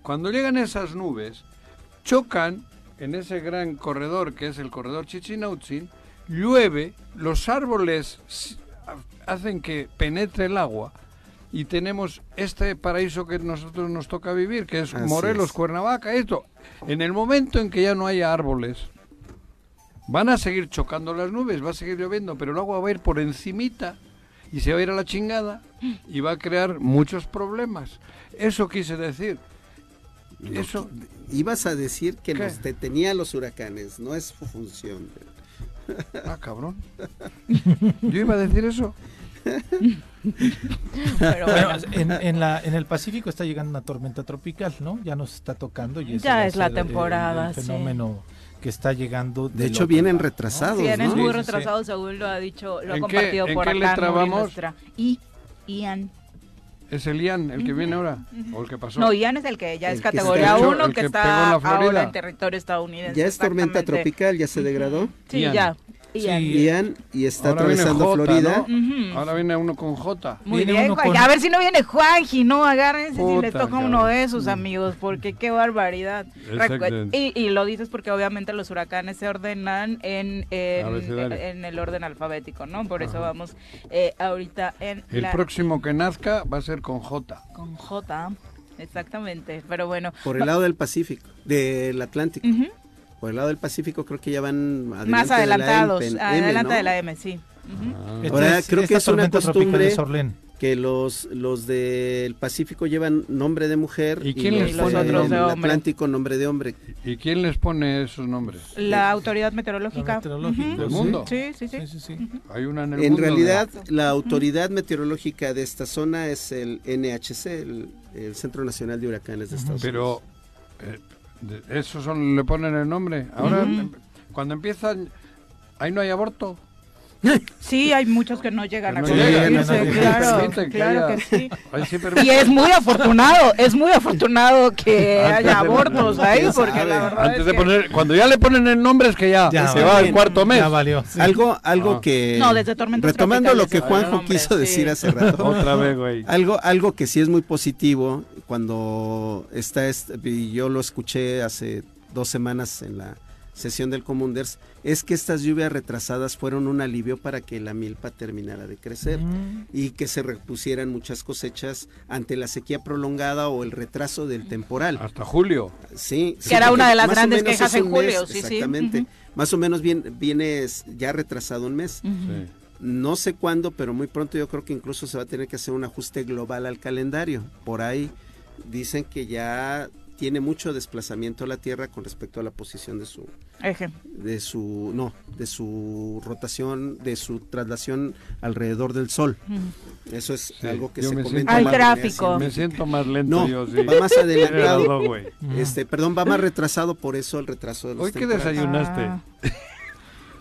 [SPEAKER 2] Cuando llegan esas nubes, chocan en ese gran corredor que es el corredor Chichinautzin, llueve, los árboles hacen que penetre el agua y tenemos este paraíso que nosotros nos toca vivir, que es
[SPEAKER 4] Así
[SPEAKER 2] Morelos,
[SPEAKER 4] es.
[SPEAKER 2] Cuernavaca, esto. En el momento en que ya no haya árboles, Van a seguir chocando las nubes, va a seguir lloviendo, pero el agua va a ir por encimita y se va a ir a la chingada y va a crear muchos problemas. Eso quise decir. Eso,
[SPEAKER 4] Ibas a decir que
[SPEAKER 2] ¿Qué?
[SPEAKER 4] nos detenía los huracanes, no es su función.
[SPEAKER 2] Ah, cabrón. Yo iba a decir eso.
[SPEAKER 1] Pero
[SPEAKER 3] Bueno, en, en la, en el Pacífico está llegando una tormenta tropical, ¿no? Ya nos está tocando y
[SPEAKER 1] Ya es la
[SPEAKER 3] ser el- el
[SPEAKER 1] temporada, sí.
[SPEAKER 3] fenómeno que está llegando.
[SPEAKER 4] De
[SPEAKER 3] del
[SPEAKER 4] hecho, vienen
[SPEAKER 3] lado, ¿no?
[SPEAKER 4] retrasados,
[SPEAKER 1] Vienen
[SPEAKER 4] ¿no?
[SPEAKER 1] muy
[SPEAKER 3] Sí, sí, sí.
[SPEAKER 1] retrasados, según lo ha dicho, lo ha
[SPEAKER 2] ¿En qué-
[SPEAKER 1] compartido
[SPEAKER 2] en
[SPEAKER 1] por
[SPEAKER 2] qué letra vamos?
[SPEAKER 1] nuestra. Y, Ian.
[SPEAKER 2] Es el Ian, el que viene ahora. ¿O el que pasó?
[SPEAKER 1] No, Ian es el que ya
[SPEAKER 4] El
[SPEAKER 1] es categoría
[SPEAKER 2] hecho-
[SPEAKER 1] 1,
[SPEAKER 2] el
[SPEAKER 1] que,
[SPEAKER 2] que
[SPEAKER 1] está
[SPEAKER 2] en
[SPEAKER 1] ahora en territorio estadounidense.
[SPEAKER 4] Ya es tormenta tropical, ya se degradó.
[SPEAKER 1] Sí,
[SPEAKER 2] Ian.
[SPEAKER 1] ya. Ian.
[SPEAKER 3] Sí.
[SPEAKER 4] Ian y está
[SPEAKER 2] Ahora viene
[SPEAKER 4] atravesando
[SPEAKER 2] Jota,
[SPEAKER 4] Florida.
[SPEAKER 2] Ahora viene uno con J.
[SPEAKER 1] Muy
[SPEAKER 3] Viene
[SPEAKER 1] bien,
[SPEAKER 3] con-
[SPEAKER 1] A ver si no viene Juanji, ¿no? Agárrense si les toca
[SPEAKER 2] cabrón.
[SPEAKER 1] uno de esos amigos, porque qué barbaridad. Y, y lo dices porque obviamente los huracanes se ordenan en, en,
[SPEAKER 2] Abecedario.
[SPEAKER 1] en el orden alfabético, ¿no? Por eso vamos eh, ahorita en
[SPEAKER 2] El
[SPEAKER 1] la-
[SPEAKER 2] próximo que nazca va a ser con J.
[SPEAKER 1] con J. Exactamente, pero bueno.
[SPEAKER 4] Por el lado del Pacífico, del Atlántico.
[SPEAKER 1] Ujú.
[SPEAKER 4] Por el lado del Pacífico creo que ya van adelante
[SPEAKER 1] Más
[SPEAKER 4] de la
[SPEAKER 1] adelantados,
[SPEAKER 4] M,
[SPEAKER 1] adelante
[SPEAKER 4] ¿no?
[SPEAKER 1] de la M, sí.
[SPEAKER 2] Ah.
[SPEAKER 4] Ahora,
[SPEAKER 3] es-
[SPEAKER 4] creo que es una
[SPEAKER 3] tormenta tropical
[SPEAKER 4] costumbre-. Que los, los del Pacífico llevan nombre de mujer
[SPEAKER 2] ¿Y quién
[SPEAKER 4] los
[SPEAKER 2] nombre?
[SPEAKER 1] de hombre?
[SPEAKER 4] Atlántico nombre de hombre.
[SPEAKER 2] ¿Y quién les pone esos nombres?
[SPEAKER 1] La autoridad meteorológica.
[SPEAKER 3] La meteorológica,
[SPEAKER 1] Ujú.
[SPEAKER 2] ¿Del mundo?
[SPEAKER 1] Sí, sí, sí.
[SPEAKER 3] Sí, sí, sí.
[SPEAKER 2] Hay una en el
[SPEAKER 4] En
[SPEAKER 2] mundo
[SPEAKER 4] realidad,
[SPEAKER 2] de-
[SPEAKER 4] la autoridad meteorológica de esta zona es el NHC, el, el Centro Nacional de Huracanes de Estados
[SPEAKER 2] Pero
[SPEAKER 4] Unidos.
[SPEAKER 2] eh, de- eso son, le ponen el nombre. Ahora, cuando empiezan, ahí no hay aborto.
[SPEAKER 1] Sí, hay muchos que no llegan
[SPEAKER 2] Que
[SPEAKER 1] a
[SPEAKER 3] llegan, no
[SPEAKER 1] claro,
[SPEAKER 2] que
[SPEAKER 1] claro
[SPEAKER 2] haya-
[SPEAKER 1] que sí.
[SPEAKER 2] Ahí sí
[SPEAKER 1] Y es muy afortunado, es muy afortunado que
[SPEAKER 2] Antes
[SPEAKER 1] haya
[SPEAKER 2] de-
[SPEAKER 1] abortos ahí,
[SPEAKER 4] ¿Quién
[SPEAKER 1] porque
[SPEAKER 4] sabe?
[SPEAKER 1] la verdad
[SPEAKER 2] Antes
[SPEAKER 1] es
[SPEAKER 2] de
[SPEAKER 1] que-
[SPEAKER 2] poner, cuando ya le ponen el nombre es que ya,
[SPEAKER 3] Ya
[SPEAKER 2] se
[SPEAKER 3] va
[SPEAKER 2] el cuarto mes.
[SPEAKER 3] Ya valió. sí.
[SPEAKER 4] Algo, algo
[SPEAKER 2] Ah.
[SPEAKER 4] que...
[SPEAKER 1] No, desde tormentas
[SPEAKER 4] Retomando lo que Juanjo
[SPEAKER 1] nombre,
[SPEAKER 4] quiso
[SPEAKER 1] sí.
[SPEAKER 4] decir hace rato.
[SPEAKER 2] Otra vez, güey.
[SPEAKER 4] Algo, algo que sí es muy positivo, cuando está, este- y yo lo escuché hace dos semanas en la sesión del Comunders, es que estas lluvias retrasadas fueron un alivio para que la milpa terminara de crecer
[SPEAKER 3] Mm.
[SPEAKER 4] y que se repusieran muchas cosechas ante la sequía prolongada o el retraso del temporal.
[SPEAKER 2] Hasta julio.
[SPEAKER 4] Sí,
[SPEAKER 1] Que era una de las grandes quejas en julio,
[SPEAKER 4] mes,
[SPEAKER 1] sí, sí.
[SPEAKER 4] Exactamente. Más o menos viene ya retrasado un mes.
[SPEAKER 2] Sí.
[SPEAKER 4] No sé cuándo, pero muy pronto yo creo que incluso se va a tener que hacer un ajuste global al calendario. Por ahí dicen que ya tiene mucho desplazamiento la Tierra con respecto a la posición de su
[SPEAKER 1] Eje.
[SPEAKER 4] de su no, de su rotación, de su traslación alrededor del sol. Eso es
[SPEAKER 2] Sí,
[SPEAKER 4] algo que
[SPEAKER 2] yo
[SPEAKER 4] se
[SPEAKER 2] me
[SPEAKER 4] comenta.
[SPEAKER 1] Al gráfico.
[SPEAKER 2] Me siento más lento
[SPEAKER 4] No,
[SPEAKER 2] yo, sí.
[SPEAKER 4] va más adelantado. Este, perdón, va más retrasado por eso el retraso de los
[SPEAKER 2] Hoy que desayunaste.
[SPEAKER 1] Ah.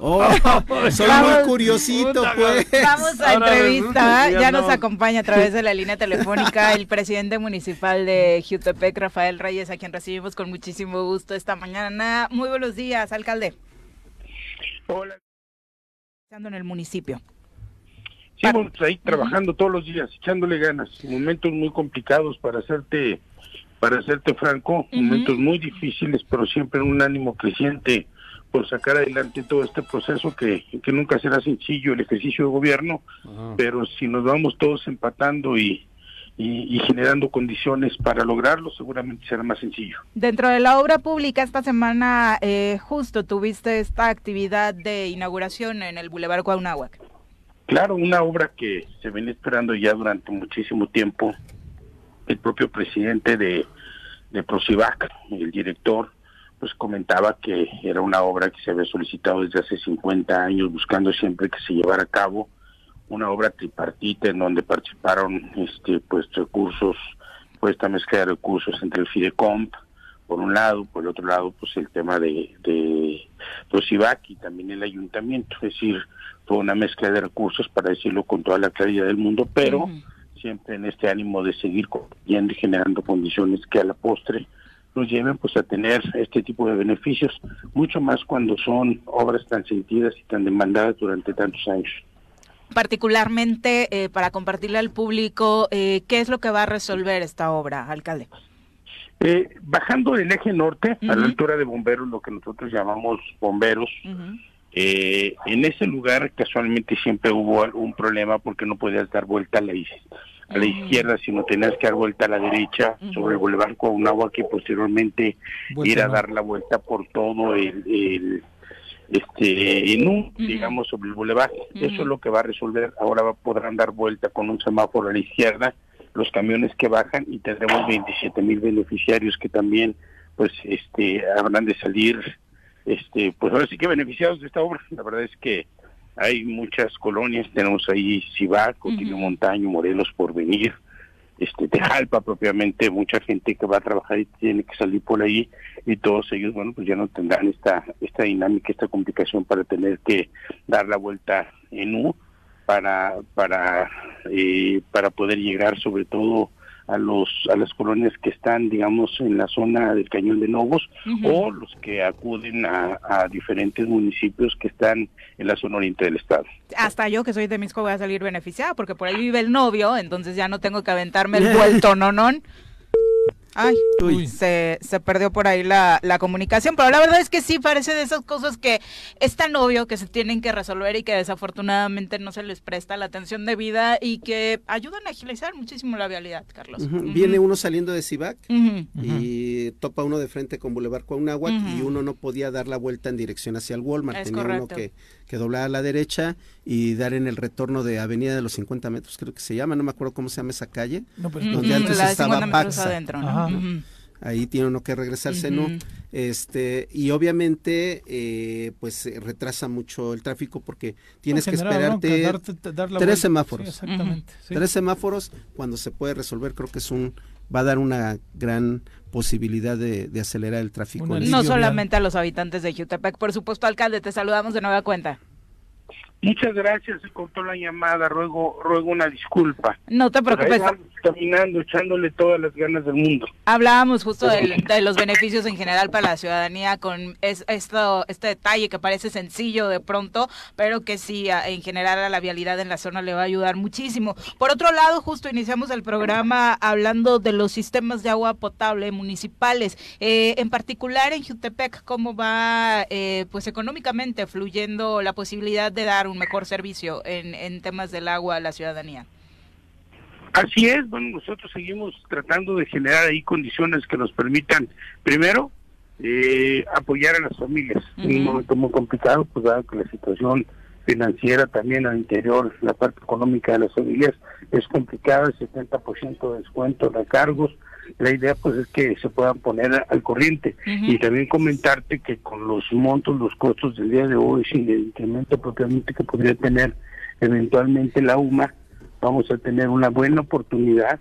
[SPEAKER 4] Oh, soy
[SPEAKER 1] Vamos.
[SPEAKER 4] muy curiosito, pues.
[SPEAKER 1] Vamos a
[SPEAKER 2] Ahora
[SPEAKER 1] entrevista.
[SPEAKER 2] ya
[SPEAKER 1] Ya nos
[SPEAKER 2] no.
[SPEAKER 1] acompaña a través de la línea telefónica el presidente municipal de Jutepec, Rafael Reyes, a quien recibimos con muchísimo gusto esta mañana. Muy buenos días, alcalde.
[SPEAKER 6] Hola.
[SPEAKER 1] Estando en el municipio.
[SPEAKER 6] Sí, pues ahí trabajando todos los días, echándole ganas. Momentos muy complicados para hacerte, para hacerte franco, momentos muy difíciles, pero siempre en un ánimo creciente por sacar adelante todo este proceso que, que nunca será sencillo el ejercicio de gobierno,
[SPEAKER 2] Ajá.
[SPEAKER 6] pero si nos vamos todos empatando y, y, y generando condiciones para lograrlo, seguramente será más sencillo.
[SPEAKER 1] Dentro de la obra pública, esta semana eh, justo tuviste esta actividad de inauguración en el Boulevard Cuauhnáhuac.
[SPEAKER 6] Claro, una obra que se viene esperando ya durante muchísimo tiempo. El propio presidente de, de Procivac, el director, pues comentaba que era una obra que se había solicitado desde hace 50 años, buscando siempre que se llevara a cabo una obra tripartita en donde participaron este pues recursos, pues esta mezcla de recursos entre el Fidecomp, por un lado, por el otro lado, pues el tema de, de Procivac y también el ayuntamiento, es decir, fue una mezcla de recursos para decirlo con toda la claridad del mundo, pero siempre en este ánimo de seguir y generando condiciones que a la postre nos lleven pues a tener este tipo de beneficios, mucho más cuando son obras tan sentidas y tan demandadas durante tantos años.
[SPEAKER 1] Particularmente eh, para compartirle al público, eh, ¿qué es lo que va a resolver esta obra, alcalde?
[SPEAKER 6] Eh, bajando del eje norte, a la altura de bomberos, lo que nosotros llamamos bomberos. Eh, en ese lugar casualmente siempre hubo un problema porque no podías dar vuelta a la, is- a la izquierda, sino tenías que dar vuelta a la derecha sobre el Boulevard Cuauhnáhuac y posteriormente
[SPEAKER 3] Vuelta
[SPEAKER 6] ir a
[SPEAKER 3] no.
[SPEAKER 6] dar la vuelta por todo el, el este en un digamos sobre el Boulevard.
[SPEAKER 1] Ujú.
[SPEAKER 6] Eso es lo que va a resolver. Ahora va- podrán dar vuelta con un semáforo a la izquierda los camiones que bajan y tendremos 27 mil beneficiarios que también pues este habrán de salir este pues ahora sí que beneficiados de esta obra la verdad es que hay muchas colonias tenemos ahí Cibac, Cotillo Montaño, Morelos por venir este Tejalpa propiamente mucha gente que va a trabajar y tiene que salir por ahí y todos ellos bueno pues ya no tendrán esta esta dinámica esta complicación para tener que dar la vuelta en U para para eh, para poder llegar sobre todo a los a las colonias que están digamos en la zona del cañón de Novos o los que acuden a, a diferentes municipios que están en la zona oriente del estado
[SPEAKER 1] Hasta yo que soy de Misco voy a salir beneficiada porque por ahí vive el novio, entonces ya no tengo que aventarme el vuelto, no, no. Ay,
[SPEAKER 4] Uy.
[SPEAKER 1] se, se perdió por ahí la, la comunicación, pero la verdad es que sí parece de esas cosas que es tan obvio que se tienen que resolver y que desafortunadamente no se les presta la atención debida y que ayudan a agilizar muchísimo la vialidad, Carlos.
[SPEAKER 4] Viene uno saliendo de Cibac y topa uno de frente con Boulevard Cuauhnáhuac y uno no podía dar la vuelta en dirección hacia el Walmart.
[SPEAKER 1] Es
[SPEAKER 4] Tenía
[SPEAKER 1] correcto.
[SPEAKER 4] uno que, que doblar a la derecha y dar en el retorno de Avenida de los 50 metros, creo que se llama, no me acuerdo cómo se llama esa calle.
[SPEAKER 3] No, pues,
[SPEAKER 4] donde antes estaba
[SPEAKER 1] 50 metros
[SPEAKER 4] Paxa.
[SPEAKER 1] adentro, ¿no?
[SPEAKER 4] Ahí tiene uno que regresarse, ¿no?
[SPEAKER 1] Ujú.
[SPEAKER 4] Este, y obviamente, eh, pues eh, retrasa mucho el tráfico porque tienes que
[SPEAKER 3] bronca,
[SPEAKER 4] esperarte
[SPEAKER 3] darte- dar
[SPEAKER 4] tres
[SPEAKER 3] vuelta.
[SPEAKER 4] semáforos.
[SPEAKER 3] Sí, exactamente. sí.
[SPEAKER 4] tres semáforos cuando se puede resolver. Creo que es un, va a dar una gran posibilidad de, de acelerar el tráfico.
[SPEAKER 1] No solamente a los habitantes de Jutepec, por supuesto, alcalde, te saludamos de nueva cuenta.
[SPEAKER 6] Muchas gracias se cortó la llamada ruego ruego una disculpa.
[SPEAKER 1] No te preocupes,
[SPEAKER 6] caminando echándole todas las ganas del mundo.
[SPEAKER 1] Hablábamos justo de los beneficios en general para la ciudadanía con es- esto, este detalle que parece sencillo de pronto, pero que sí, en general a la vialidad en la zona le va a ayudar muchísimo. Por otro lado, justo iniciamos el programa hablando de los sistemas de agua potable municipales, eh, en particular en Jutepec, cómo va eh, pues económicamente fluyendo la posibilidad de dar un mejor servicio en, en temas del agua a la ciudadanía.
[SPEAKER 6] Así es, bueno, nosotros seguimos tratando de generar ahí condiciones que nos permitan, primero, eh, apoyar a las familias. En un momento muy complicado, pues dado que la situación financiera también al interior, la parte económica de las familias es complicada, el 70% de descuento de cargos. La idea pues es que se puedan poner al corriente. Y también comentarte que con los montos, los costos del día de hoy, sin el incremento propiamente que podría tener eventualmente la UMA, vamos a tener una buena oportunidad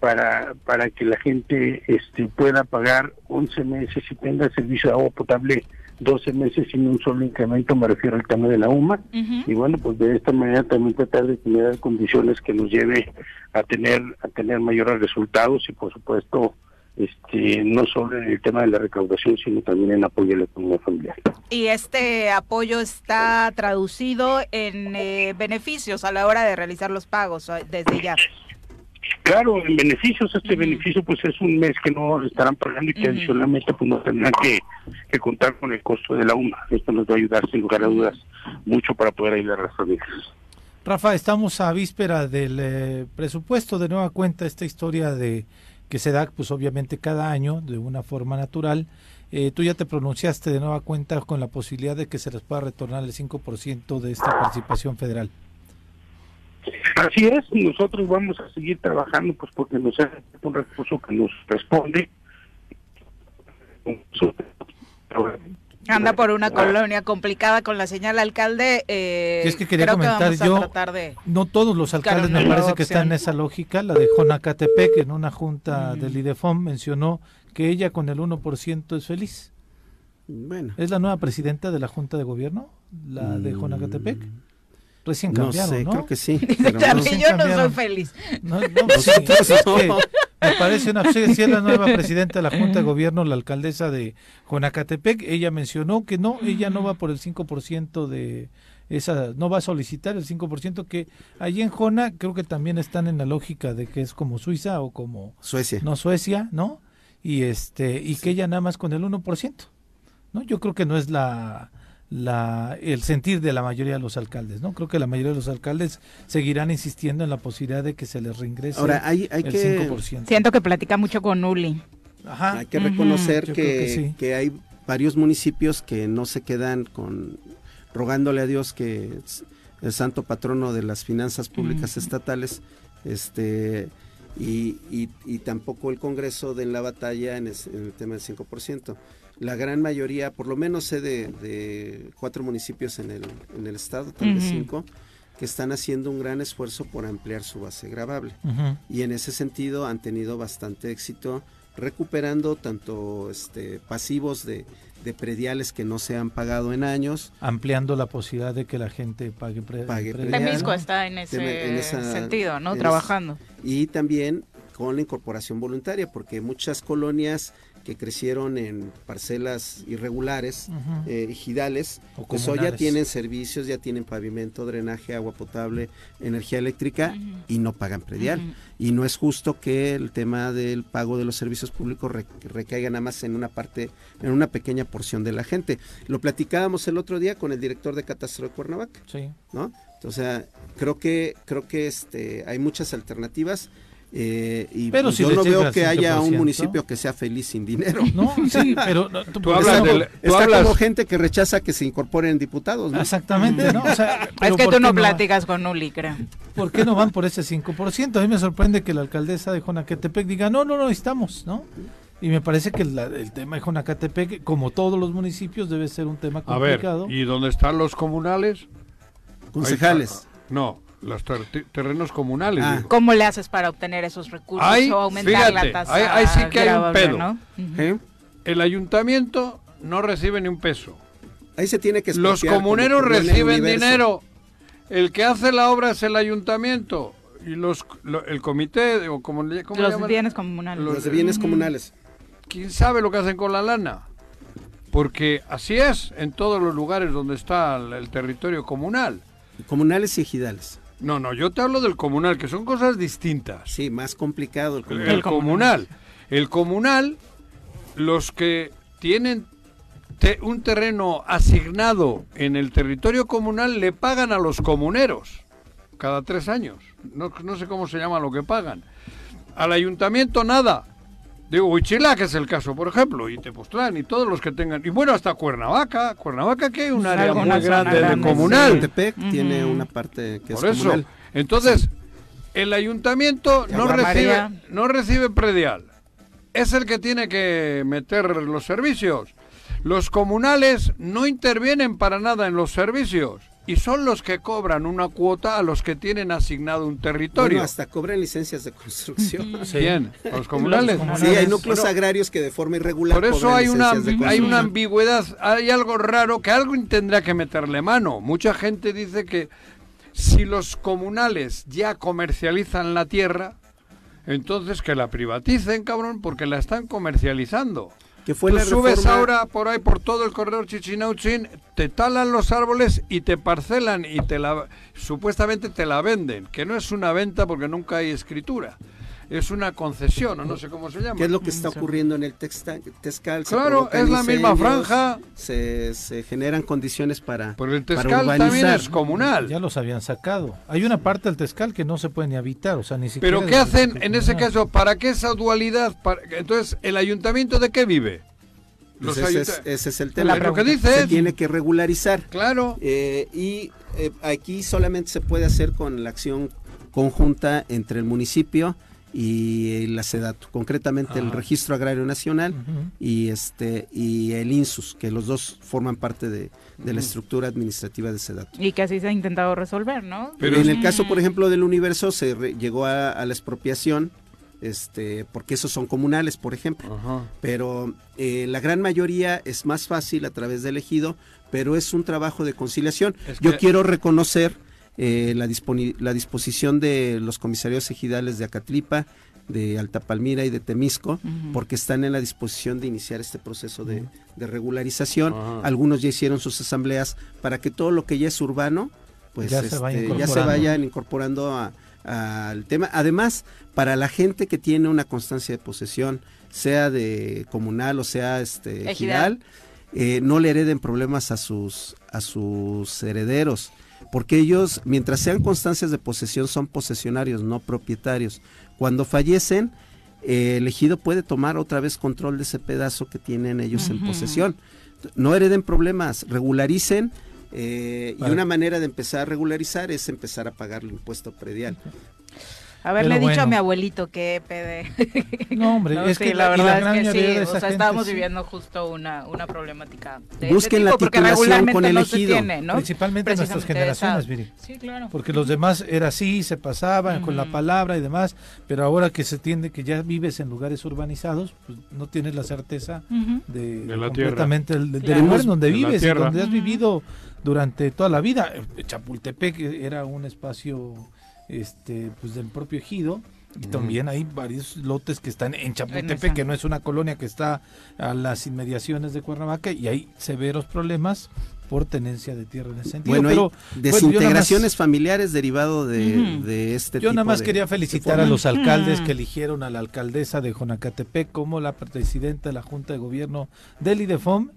[SPEAKER 6] para para que la gente este pueda pagar 11 meses y tenga servicio de agua potable 12 meses sin un solo incremento, me refiero al tema de la UMA. Y bueno, pues de esta manera también tratar de generar condiciones que nos lleve a tener a tener mayores resultados y por supuesto este no solo en el tema de la recaudación, sino también en apoyo a la economía familiar.
[SPEAKER 1] Y este apoyo está traducido en eh, beneficios a la hora de realizar los pagos desde ya.
[SPEAKER 6] Claro, en beneficios, este beneficio pues es un mes que no estarán pagando y que adicionalmente pues no tendrán que, que contar con el costo de la UMA. Esto nos va a ayudar sin lugar a dudas mucho para poder ayudar a las familias.
[SPEAKER 3] Rafa, estamos a víspera del eh, presupuesto de nueva cuenta, esta historia de que se da, pues obviamente cada año de una forma natural. Eh, tú ya te pronunciaste de nueva cuenta con la posibilidad de que se les pueda retornar el 5% de esta participación federal.
[SPEAKER 6] Así es, nosotros vamos a seguir trabajando pues porque nos hace un recurso que nos responde.
[SPEAKER 1] Anda por una colonia complicada con la señal alcalde. Eh,
[SPEAKER 3] es que quería
[SPEAKER 1] creo
[SPEAKER 3] comentar,
[SPEAKER 1] que
[SPEAKER 3] yo-
[SPEAKER 1] de...
[SPEAKER 3] No todos los alcaldes me parece que están en esa lógica. La de Jonacatepec en una junta
[SPEAKER 1] Mm.
[SPEAKER 3] del IDEFOM mencionó que ella con el 1% es feliz.
[SPEAKER 4] Bueno,
[SPEAKER 3] ¿Es la nueva presidenta de la Junta de Gobierno? ¿La de
[SPEAKER 4] Mm.
[SPEAKER 3] Jonacatepec? Recién
[SPEAKER 4] no
[SPEAKER 3] cambiaron,
[SPEAKER 4] sé,
[SPEAKER 3] ¿no?
[SPEAKER 4] creo que sí. Pero no
[SPEAKER 1] yo no soy feliz.
[SPEAKER 3] No, no, sí, es
[SPEAKER 4] no.
[SPEAKER 3] que me parece una sí es la nueva presidenta de la Junta de Gobierno, la alcaldesa de Jonacatepec. Ella mencionó que no, ella no va por el 5% de esa, no va a solicitar el 5%, que allí en Jona creo que también están en la lógica de que es como Suiza o como
[SPEAKER 4] Suecia.
[SPEAKER 3] no Suecia, ¿no? Y este y que ella nada más con el 1%, ¿no? Yo creo que no es la la el sentir de la mayoría de los alcaldes, ¿no? Creo que la mayoría de los alcaldes seguirán insistiendo en la posibilidad de que se les reingrese
[SPEAKER 4] Ahora, hay, hay
[SPEAKER 3] el
[SPEAKER 4] que
[SPEAKER 3] 5%.
[SPEAKER 1] Siento que platica mucho con Uli.
[SPEAKER 3] Ajá.
[SPEAKER 4] Hay que reconocer que,
[SPEAKER 3] creo que sí.
[SPEAKER 4] que hay varios municipios que no se quedan con rogándole a Dios que es el santo patrono de las finanzas públicas estatales este y, y- y tampoco el Congreso den la batalla en, es- en el tema del 5%. La gran mayoría, por lo menos sé de, de cuatro municipios en el, en el estado, tal vez cinco, que están haciendo un gran esfuerzo por ampliar su base gravable
[SPEAKER 3] Ujú.
[SPEAKER 4] y en ese sentido han tenido bastante éxito recuperando tanto este pasivos de, de prediales que no se han pagado en años
[SPEAKER 3] Ampliando la posibilidad de que la gente pague, pre-
[SPEAKER 4] Pague
[SPEAKER 1] está en ese
[SPEAKER 4] en esa-
[SPEAKER 1] sentido, ¿no?
[SPEAKER 4] es-
[SPEAKER 1] Trabajando.
[SPEAKER 4] y también con la incorporación voluntaria porque muchas colonias que crecieron en parcelas irregulares eh,
[SPEAKER 3] O
[SPEAKER 4] pues hoy ya tienen servicios, ya tienen pavimento, drenaje, agua potable, energía eléctrica y no pagan predial. Y no es justo que el tema del pago de los servicios públicos re- recaiga nada más en una parte, en una pequeña porción de la gente. Lo platicábamos el otro día con el director de Catastro de Cuernavaca,
[SPEAKER 3] Sí.
[SPEAKER 4] ¿no? O sea, creo que, creo que este, hay muchas alternativas. Eh, y
[SPEAKER 3] Pero si
[SPEAKER 4] yo no veo que haya
[SPEAKER 3] 5%.
[SPEAKER 4] un municipio que sea feliz sin dinero.
[SPEAKER 3] No, sí, pero no,
[SPEAKER 2] Tú
[SPEAKER 3] por
[SPEAKER 2] hablas
[SPEAKER 3] eso-
[SPEAKER 2] del- tú
[SPEAKER 4] Está
[SPEAKER 2] hablas-
[SPEAKER 4] como gente que rechaza que se incorporen diputados, ¿no?
[SPEAKER 3] Exactamente, ¿no? O sea,
[SPEAKER 1] Es que
[SPEAKER 3] ¿por
[SPEAKER 1] tú no platicas con Uli, creo.
[SPEAKER 3] ¿Por qué no van por ese 5%? A mí me sorprende que la alcaldesa de Jonaquetepec diga, no, no, no, estamos, ¿no? Y me parece que la- el tema de Jonacatepec, como todos los municipios, debe ser un tema
[SPEAKER 2] A ver,
[SPEAKER 3] complicado.
[SPEAKER 2] ¿y dónde están los comunales?
[SPEAKER 4] Concejales.
[SPEAKER 2] No, los ter- terrenos comunales.
[SPEAKER 4] Ah.
[SPEAKER 2] digo.
[SPEAKER 1] ¿Cómo le haces para obtener esos recursos
[SPEAKER 2] Ahí,
[SPEAKER 1] o aumentar
[SPEAKER 2] fíjate,
[SPEAKER 1] la tasa
[SPEAKER 2] ahí- ahí sí que hay un pedo.
[SPEAKER 4] ¿eh?
[SPEAKER 2] El ayuntamiento no recibe ni un peso.
[SPEAKER 4] Ahí se tiene que
[SPEAKER 2] Los comuneros reciben dinero. El que hace la obra es el ayuntamiento. Y los lo- el comité, o como le ¿cómo le
[SPEAKER 1] Los bienes comunales.
[SPEAKER 2] Los-
[SPEAKER 4] Los de bienes comunales.
[SPEAKER 2] ¿Quién sabe lo que hacen con la lana? Porque así es en todos los lugares donde está el, el territorio comunal.
[SPEAKER 4] Comunales y ejidales.
[SPEAKER 2] No, no, yo te hablo del comunal, que son cosas distintas.
[SPEAKER 4] Sí, más complicado el comunal.
[SPEAKER 1] El
[SPEAKER 2] comunal. El comunal, los que tienen te- un terreno asignado en el territorio comunal le pagan a los comuneros cada tres años. No, no sé cómo se llama lo que pagan. Al ayuntamiento nada. Digo, Huichilá, que es el caso, por ejemplo, y Tepoztlán, y todos los que tengan. Y bueno, hasta Cuernavaca. Cuernavaca, que es un área muy grande de comunal.
[SPEAKER 1] Ujú.
[SPEAKER 4] tiene una parte que
[SPEAKER 2] Por
[SPEAKER 4] es
[SPEAKER 2] eso.
[SPEAKER 4] comunal.
[SPEAKER 2] Entonces, el ayuntamiento no recibe,
[SPEAKER 1] María.
[SPEAKER 2] no recibe predial. Es el que tiene que meter los servicios. Los comunales no intervienen para nada en los servicios y son los que cobran una cuota a los que tienen asignado un territorio.
[SPEAKER 4] Bueno, hasta cobran licencias de construcción.
[SPEAKER 3] Sí.
[SPEAKER 2] Bien, los comunales.
[SPEAKER 4] Sí, hay núcleos agrarios que de forma irregular
[SPEAKER 2] Por eso
[SPEAKER 4] cobran
[SPEAKER 2] hay una, hay una ambigüedad, hay algo raro que alguien tendrá que meterle mano. Mucha gente dice que si los comunales ya comercializan la tierra, entonces que la privaticen, cabrón, porque la están comercializando.
[SPEAKER 4] Que fue
[SPEAKER 2] Tú
[SPEAKER 4] la
[SPEAKER 2] subes
[SPEAKER 4] reforma-
[SPEAKER 2] ahora por ahí por todo el corredor Chichinauchin, te talan los árboles y te parcelan y te la supuestamente te la venden, que no es una venta porque nunca hay escritura. Es una concesión o no sé cómo se llama.
[SPEAKER 4] ¿Qué es lo que está ocurriendo en el texta, Tezcal?
[SPEAKER 2] Claro, es la misma franja.
[SPEAKER 4] Se, se generan condiciones para,
[SPEAKER 2] Por el
[SPEAKER 4] para
[SPEAKER 2] Tezcal también es comunal.
[SPEAKER 3] Ya los habían sacado. Hay una parte del Tescal que no se puede ni habitar, o sea, ni siquiera...
[SPEAKER 2] Pero ¿qué
[SPEAKER 3] es-
[SPEAKER 2] hacen en ese caso? ¿Para qué esa dualidad? Para- Entonces, ¿el ayuntamiento de qué vive?
[SPEAKER 4] Pues ese, es, ese es el
[SPEAKER 2] Es
[SPEAKER 4] tema.
[SPEAKER 2] lo que
[SPEAKER 4] Se
[SPEAKER 2] dices.
[SPEAKER 4] tiene que regularizar.
[SPEAKER 2] Claro.
[SPEAKER 4] Eh, y eh, aquí solamente se puede hacer con la acción conjunta entre el municipio y la SEDATU, concretamente el
[SPEAKER 2] Ajá.
[SPEAKER 4] Registro Agrario Nacional y este y el INSUS, que los dos forman parte de, de la estructura administrativa de SEDATU.
[SPEAKER 1] Y que así se ha intentado resolver, ¿no?
[SPEAKER 2] Pero
[SPEAKER 4] en
[SPEAKER 2] es-
[SPEAKER 4] el caso, por ejemplo, del universo, se re- llegó a, a la expropiación, este, porque esos son comunales, por ejemplo. Pero eh, la gran mayoría es más fácil a través del ejido, pero es un trabajo de conciliación.
[SPEAKER 2] Es
[SPEAKER 4] Yo quiero reconocer eh, la, la disposición de los comisarios ejidales de Acatlipa, de Alta Palmira y de Temisco, porque están en la disposición de iniciar este proceso de, de regularización.
[SPEAKER 2] Ajá.
[SPEAKER 4] Algunos ya hicieron sus asambleas para que todo lo que ya es urbano, pues
[SPEAKER 3] Ya se vaya
[SPEAKER 4] este, ya se vayan incorporando a- al tema. Además, para la gente que tiene una constancia de posesión, sea de comunal o sea este
[SPEAKER 1] Ejidal.
[SPEAKER 4] ejidal, eh, no le hereden problemas a sus a sus herederos, porque ellos, mientras sean constancias de posesión, son posesionarios, no propietarios. Cuando fallecen, eh, el ejido puede tomar otra vez control de ese pedazo que tienen ellos en posesión. No hereden problemas, regularicen. eh, y una manera de empezar a regularizar es empezar a pagar el impuesto predial.
[SPEAKER 1] Haberle
[SPEAKER 3] Pero
[SPEAKER 1] dicho a mi abuelito que PD.
[SPEAKER 3] No, hombre,
[SPEAKER 1] No,
[SPEAKER 3] es
[SPEAKER 1] sí,
[SPEAKER 3] que
[SPEAKER 1] la verdad
[SPEAKER 3] gran
[SPEAKER 1] es que
[SPEAKER 3] mayoría
[SPEAKER 1] sí,
[SPEAKER 3] de
[SPEAKER 1] o
[SPEAKER 3] esa
[SPEAKER 1] sea,
[SPEAKER 3] gente
[SPEAKER 1] estábamos
[SPEAKER 3] sí.
[SPEAKER 1] viviendo justo una, una problemática de
[SPEAKER 4] Busquen la
[SPEAKER 1] tipo, porque
[SPEAKER 4] titulación con
[SPEAKER 1] no se
[SPEAKER 4] elegido.
[SPEAKER 1] tiene, ¿no?
[SPEAKER 3] Principalmente nuestras generaciones, Viri.
[SPEAKER 1] Sí, claro.
[SPEAKER 3] Porque los demás era así, se pasaban con la
[SPEAKER 1] Ujú.
[SPEAKER 3] palabra y demás, pero ahora que se tiende que ya vives en lugares urbanizados, pues no tienes la certeza de,
[SPEAKER 2] De la
[SPEAKER 3] completamente del, del
[SPEAKER 1] Claro.
[SPEAKER 3] lugar donde
[SPEAKER 2] De la
[SPEAKER 3] vives
[SPEAKER 2] tierra.
[SPEAKER 3] donde has vivido durante toda la vida. Chapultepec era un espacio este pues del propio ejido y también hay varios lotes que están en Chapultepec, que no es una colonia que está a las inmediaciones de Cuernavaca y hay severos problemas por tenencia de tierra en ese sentido.
[SPEAKER 4] Bueno,
[SPEAKER 3] pero
[SPEAKER 4] hay
[SPEAKER 3] bueno, yo nada
[SPEAKER 4] desintegraciones
[SPEAKER 3] más-
[SPEAKER 4] familiares derivado de,
[SPEAKER 1] Ujú.
[SPEAKER 4] de este
[SPEAKER 3] Yo
[SPEAKER 4] tipo
[SPEAKER 3] nada más
[SPEAKER 4] de-
[SPEAKER 3] quería felicitar a los alcaldes
[SPEAKER 1] Mm.
[SPEAKER 3] que eligieron a la alcaldesa de Jonacatepec como la presidenta de la Junta de Gobierno del IDEFOM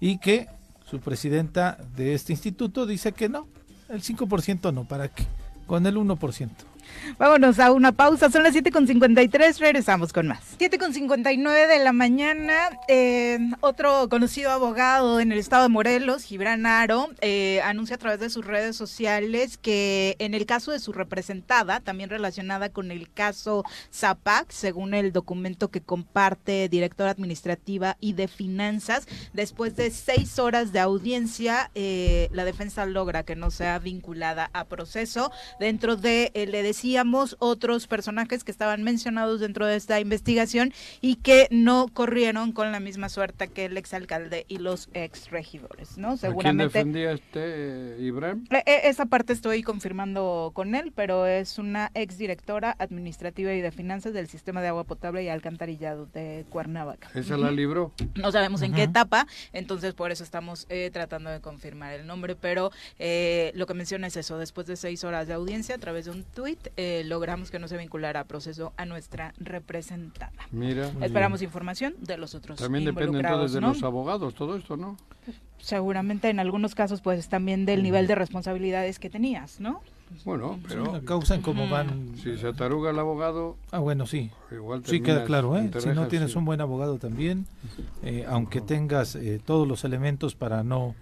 [SPEAKER 3] y que su presidenta de este instituto dice que no, el 5% no, ¿para qué? Con el 1%.
[SPEAKER 1] Vámonos a una pausa, son las 7.53, regresamos con más. 7.59 de la mañana, eh, otro conocido abogado en el estado de Morelos, Gibran Aro, eh, anuncia a través de sus redes sociales que en el caso de su representada, también relacionada con el caso ZAPAC, según el documento que comparte directora administrativa y de finanzas, después de seis horas de audiencia, eh, la defensa logra que no sea vinculada a proceso. Dentro de, eh, le decíamos, otros personajes que estaban mencionados dentro de esta investigación y que no corrieron con la misma suerte que el exalcalde y los exregidores, ¿no?
[SPEAKER 2] ¿A quién
[SPEAKER 1] Seguramente.
[SPEAKER 2] defendía este Ibrahim?
[SPEAKER 1] Eh, eh, Esa parte estoy confirmando con él, pero es una exdirectora administrativa y de finanzas del sistema de agua potable y alcantarillado de Cuernavaca.
[SPEAKER 2] Esa la libró.
[SPEAKER 1] No sabemos en qué etapa, entonces por eso estamos eh, tratando de confirmar el nombre, pero eh, lo que menciona es eso, después de seis horas de audiencia, a través de un tuit, eh, logramos que no se vinculara a proceso a nuestra representada.
[SPEAKER 2] Mira.
[SPEAKER 1] Esperamos información de los otros
[SPEAKER 2] También depende entonces de
[SPEAKER 1] ¿no?
[SPEAKER 2] los abogados, todo esto, ¿no?
[SPEAKER 1] Seguramente en algunos casos pues también del nivel de responsabilidades que tenías, ¿no?
[SPEAKER 2] Bueno, pero
[SPEAKER 3] la causa en cómo
[SPEAKER 1] Ujú.
[SPEAKER 3] van...
[SPEAKER 2] si se ataruga el abogado,
[SPEAKER 3] Ah, bueno, sí.
[SPEAKER 2] igual
[SPEAKER 3] Sí, queda claro, ¿eh? Si no tienes
[SPEAKER 2] sí.
[SPEAKER 3] un buen abogado también, eh, aunque tengas eh, todos los elementos para no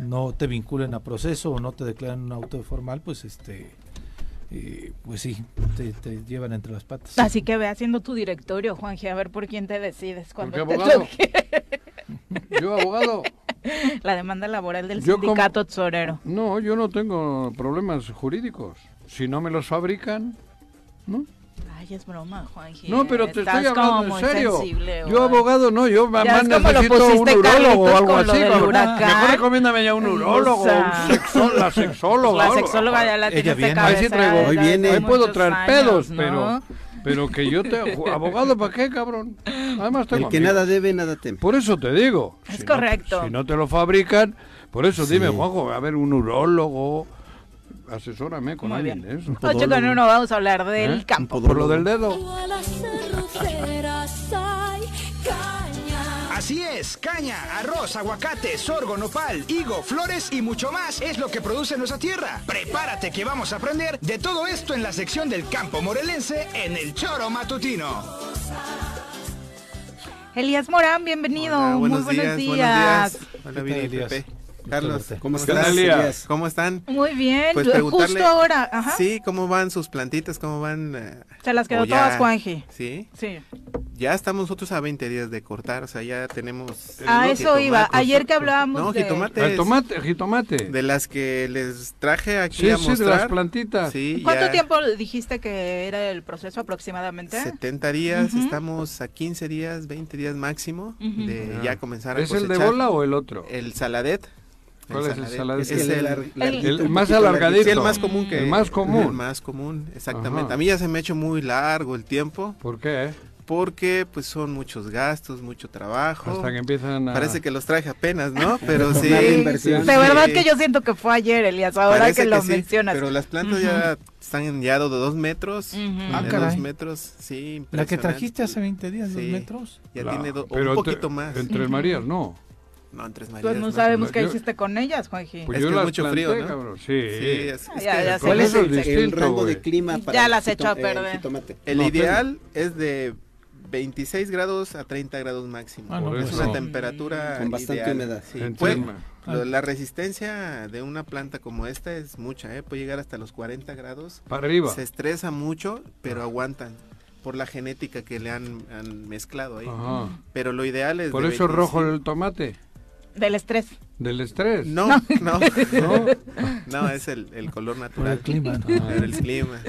[SPEAKER 3] no te vinculen a proceso o no te declaren un auto formal, pues este eh, pues sí, te, te llevan entre las patas.
[SPEAKER 1] Así que ve haciendo tu directorio, Juanje, a ver por quién te decides cuando te
[SPEAKER 2] abogado?
[SPEAKER 1] toque
[SPEAKER 2] Yo, abogado,
[SPEAKER 1] la demanda laboral del
[SPEAKER 2] Yo como-
[SPEAKER 1] sindicato tesorero.
[SPEAKER 2] no, yo no tengo problemas jurídicos. Si no me los fabrican, ¿no?
[SPEAKER 1] Ay, es broma, Juanje.
[SPEAKER 2] No, pero te
[SPEAKER 1] Estás
[SPEAKER 2] estoy
[SPEAKER 1] como
[SPEAKER 2] hablando en serio.
[SPEAKER 1] sensible
[SPEAKER 2] Yo
[SPEAKER 1] hoy.
[SPEAKER 2] abogado no, yo más
[SPEAKER 1] lo
[SPEAKER 2] necesito un urólogo o algo así. Mejor recomiéndame ya un
[SPEAKER 1] O
[SPEAKER 2] urólogo,
[SPEAKER 1] sea,
[SPEAKER 2] un sexo- la sexóloga.
[SPEAKER 1] La sexóloga ya la de
[SPEAKER 3] viene.
[SPEAKER 1] cabecera
[SPEAKER 2] Ahí sí traigo.
[SPEAKER 4] Hoy viene.
[SPEAKER 2] Ahí puedo traer
[SPEAKER 1] años,
[SPEAKER 2] pedos,
[SPEAKER 1] ¿no?
[SPEAKER 2] pero pero que yo te abogado para qué, cabrón. Además tengo
[SPEAKER 4] El que
[SPEAKER 2] amigos.
[SPEAKER 4] nada debe, nada teme.
[SPEAKER 2] Por eso te digo.
[SPEAKER 1] Es
[SPEAKER 2] si no-
[SPEAKER 1] correcto.
[SPEAKER 2] si no te lo fabrican, por eso dime,
[SPEAKER 4] Sí.
[SPEAKER 2] Juanjo, a ver, un urólogo, asesórame con
[SPEAKER 1] Muy
[SPEAKER 2] alguien
[SPEAKER 1] bien.
[SPEAKER 2] de eso.
[SPEAKER 1] Ocho con uno, vamos a hablar del
[SPEAKER 2] ¿Eh?
[SPEAKER 1] campo.
[SPEAKER 2] Por lo del dedo.
[SPEAKER 5] Así es, caña, arroz, aguacate, sorgo, nopal, higo, flores y mucho más es lo que produce nuestra tierra. Prepárate que vamos a aprender de todo esto en la sección del campo morelense en el Choro Matutino.
[SPEAKER 1] Elías Morán, bienvenido.
[SPEAKER 7] Hola,
[SPEAKER 1] Muy
[SPEAKER 7] buenos,
[SPEAKER 1] buenos
[SPEAKER 7] días,
[SPEAKER 1] días.
[SPEAKER 7] buenos días. Carlos. ¿cómo
[SPEAKER 2] ¿Qué tal,
[SPEAKER 7] estás?
[SPEAKER 2] Elías?
[SPEAKER 7] ¿Cómo están?
[SPEAKER 1] Muy bien,
[SPEAKER 7] Pues
[SPEAKER 1] justo
[SPEAKER 7] preguntarle-
[SPEAKER 1] ahora. Ajá.
[SPEAKER 7] Sí, ¿cómo van sus plantitas? ¿Cómo van? eh?
[SPEAKER 1] Se las quedó
[SPEAKER 7] ya-
[SPEAKER 1] todas, Juanje.
[SPEAKER 7] Sí,
[SPEAKER 1] Sí.
[SPEAKER 7] ya estamos nosotros a 20 días de cortar, o sea, ya tenemos...
[SPEAKER 1] A eso iba. Ayer que hablábamos
[SPEAKER 7] No,
[SPEAKER 1] de...
[SPEAKER 7] jitomates.
[SPEAKER 2] El tomate, jitomate.
[SPEAKER 7] De las que les traje aquí
[SPEAKER 2] Sí,
[SPEAKER 7] a
[SPEAKER 2] sí,
[SPEAKER 7] mostrar.
[SPEAKER 2] de las plantitas.
[SPEAKER 7] Sí,
[SPEAKER 1] ¿Cuánto
[SPEAKER 7] ya
[SPEAKER 1] tiempo dijiste que era el proceso aproximadamente?
[SPEAKER 7] 70 días,
[SPEAKER 1] Ujú.
[SPEAKER 7] estamos a 15 días, 20 días máximo
[SPEAKER 1] Ujú.
[SPEAKER 7] de
[SPEAKER 2] Ah.
[SPEAKER 7] ya comenzar a
[SPEAKER 2] ¿Es el de
[SPEAKER 7] cosechar.
[SPEAKER 2] bola o el otro?
[SPEAKER 7] El saladet.
[SPEAKER 2] ¿Cuál es el?
[SPEAKER 7] Es
[SPEAKER 2] Es
[SPEAKER 7] el,
[SPEAKER 2] más alargadito.
[SPEAKER 7] Sí, el más común que
[SPEAKER 2] El más común.
[SPEAKER 7] El más común, exactamente.
[SPEAKER 2] Ajá.
[SPEAKER 7] A mí ya se me ha hecho muy largo el tiempo
[SPEAKER 2] ¿Por qué?
[SPEAKER 7] porque pues son muchos gastos, mucho trabajo.
[SPEAKER 2] Hasta que empiezan a...
[SPEAKER 7] Parece que los traje apenas, ¿no? Pero sí.
[SPEAKER 1] De verdad que yo siento que fue ayer, Elías, ahora
[SPEAKER 7] Parece
[SPEAKER 1] que lo
[SPEAKER 7] sí,
[SPEAKER 1] mencionas.
[SPEAKER 7] Pero las plantas ya están ya de dos metros.
[SPEAKER 3] Ah, caray.
[SPEAKER 7] dos metros, sí.
[SPEAKER 3] La que trajiste hace 20 días, dos metros.
[SPEAKER 7] Ya tiene do- un
[SPEAKER 2] entre-
[SPEAKER 7] poquito más.
[SPEAKER 2] En Tres Marías, no.
[SPEAKER 7] No, en Tres Marías.
[SPEAKER 1] Pues no
[SPEAKER 7] no.
[SPEAKER 1] sabemos qué
[SPEAKER 2] Yo-
[SPEAKER 1] hiciste con ellas, Juanji.
[SPEAKER 2] Pues
[SPEAKER 7] Es
[SPEAKER 2] yo
[SPEAKER 7] que es
[SPEAKER 2] las
[SPEAKER 7] mucho
[SPEAKER 2] planté,
[SPEAKER 7] frío, ¿no?
[SPEAKER 2] cabrón. Sí.
[SPEAKER 7] Sí, es- es
[SPEAKER 1] Ya, ya.
[SPEAKER 4] ¿Cuál es el, rango de clima para
[SPEAKER 1] Ya
[SPEAKER 4] el
[SPEAKER 1] las echó a perder.
[SPEAKER 4] jitomate?
[SPEAKER 7] El
[SPEAKER 4] No, pero-
[SPEAKER 7] ideal es de 26 grados a 30 grados máximo.
[SPEAKER 3] Ah, no,
[SPEAKER 7] es
[SPEAKER 3] pues
[SPEAKER 7] una temperatura
[SPEAKER 4] Con bastante
[SPEAKER 7] ideal.
[SPEAKER 4] humedad.
[SPEAKER 7] Sí, lo- la resistencia de una planta como esta es mucha, ¿eh? puede llegar hasta los 40 grados.
[SPEAKER 2] Para arriba.
[SPEAKER 7] Se estresa mucho, pero aguantan por la genética que le han, han mezclado ahí.
[SPEAKER 2] Ajá.
[SPEAKER 7] Pero lo ideal es...
[SPEAKER 2] Por
[SPEAKER 7] de
[SPEAKER 2] eso es rojo
[SPEAKER 7] 25.
[SPEAKER 2] el tomate.
[SPEAKER 1] Del estrés.
[SPEAKER 2] Del estrés.
[SPEAKER 7] No, no,
[SPEAKER 2] ¿No?
[SPEAKER 7] no, es el, el color
[SPEAKER 3] Por
[SPEAKER 7] natural.
[SPEAKER 3] el clima. ¿no?
[SPEAKER 7] Por el clima.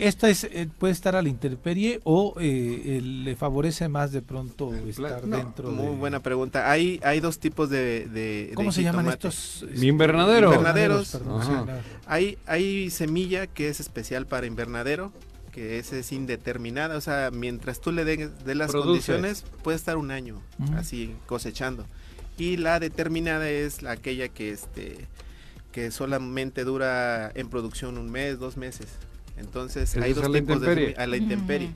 [SPEAKER 3] Esta es, eh, puede estar a la intemperie o eh, le favorece más de pronto estar
[SPEAKER 7] No,
[SPEAKER 3] dentro
[SPEAKER 7] muy
[SPEAKER 3] de...
[SPEAKER 7] buena pregunta. Hay, hay dos tipos de, de
[SPEAKER 3] ¿Cómo
[SPEAKER 7] de
[SPEAKER 3] se llaman estos?
[SPEAKER 2] Mi invernadero.
[SPEAKER 7] Invernaderos.
[SPEAKER 3] perdón, sí, claro.
[SPEAKER 7] Hay, hay semilla que es especial para invernadero, que esa es indeterminada, o sea, mientras tú le des de las
[SPEAKER 2] Produce.
[SPEAKER 7] condiciones, puede estar un año así cosechando. Y la determinada es la- aquella que este que solamente dura en producción un mes, dos meses. Entonces hay dos
[SPEAKER 2] a la
[SPEAKER 7] tipos de a la intemperie.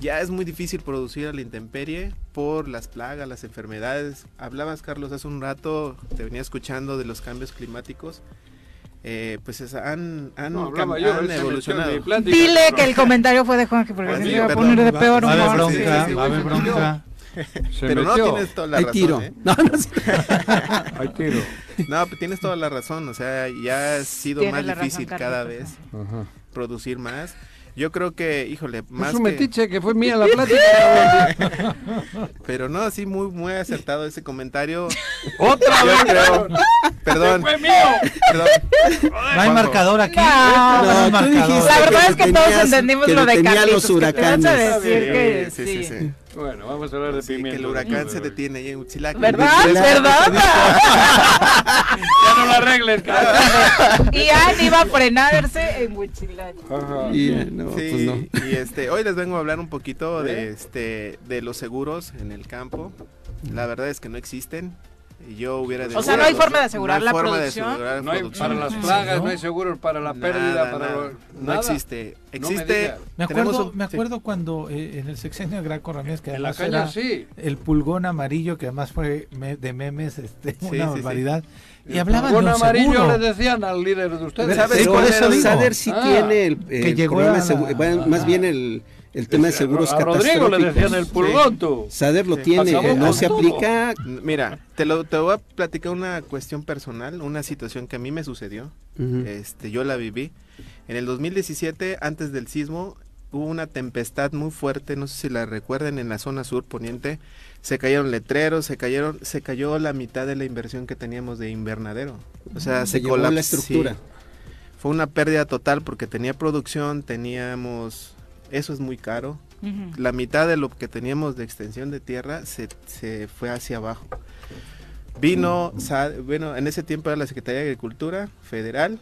[SPEAKER 7] Ya es muy difícil producir a la intemperie por las plagas, las enfermedades. Hablabas, Carlos, hace un rato, te venía escuchando de los cambios climáticos. Eh, pues es- han, han,
[SPEAKER 2] No, hablaba yo,
[SPEAKER 7] evolucionado.
[SPEAKER 2] plática.
[SPEAKER 1] Dile que el comentario fue de Juanji, porque
[SPEAKER 7] Ah, sí,
[SPEAKER 1] se iba a poner de
[SPEAKER 3] Va-
[SPEAKER 1] peor
[SPEAKER 3] va a haber
[SPEAKER 1] humor.
[SPEAKER 3] bronca,
[SPEAKER 7] sí, sí,
[SPEAKER 3] va a haber bronca.
[SPEAKER 2] Se
[SPEAKER 7] Pero no
[SPEAKER 2] metió.
[SPEAKER 7] tienes toda la
[SPEAKER 4] Hay
[SPEAKER 7] razón.
[SPEAKER 4] tiro.
[SPEAKER 7] ¿eh?
[SPEAKER 4] No, no, sí.
[SPEAKER 2] Hay tiro.
[SPEAKER 7] No, pero tienes toda la razón. O sea, ya ha sido
[SPEAKER 1] Tiene
[SPEAKER 7] más
[SPEAKER 1] la razón,
[SPEAKER 7] difícil cada vez
[SPEAKER 2] Ajá.
[SPEAKER 7] producir más. Yo creo que, híjole, más
[SPEAKER 2] Es un
[SPEAKER 7] que-
[SPEAKER 2] metiche que fue mía la plática.
[SPEAKER 7] Pero no, sí, muy, muy acertado ese comentario.
[SPEAKER 2] Otra
[SPEAKER 7] Yo
[SPEAKER 2] vez.
[SPEAKER 7] creo. Perdón,
[SPEAKER 2] Fue mío.
[SPEAKER 7] perdón.
[SPEAKER 3] No hay marcador aquí.
[SPEAKER 1] No.
[SPEAKER 3] No
[SPEAKER 4] No,
[SPEAKER 3] marcador.
[SPEAKER 4] dijiste
[SPEAKER 1] La verdad
[SPEAKER 4] que
[SPEAKER 1] es que todos
[SPEAKER 4] tenías-
[SPEAKER 1] entendimos
[SPEAKER 4] que
[SPEAKER 1] lo de Carlitos.
[SPEAKER 4] los
[SPEAKER 1] que te vas a
[SPEAKER 4] huracanes.
[SPEAKER 1] decir
[SPEAKER 7] Sí,
[SPEAKER 1] que
[SPEAKER 7] sí, sí, sí.
[SPEAKER 2] Bueno, vamos a hablar de
[SPEAKER 7] Sí, que el huracán se detiene ahí en Huitzilac.
[SPEAKER 1] ¿Verdad? ¿Verdad?
[SPEAKER 2] Ya no la arregles,
[SPEAKER 1] y Ann iba a frenarse en Huichilac.
[SPEAKER 4] Y, eh, no,
[SPEAKER 7] Sí,
[SPEAKER 4] pues no.
[SPEAKER 7] y este, hoy les vengo a hablar un poquito de este de los seguros en el campo. La verdad es que no existen. Y Yo hubiera
[SPEAKER 1] O sea, no hay forma de asegurar
[SPEAKER 7] no hay
[SPEAKER 1] la
[SPEAKER 7] forma de
[SPEAKER 1] producción.
[SPEAKER 7] asegurar la
[SPEAKER 2] No hay
[SPEAKER 7] producción.
[SPEAKER 2] para las
[SPEAKER 3] ¿En
[SPEAKER 2] plagas,
[SPEAKER 3] serio?
[SPEAKER 2] no hay seguros para la pérdida,
[SPEAKER 7] Nada,
[SPEAKER 2] para
[SPEAKER 7] nada.
[SPEAKER 2] lo-
[SPEAKER 7] No
[SPEAKER 2] nada.
[SPEAKER 7] existe.
[SPEAKER 2] No me
[SPEAKER 7] Existe.
[SPEAKER 2] digas.
[SPEAKER 3] Me
[SPEAKER 7] tenemos
[SPEAKER 3] acuerdo,
[SPEAKER 7] un-
[SPEAKER 3] me
[SPEAKER 7] sí.
[SPEAKER 3] acuerdo cuando eh, en el sexenio de Graco Ramírez, que
[SPEAKER 2] En la caña
[SPEAKER 3] era
[SPEAKER 2] sí.
[SPEAKER 3] el pulgón amarillo, que además fue me- de memes, este,
[SPEAKER 7] Sí,
[SPEAKER 3] una
[SPEAKER 7] sí, sí.
[SPEAKER 3] barbaridad. Y
[SPEAKER 2] El
[SPEAKER 3] hablaban
[SPEAKER 2] pulgón
[SPEAKER 3] de un
[SPEAKER 2] amarillo
[SPEAKER 3] seguro.
[SPEAKER 2] le decían al líder de ustedes.
[SPEAKER 7] ¿Sabes cuál
[SPEAKER 4] eso Sader sí
[SPEAKER 2] Ah,
[SPEAKER 4] tiene el,
[SPEAKER 3] que llegó
[SPEAKER 4] más bien el, el tema de seguros
[SPEAKER 2] a Rodrigo le decían el pulgón, tú.
[SPEAKER 4] Sader lo
[SPEAKER 7] Sí.
[SPEAKER 4] tiene,
[SPEAKER 2] Acabó
[SPEAKER 4] no se
[SPEAKER 2] todo.
[SPEAKER 4] aplica.
[SPEAKER 7] Mira, te lo te voy a platicar una cuestión personal, una situación que a mí me sucedió. Este, yo la viví. En el 2017, antes del sismo, hubo una tempestad muy fuerte, no sé si la recuerden, en la zona sur poniente. Se cayeron letreros, se cayeron, se cayó la mitad de la inversión que teníamos de invernadero. O sea,
[SPEAKER 4] Se
[SPEAKER 7] se,
[SPEAKER 4] llevó la
[SPEAKER 7] colapsó.
[SPEAKER 4] estructura.
[SPEAKER 7] Sí. Fue una pérdida total porque tenía producción, teníamos, eso es muy caro. La mitad de lo que teníamos de extensión de tierra se, se fue hacia abajo. Vino, Sa- bueno, en ese tiempo era la Secretaría de Agricultura Federal,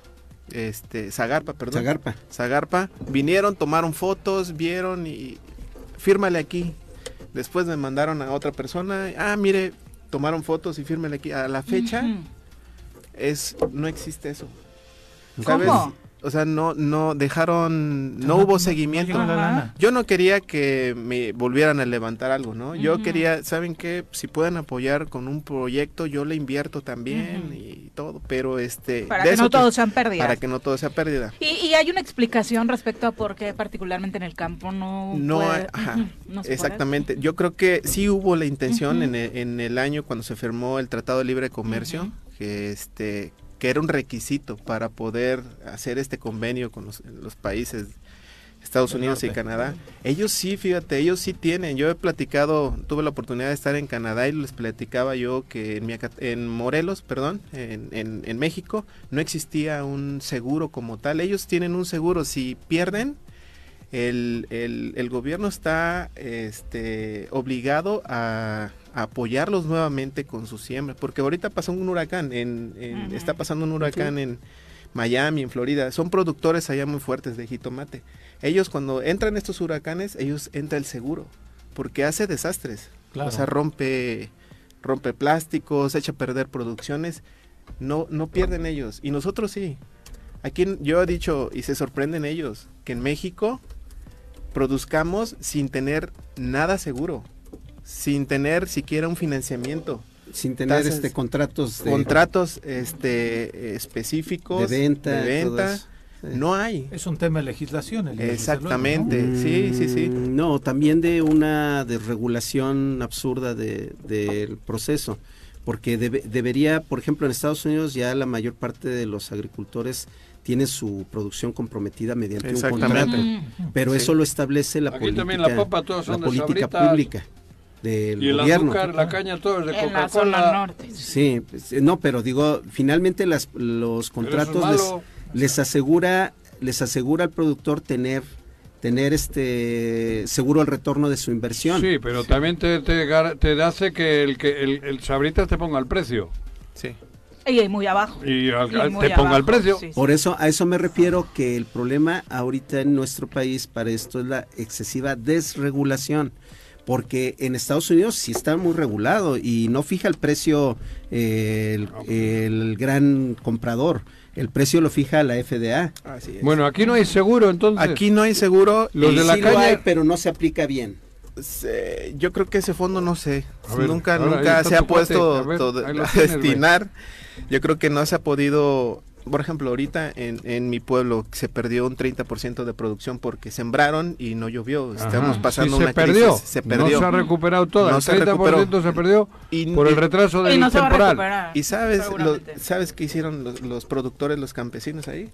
[SPEAKER 7] este, Zagarpa, perdón.
[SPEAKER 4] Zagarpa.
[SPEAKER 7] Zagarpa, vinieron, tomaron fotos, vieron y fírmale aquí. Después me mandaron a otra persona, ah, mire, tomaron fotos y fírmale aquí. A la fecha es no existe eso. ¿Sabes? O sea, no no dejaron no hubo seguimiento. Yo no quería que me volvieran a levantar algo, ¿no? Yo quería, ¿saben qué? Si pueden apoyar con un proyecto, yo le invierto también y todo, pero este...
[SPEAKER 1] Para
[SPEAKER 7] de
[SPEAKER 1] que
[SPEAKER 7] eso
[SPEAKER 1] no todos sean pérdidas.
[SPEAKER 7] Para que no todo sea pérdida.
[SPEAKER 1] Y, y hay una explicación respecto a por qué particularmente en el campo no
[SPEAKER 7] No,
[SPEAKER 1] puede-
[SPEAKER 7] ajá,
[SPEAKER 1] no se puede.
[SPEAKER 7] Exactamente. Yo creo que sí hubo la intención en, el, en el año cuando se firmó el Tratado de Libre Comercio, que este que era un requisito para poder hacer este convenio con los, los países Estados Unidos y. Canadá. Ellos sí, fíjate, ellos sí tienen. Yo he platicado, tuve la oportunidad de estar en Canadá y les platicaba yo que en, Miacat- en Morelos, perdón, en, en, en México, no existía un seguro como tal. Ellos tienen un seguro. Si pierden, el, el, el gobierno está este, obligado a apoyarlos nuevamente con su siembra, porque ahorita pasó un huracán, en, está pasando un huracán en Miami, en Florida, son productores allá muy fuertes de jitomate. Ellos cuando entran estos huracanes, ellos entra el seguro, porque hace desastres,
[SPEAKER 3] Claro.
[SPEAKER 7] o sea, rompe, rompe plásticos, echa a perder producciones, no, no pierden ellos, y nosotros sí. Aquí yo he dicho, y se sorprenden ellos, que en México produzcamos sin tener nada seguro, sin tener siquiera un financiamiento,
[SPEAKER 4] Sin tener
[SPEAKER 7] Tasas-
[SPEAKER 4] este contratos de,
[SPEAKER 7] contratos este específicos
[SPEAKER 4] de venta.
[SPEAKER 7] de venta. No hay.
[SPEAKER 3] Es un tema de legislación. el
[SPEAKER 7] Exactamente,
[SPEAKER 3] luego,
[SPEAKER 7] sí, sí, sí.
[SPEAKER 4] Mm, No, también de una desregulación absurda de- del proceso, porque debe- debería, por ejemplo, en Estados Unidos ya la mayor parte de los agricultores tienen su producción comprometida mediante un contrato, pero
[SPEAKER 7] Sí.
[SPEAKER 4] eso lo establece la
[SPEAKER 2] Aquí
[SPEAKER 4] política,
[SPEAKER 2] también la papa, todas son
[SPEAKER 4] la política
[SPEAKER 2] Sabritas.
[SPEAKER 4] pública del
[SPEAKER 2] Y el
[SPEAKER 4] gobierno.
[SPEAKER 2] azúcar, la caña, todo es de Coca-Cola.
[SPEAKER 1] norte.
[SPEAKER 4] Sí, pues, eh, no, pero digo, finalmente las, los
[SPEAKER 2] es
[SPEAKER 4] contratos les, les asegura les asegura al productor tener tener este seguro el retorno de su inversión.
[SPEAKER 2] Sí, pero también te, te, hace que el, que el, el Sabritas te ponga el precio.
[SPEAKER 7] Sí.
[SPEAKER 1] Y ahí muy abajo.
[SPEAKER 2] Y, al-
[SPEAKER 1] Y
[SPEAKER 2] al-
[SPEAKER 1] muy
[SPEAKER 2] te ponga el precio.
[SPEAKER 1] sí, sí.
[SPEAKER 4] Por eso a eso me refiero que el problema ahorita en nuestro país para esto es la excesiva desregulación. Porque en Estados Unidos sí está muy regulado y no fija el precio eh, el, el gran comprador. El precio lo fija la FDA.
[SPEAKER 7] Así es.
[SPEAKER 2] Bueno, aquí no hay seguro, entonces.
[SPEAKER 7] Aquí no hay seguro.
[SPEAKER 2] Los
[SPEAKER 7] y
[SPEAKER 2] de la
[SPEAKER 4] sí lo
[SPEAKER 2] caña-
[SPEAKER 4] hay, pero no se aplica bien.
[SPEAKER 7] se- yo creo que ese fondo no sé.
[SPEAKER 2] Ver,
[SPEAKER 7] nunca
[SPEAKER 2] ahora,
[SPEAKER 7] nunca se ha puesto
[SPEAKER 2] A ver,
[SPEAKER 7] todo-
[SPEAKER 2] tienes,
[SPEAKER 7] destinar. Yo creo que no se ha podido. Por ejemplo, ahorita en, en mi pueblo se perdió un 30% de producción porque sembraron y no llovió. Estamos
[SPEAKER 2] Ajá,
[SPEAKER 7] pasando
[SPEAKER 2] sí,
[SPEAKER 7] una
[SPEAKER 2] se perdió.
[SPEAKER 7] crisis. Se perdió.
[SPEAKER 2] No se ha recuperado todo.
[SPEAKER 7] No
[SPEAKER 2] el
[SPEAKER 7] se
[SPEAKER 2] 30%
[SPEAKER 7] recuperó.
[SPEAKER 2] se perdió
[SPEAKER 7] Y-
[SPEAKER 2] por el retraso del
[SPEAKER 1] no se
[SPEAKER 2] temporal.
[SPEAKER 7] ¿Y sabes, lo- sabes qué hicieron los, los productores, los campesinos ahí?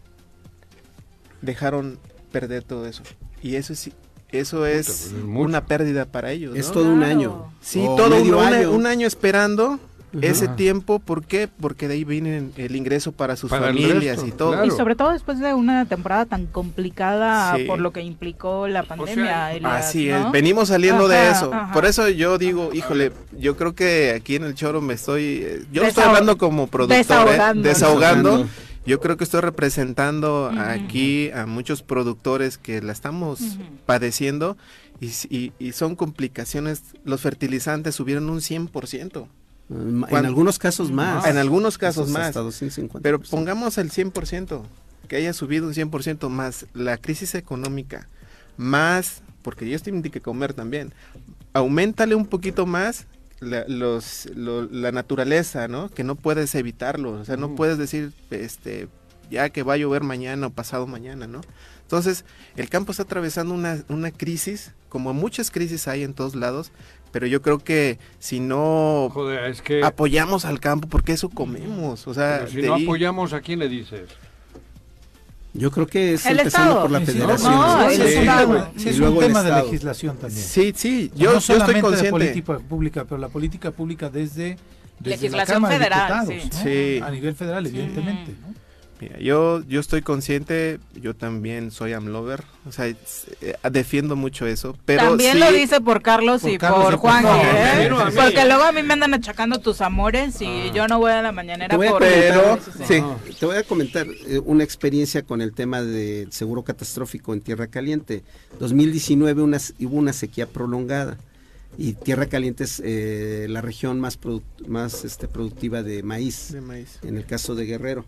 [SPEAKER 7] Dejaron perder todo eso. Y eso es, eso es
[SPEAKER 2] pues mucho.
[SPEAKER 7] una pérdida para ellos.
[SPEAKER 4] Es todo un año.
[SPEAKER 7] Sí,
[SPEAKER 4] o
[SPEAKER 7] todo un,
[SPEAKER 4] año.
[SPEAKER 7] un año esperando ese
[SPEAKER 2] Ajá.
[SPEAKER 7] tiempo. ¿Por qué? Porque de ahí viene el ingreso para sus
[SPEAKER 2] Para
[SPEAKER 7] familias
[SPEAKER 2] resto,
[SPEAKER 7] y todo.
[SPEAKER 2] claro.
[SPEAKER 1] Y sobre todo después de una temporada tan complicada
[SPEAKER 7] Sí.
[SPEAKER 1] por lo que implicó la pandemia. y las-
[SPEAKER 7] Así
[SPEAKER 1] ¿no?
[SPEAKER 7] es, venimos saliendo de eso.
[SPEAKER 1] ajá.
[SPEAKER 7] Por eso yo digo, híjole, yo creo que aquí en el choro me estoy, eh, yo estoy
[SPEAKER 1] Desahog-
[SPEAKER 7] hablando como productor, ¿eh?
[SPEAKER 1] desahogando.
[SPEAKER 7] desahogando. Yo creo que estoy representando aquí a muchos productores que la estamos padeciendo y- y son complicaciones. Los fertilizantes subieron un 100%.
[SPEAKER 4] En
[SPEAKER 7] Cuando-
[SPEAKER 4] algunos casos más.
[SPEAKER 7] En algunos casos
[SPEAKER 4] Esos
[SPEAKER 7] más.
[SPEAKER 4] hasta 250%.
[SPEAKER 7] Pero pongamos el 100%, que haya subido un 100% más la crisis económica, más, porque ellos tienen que comer también, aumentale un poquito más la, los, lo- la naturaleza, ¿no? Que no puedes evitarlo, o sea, no puedes decir, este, ya que va a llover mañana o pasado mañana, ¿no? Entonces, el campo está atravesando una, una crisis, como muchas crisis hay en todos lados, pero yo creo que si no
[SPEAKER 2] Joder, es que
[SPEAKER 7] apoyamos al campo, porque eso comemos, o sea,
[SPEAKER 2] pero si
[SPEAKER 7] de
[SPEAKER 2] no
[SPEAKER 7] ahí-
[SPEAKER 2] apoyamos, ¿a quién le dices?
[SPEAKER 4] Yo creo que es
[SPEAKER 1] El
[SPEAKER 4] empezando
[SPEAKER 1] Estado.
[SPEAKER 4] por la federación.
[SPEAKER 1] no,
[SPEAKER 3] Sí, es un tema- sí, es un tema de legislación también.
[SPEAKER 7] Sí, sí, yo,
[SPEAKER 3] no
[SPEAKER 7] yo estoy
[SPEAKER 3] solamente de
[SPEAKER 7] consciente.
[SPEAKER 3] política pública, pero la política pública desde, desde
[SPEAKER 1] Legislación
[SPEAKER 3] la Cámara de
[SPEAKER 1] federal,
[SPEAKER 3] Diputados,
[SPEAKER 7] sí.
[SPEAKER 3] ¿no?
[SPEAKER 7] Sí.
[SPEAKER 3] a nivel federal, evidentemente. ¿no?
[SPEAKER 7] Mira, yo, yo estoy consciente, yo también soy amlover, o sea, es- eh, defiendo mucho eso, pero
[SPEAKER 1] También
[SPEAKER 7] sí,
[SPEAKER 1] lo dice por Carlos
[SPEAKER 3] Por
[SPEAKER 1] y
[SPEAKER 3] Carlos
[SPEAKER 1] por
[SPEAKER 3] y por
[SPEAKER 1] Juan,
[SPEAKER 3] Juan.
[SPEAKER 1] ¿eh? Porque luego a mí me andan achacando tus amores y
[SPEAKER 7] Ah.
[SPEAKER 1] yo no voy a la mañanera
[SPEAKER 4] Te voy a
[SPEAKER 1] por
[SPEAKER 7] pero,
[SPEAKER 1] eso sí.
[SPEAKER 7] sí,
[SPEAKER 4] Te voy a comentar eh, una experiencia con el tema del seguro catastrófico en Tierra Caliente. 2019 una, hubo una sequía prolongada y Tierra Caliente es eh, la región más, produ- más este, productiva de maíz,
[SPEAKER 7] de maíz.
[SPEAKER 4] en el caso de Guerrero.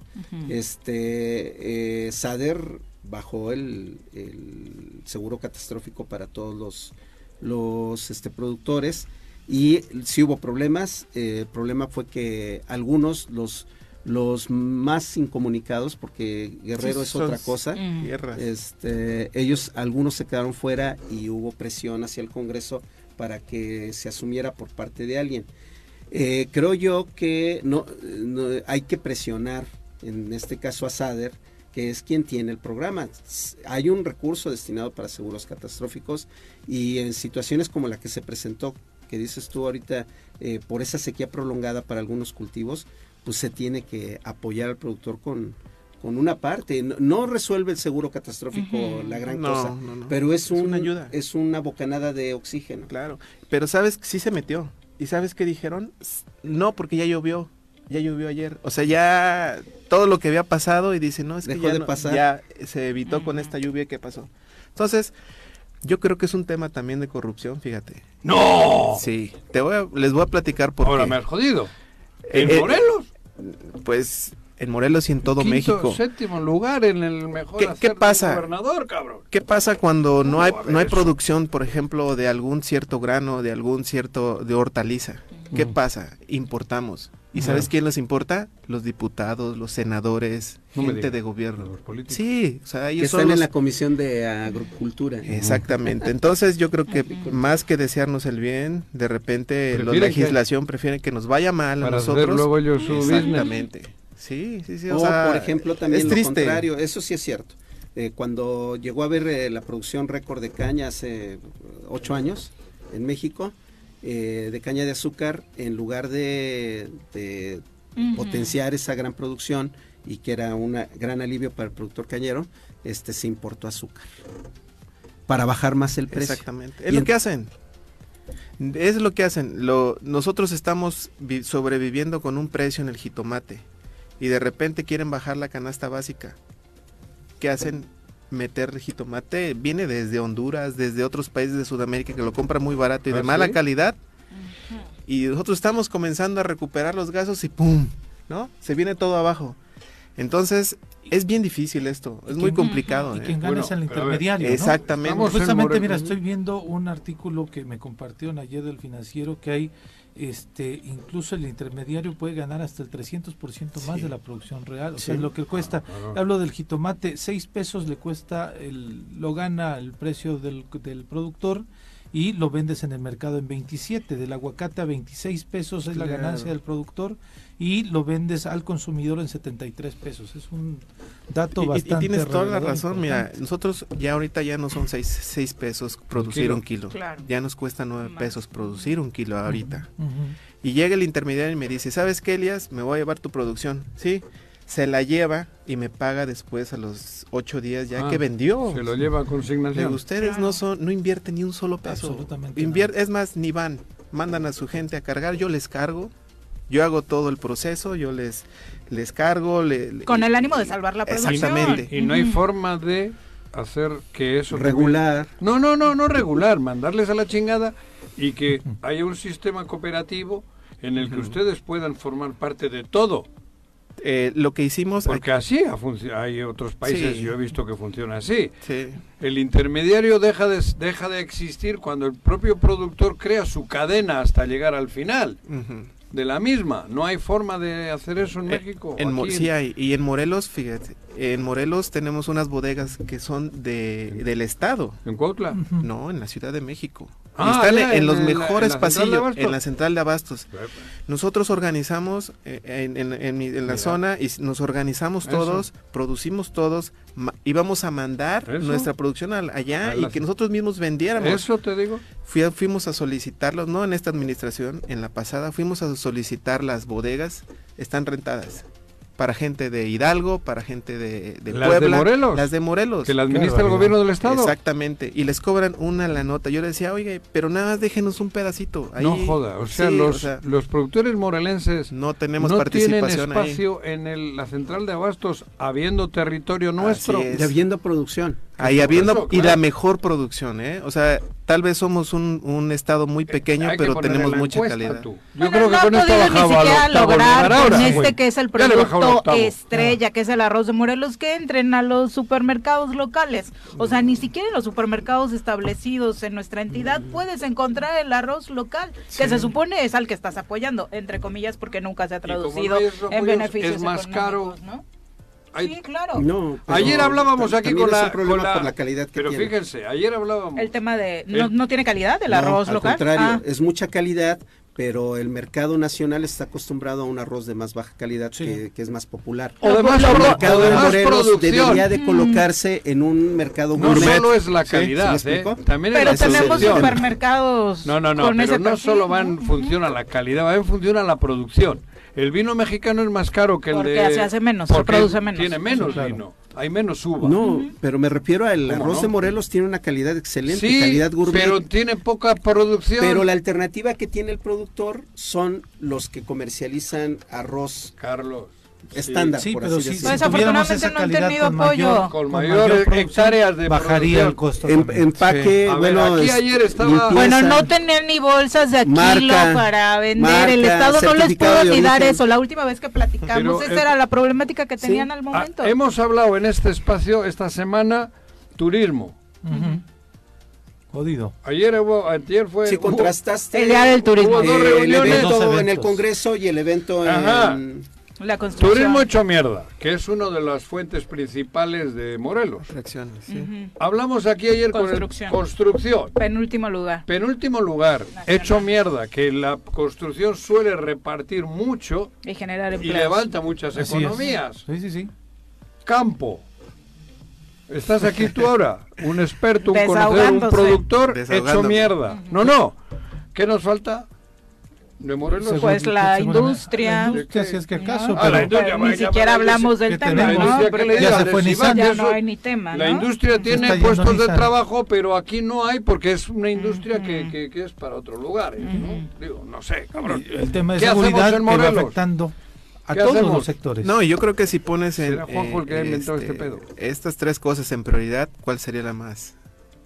[SPEAKER 4] Este eh, Sader bajó el, el seguro catastrófico para todos los, los este, productores y sí hubo problemas. eh, el problema fue que algunos, los, los más incomunicados, porque Guerrero
[SPEAKER 7] Sí,
[SPEAKER 4] es otra cosa.
[SPEAKER 7] Tierras.
[SPEAKER 4] este, ellos, algunos se quedaron fuera y hubo presión hacia el Congreso para que se asumiera por parte de alguien. Eh, creo yo que no, no- hay que presionar, en este caso a SADER, que es quien tiene el programa. Hay un recurso destinado para seguros catastróficos y en situaciones como la que se presentó, que dices tú ahorita, eh, por esa sequía prolongada para algunos cultivos, pues se tiene que apoyar al productor con, con una parte. No, no resuelve el seguro catastrófico la gran
[SPEAKER 7] No,
[SPEAKER 4] cosa,
[SPEAKER 7] no, no.
[SPEAKER 4] pero es,
[SPEAKER 7] Es
[SPEAKER 4] un-
[SPEAKER 7] una ayuda.
[SPEAKER 4] es una bocanada de oxígeno.
[SPEAKER 7] Claro, pero sabes, sí se metió. ¿Y sabes qué dijeron? No, porque ya llovió, ya llovió ayer. O sea, ya todo lo que había pasado y dice, no, es que ya,
[SPEAKER 4] de
[SPEAKER 7] no-
[SPEAKER 4] pasar.
[SPEAKER 7] ya se evitó con esta lluvia que pasó. Entonces, yo creo que es un tema también de corrupción, fíjate.
[SPEAKER 2] ¡No!
[SPEAKER 7] Sí, te voy a- les voy a platicar por
[SPEAKER 2] Ahora
[SPEAKER 7] qué.
[SPEAKER 2] me has jodido. ¿En
[SPEAKER 7] Eh, eh,
[SPEAKER 2] Morelos?
[SPEAKER 7] Pues en Morelos y en todo
[SPEAKER 2] Quinto,
[SPEAKER 7] México.
[SPEAKER 2] séptimo lugar en el mejor
[SPEAKER 7] ¿Qué- qué pasa?
[SPEAKER 2] gobernador, cabrón.
[SPEAKER 7] ¿Qué pasa cuando no
[SPEAKER 2] ¿Cómo
[SPEAKER 7] hay no hay
[SPEAKER 2] eso?
[SPEAKER 7] producción, por ejemplo, de algún cierto grano, de algún cierto de hortaliza? ¿Qué
[SPEAKER 3] Ujú.
[SPEAKER 7] pasa? Importamos. ¿Y sabes quién les importa? Los diputados, los senadores,
[SPEAKER 2] No
[SPEAKER 7] gente de gobierno.
[SPEAKER 2] Los políticos.
[SPEAKER 7] Sí, o sea,
[SPEAKER 4] que
[SPEAKER 7] ellos son
[SPEAKER 4] están en
[SPEAKER 7] los-
[SPEAKER 4] la comisión de agricultura.
[SPEAKER 7] Exactamente. Entonces yo creo que más que desearnos el bien, de repente la
[SPEAKER 2] Prefieren que-
[SPEAKER 7] legislación prefieren que nos vaya mal a
[SPEAKER 2] Para hacer
[SPEAKER 7] nosotros.
[SPEAKER 2] luego ellos su business.
[SPEAKER 7] Sí, sí, sí. O,
[SPEAKER 4] O,
[SPEAKER 7] sea,
[SPEAKER 4] por ejemplo, también
[SPEAKER 7] es
[SPEAKER 4] lo
[SPEAKER 7] triste.
[SPEAKER 4] contrario, eso sí es cierto. Eh, cuando llegó a haber eh, la producción récord de caña hace eh, ocho años en México, eh, de caña de azúcar, en lugar de, potenciar esa gran producción y que era un gran alivio para el productor cañero, este se importó azúcar para bajar más el precio.
[SPEAKER 7] Exactamente.
[SPEAKER 4] Y
[SPEAKER 7] Es lo
[SPEAKER 4] en-
[SPEAKER 7] que hacen. Es lo que hacen. Lo, nosotros estamos vi- sobreviviendo con un precio en el jitomate y de repente quieren bajar la canasta básica. ¿Qué hacen? Meter jitomate. Viene desde Honduras, desde otros países de Sudamérica que lo compran muy barato y de
[SPEAKER 2] ¿Ah,
[SPEAKER 7] mala
[SPEAKER 2] sí?
[SPEAKER 7] calidad. Y nosotros estamos comenzando a recuperar los gastos y ¡pum! ¿No? Se viene todo abajo. Entonces, es bien difícil esto. Es muy complicado.
[SPEAKER 3] Y
[SPEAKER 7] ¿eh?
[SPEAKER 3] quien gana
[SPEAKER 2] Bueno,
[SPEAKER 3] es el
[SPEAKER 2] ver,
[SPEAKER 3] intermediario. ¿no?
[SPEAKER 7] Exactamente.
[SPEAKER 3] Justamente,
[SPEAKER 2] More-
[SPEAKER 3] mira, estoy viendo un artículo que me compartieron ayer del financiero que hay, este, incluso el intermediario puede ganar hasta el 300% más
[SPEAKER 7] Sí.
[SPEAKER 3] de la producción real, o sea, lo que cuesta.
[SPEAKER 2] Claro.
[SPEAKER 3] Hablo del jitomate, 6 pesos le cuesta, el, lo gana el precio del, del productor y lo vendes en el mercado en 27, del aguacate a 26 pesos es la ganancia del productor y lo vendes al consumidor en 73 pesos. Es un dato
[SPEAKER 7] Y- y, y
[SPEAKER 3] bastante
[SPEAKER 7] tienes toda la razón, mira, nosotros ya ahorita ya no son seis, seis pesos producir
[SPEAKER 2] kilo.
[SPEAKER 7] un kilo,
[SPEAKER 1] Claro.
[SPEAKER 7] ya nos cuesta nueve
[SPEAKER 1] Más.
[SPEAKER 7] pesos producir un kilo ahorita. Y llega el intermediario y me dice, ¿sabes qué, Elias? Me voy a llevar tu producción, ¿sí? Se la lleva y me paga después a los ocho días ya
[SPEAKER 2] Ah,
[SPEAKER 7] que vendió.
[SPEAKER 2] Se lo lleva a consignación.
[SPEAKER 7] ustedes no son, no invierten ni un solo peso.
[SPEAKER 3] Absolutamente
[SPEAKER 7] Invier- es más, ni van, mandan a su gente a cargar, yo les cargo, yo hago todo el proceso, yo les, les cargo. le-
[SPEAKER 1] Con el ánimo de salvar la producción.
[SPEAKER 7] Exactamente.
[SPEAKER 2] Y no hay forma de hacer que eso
[SPEAKER 4] Regular.
[SPEAKER 2] No, no, no, no regular, mandarles a la chingada y que haya un sistema cooperativo en el que ustedes puedan formar parte de todo.
[SPEAKER 7] Eh, lo que hicimos...
[SPEAKER 2] Porque así hay otros países,
[SPEAKER 7] Sí.
[SPEAKER 2] yo he visto que funciona así.
[SPEAKER 7] Sí.
[SPEAKER 2] El intermediario deja de, deja de existir cuando el propio productor crea su cadena hasta llegar al final. De la misma. No hay forma de hacer eso en
[SPEAKER 7] Eh,
[SPEAKER 2] México.
[SPEAKER 7] En, Mo- sí hay. Y en Morelos, fíjate, en Morelos tenemos unas bodegas que son de, del Estado.
[SPEAKER 2] en Cuautla.
[SPEAKER 7] No, en la Ciudad de México. Y
[SPEAKER 2] Ah,
[SPEAKER 7] están
[SPEAKER 2] ya,
[SPEAKER 7] en,
[SPEAKER 2] en
[SPEAKER 7] los
[SPEAKER 2] en
[SPEAKER 7] mejores
[SPEAKER 2] la
[SPEAKER 7] pasillos, en la central de abastos. Nosotros organizamos eh, en, en- en mi- en la
[SPEAKER 2] Mira.
[SPEAKER 7] zona y nos organizamos
[SPEAKER 2] Eso.
[SPEAKER 7] todos, producimos todos, ma- íbamos a mandar
[SPEAKER 2] Eso.
[SPEAKER 7] nuestra producción al- allá
[SPEAKER 2] A
[SPEAKER 7] y
[SPEAKER 2] las-
[SPEAKER 7] que nosotros mismos vendiéramos.
[SPEAKER 2] Eso te digo.
[SPEAKER 7] Fui a- fuimos a solicitarlos, no en esta administración, en la pasada, fuimos a solicitar las bodegas, están rentadas. Para gente de Hidalgo, para gente de, de
[SPEAKER 2] Las de
[SPEAKER 7] Puebla.
[SPEAKER 2] Morelos.
[SPEAKER 7] Las de Morelos.
[SPEAKER 2] Que la administra el gobierno del Estado.
[SPEAKER 7] Exactamente. Y les cobran una la nota. Yo le decía, oye, pero nada más déjenos un pedacito. Ahí,
[SPEAKER 2] No joda. O sea,
[SPEAKER 7] Sí,
[SPEAKER 2] los,
[SPEAKER 7] o sea,
[SPEAKER 2] los productores morelenses
[SPEAKER 7] no tenemos
[SPEAKER 2] no tienen
[SPEAKER 7] participación ahí.
[SPEAKER 2] espacio en el- la central de abastos habiendo territorio nuestro.
[SPEAKER 7] es.
[SPEAKER 4] Y habiendo producción.
[SPEAKER 7] Ahí habiendo
[SPEAKER 2] eso,
[SPEAKER 7] y la mejor producción, ¿eh? O sea, tal vez somos un, un estado muy pequeño,
[SPEAKER 2] Hay que
[SPEAKER 7] pero tenemos mucha
[SPEAKER 2] encuesta,
[SPEAKER 7] calidad.
[SPEAKER 2] tú. Yo
[SPEAKER 1] Bueno,
[SPEAKER 2] creo que
[SPEAKER 1] no
[SPEAKER 2] con esto
[SPEAKER 1] ni siquiera lograr
[SPEAKER 2] ahora,
[SPEAKER 1] con
[SPEAKER 2] güey.
[SPEAKER 1] este que es el producto estrella, que es el arroz de Morelos, que entren a los supermercados locales. O sea, ni siquiera en los supermercados establecidos en nuestra entidad
[SPEAKER 2] Mm.
[SPEAKER 1] puedes encontrar el arroz local, que se supone es al que estás apoyando, entre comillas, porque nunca se ha traducido en beneficios
[SPEAKER 2] es más caro.
[SPEAKER 1] ¿no?
[SPEAKER 2] Hay-
[SPEAKER 1] Sí, claro.
[SPEAKER 4] No, pero
[SPEAKER 2] Ayer hablábamos aquí con la, con la-
[SPEAKER 4] por la calidad que
[SPEAKER 2] Pero
[SPEAKER 4] tiene.
[SPEAKER 2] fíjense, ayer hablábamos.
[SPEAKER 1] El tema de... ¿No,
[SPEAKER 2] El-
[SPEAKER 1] no tiene calidad el
[SPEAKER 4] No,
[SPEAKER 1] arroz
[SPEAKER 4] al
[SPEAKER 1] local?
[SPEAKER 4] contrario,
[SPEAKER 1] Ah.
[SPEAKER 4] es mucha calidad, pero el mercado nacional está acostumbrado a un arroz de más baja calidad
[SPEAKER 3] Sí.
[SPEAKER 4] que, que es más popular.
[SPEAKER 2] O de más,
[SPEAKER 4] el mercado
[SPEAKER 2] o de
[SPEAKER 4] Morelos debería de colocarse en un mercado
[SPEAKER 2] No
[SPEAKER 4] gourmet.
[SPEAKER 2] solo es la calidad,
[SPEAKER 4] ¿Sí
[SPEAKER 2] ¿eh? también es
[SPEAKER 1] Pero
[SPEAKER 2] la
[SPEAKER 1] tenemos supermercados
[SPEAKER 2] No, no, no,
[SPEAKER 1] con
[SPEAKER 2] pero
[SPEAKER 1] ese
[SPEAKER 2] no
[SPEAKER 1] perfil,
[SPEAKER 2] solo van,
[SPEAKER 1] ¿no?
[SPEAKER 2] funciona la calidad, va, funciona la producción. El vino mexicano es más caro que el
[SPEAKER 1] Porque
[SPEAKER 2] de...
[SPEAKER 1] se hace menos, se
[SPEAKER 2] porque
[SPEAKER 1] produce menos.
[SPEAKER 2] Tiene menos
[SPEAKER 3] claro.
[SPEAKER 2] vino, hay menos uva.
[SPEAKER 4] No, pero me refiero al
[SPEAKER 2] ¿Cómo
[SPEAKER 4] arroz
[SPEAKER 2] no?
[SPEAKER 4] de Morelos tiene una calidad excelente,
[SPEAKER 2] sí,
[SPEAKER 4] calidad gourmet.
[SPEAKER 2] pero tiene poca producción.
[SPEAKER 4] Pero la alternativa que tiene el productor son los que comercializan arroz
[SPEAKER 2] Carlos.
[SPEAKER 4] Estándar,
[SPEAKER 3] Sí,
[SPEAKER 4] por
[SPEAKER 3] pero
[SPEAKER 4] así
[SPEAKER 3] si tuviéramos
[SPEAKER 1] Desafortunadamente
[SPEAKER 3] esa
[SPEAKER 1] no han tenido
[SPEAKER 3] con mayor,
[SPEAKER 1] apoyo.
[SPEAKER 2] Con
[SPEAKER 3] mayor
[SPEAKER 2] hectáreas de
[SPEAKER 3] bajaría el costo.
[SPEAKER 4] Em- empaque,
[SPEAKER 2] ver,
[SPEAKER 4] bueno,
[SPEAKER 2] aquí
[SPEAKER 4] es-
[SPEAKER 2] ayer estaba-
[SPEAKER 4] limpieza.
[SPEAKER 1] Bueno, no tener ni bolsas de
[SPEAKER 4] Marca,
[SPEAKER 1] para vender.
[SPEAKER 4] marca,
[SPEAKER 1] el Estado no les pudo ni dar eso. La última vez que platicamos,
[SPEAKER 2] Pero
[SPEAKER 1] esa
[SPEAKER 2] el-
[SPEAKER 1] era la problemática que
[SPEAKER 4] Sí.
[SPEAKER 1] tenían al
[SPEAKER 2] Ah,
[SPEAKER 1] momento.
[SPEAKER 2] hemos hablado en este espacio esta semana turismo.
[SPEAKER 3] Jodido.
[SPEAKER 2] Ayer hubo, ayer fue...
[SPEAKER 4] Si
[SPEAKER 2] hubo-
[SPEAKER 4] contrastaste
[SPEAKER 1] El día del turismo.
[SPEAKER 2] Hubo dos
[SPEAKER 4] eh, el
[SPEAKER 2] reuniones.
[SPEAKER 4] evento en el. Congreso y el evento
[SPEAKER 2] Ajá.
[SPEAKER 4] en...
[SPEAKER 1] La construcción.
[SPEAKER 2] Turismo hecho mierda, que es una de las fuentes principales de Morelos.
[SPEAKER 7] Reacciones, sí.
[SPEAKER 2] Hablamos aquí ayer
[SPEAKER 1] Construcción.
[SPEAKER 2] con el construcción.
[SPEAKER 1] Penúltimo lugar.
[SPEAKER 2] Penúltimo lugar, hecho mierda, que la construcción suele repartir mucho
[SPEAKER 1] Y generar
[SPEAKER 2] y levanta muchas
[SPEAKER 3] Así es.
[SPEAKER 2] economías.
[SPEAKER 3] Sí, sí, sí.
[SPEAKER 2] Campo. Estás aquí tú ahora, un experto, un conocedor, un productor hecho mierda. No, no. ¿Qué nos falta? De Morelos.
[SPEAKER 1] Pues la industria.
[SPEAKER 3] La industria, si es que acaso,
[SPEAKER 1] No,
[SPEAKER 2] Ah,
[SPEAKER 3] pero
[SPEAKER 2] industria,
[SPEAKER 1] pero
[SPEAKER 2] vaya,
[SPEAKER 1] ni siquiera hablamos del
[SPEAKER 3] ¿qué
[SPEAKER 1] tema, ¿no?
[SPEAKER 2] industria, ¿qué
[SPEAKER 1] Porque
[SPEAKER 2] le
[SPEAKER 3] ya se fue Nissan.
[SPEAKER 1] Ya no hay ni tema,
[SPEAKER 2] La industria tiene puestos de trabajo, pero aquí no hay porque es una industria que, que- que es para otros lugares. ¿no? Digo, no sé, cabrón.
[SPEAKER 3] el tema de
[SPEAKER 2] ¿Qué hacemos
[SPEAKER 3] seguridad que va afectando a
[SPEAKER 2] ¿Qué
[SPEAKER 3] todos
[SPEAKER 2] hacemos?
[SPEAKER 3] los sectores.
[SPEAKER 7] No, yo creo que si pones en,
[SPEAKER 2] Será Juanjo el que ha inventado este pedo.
[SPEAKER 7] estas tres cosas en prioridad, ¿cuál sería la más